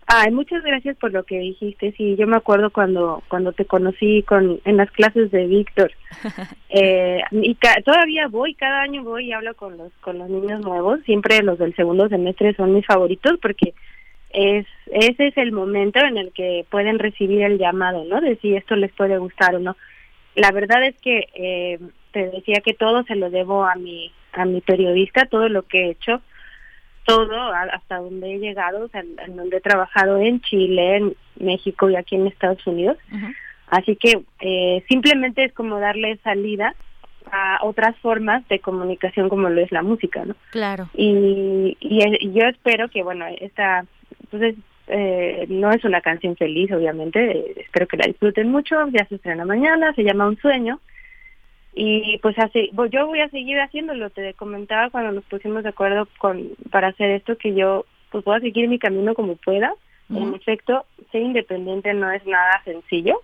Ay, muchas gracias por lo que dijiste. Sí, yo me acuerdo cuando cuando te conocí con en las clases de Víctor. *laughs* eh, y todavía voy, cada año voy y hablo con los con los niños nuevos. Siempre los del segundo semestre son mis favoritos porque es ese es el momento en el que pueden recibir el llamado, ¿no? De si esto les puede gustar o no. La verdad es que eh, te decía que todo se lo debo a mi a mi periodista, todo lo que he hecho, todo hasta donde he llegado, o sea, en donde he trabajado en Chile, en México y aquí en Estados Unidos. Así que eh, simplemente es como darle salida a otras formas de comunicación como lo es la música, ¿no? Claro. Y, y, yo espero que, bueno, esta, pues eh, no es una canción feliz, obviamente, espero que la disfruten mucho, ya se estrena mañana, se llama Un Sueño, y pues así, yo voy a seguir haciéndolo, te comentaba cuando nos pusimos de acuerdo con para hacer esto, que yo pues voy a seguir mi camino como pueda, en efecto, ser independiente no es nada sencillo,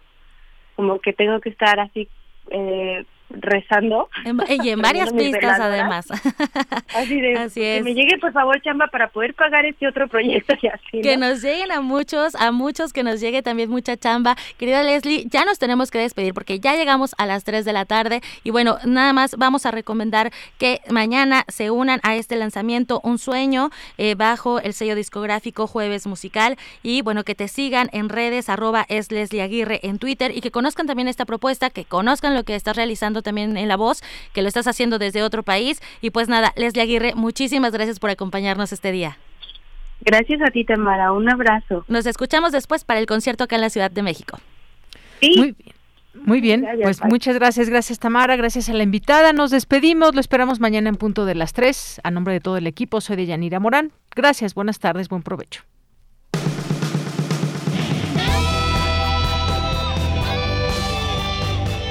como que tengo que estar así eh, rezando. y en *laughs* varias pistas además. *laughs* Así de así es. que me llegue por favor chamba para poder pagar este otro proyecto y así. Que nos lleguen a muchos, a muchos que nos llegue también mucha chamba. Querida Leslie, ya nos tenemos que despedir porque ya llegamos a las 3 de la tarde y bueno, nada más vamos a recomendar que mañana se unan a este lanzamiento Un Sueño eh, bajo el sello discográfico Jueves Musical y bueno, que te sigan en redes arroba es Leslie Aguirre en Twitter y que conozcan también esta propuesta, que conozcan lo que estás realizando también en la voz, que lo estás haciendo desde otro país. Y pues nada, Leslie Aguirre, muchísimas gracias por acompañarnos este día. Gracias a ti, Tamara. Un abrazo. Nos escuchamos después para el concierto acá en la Ciudad de México. Sí. Muy bien. Muy bien, pues muchas gracias, gracias Tamara, gracias a la invitada. Nos despedimos, lo esperamos mañana en punto de las 3. A nombre de todo el equipo, soy de Yanira Morán. Gracias, buenas tardes, buen provecho.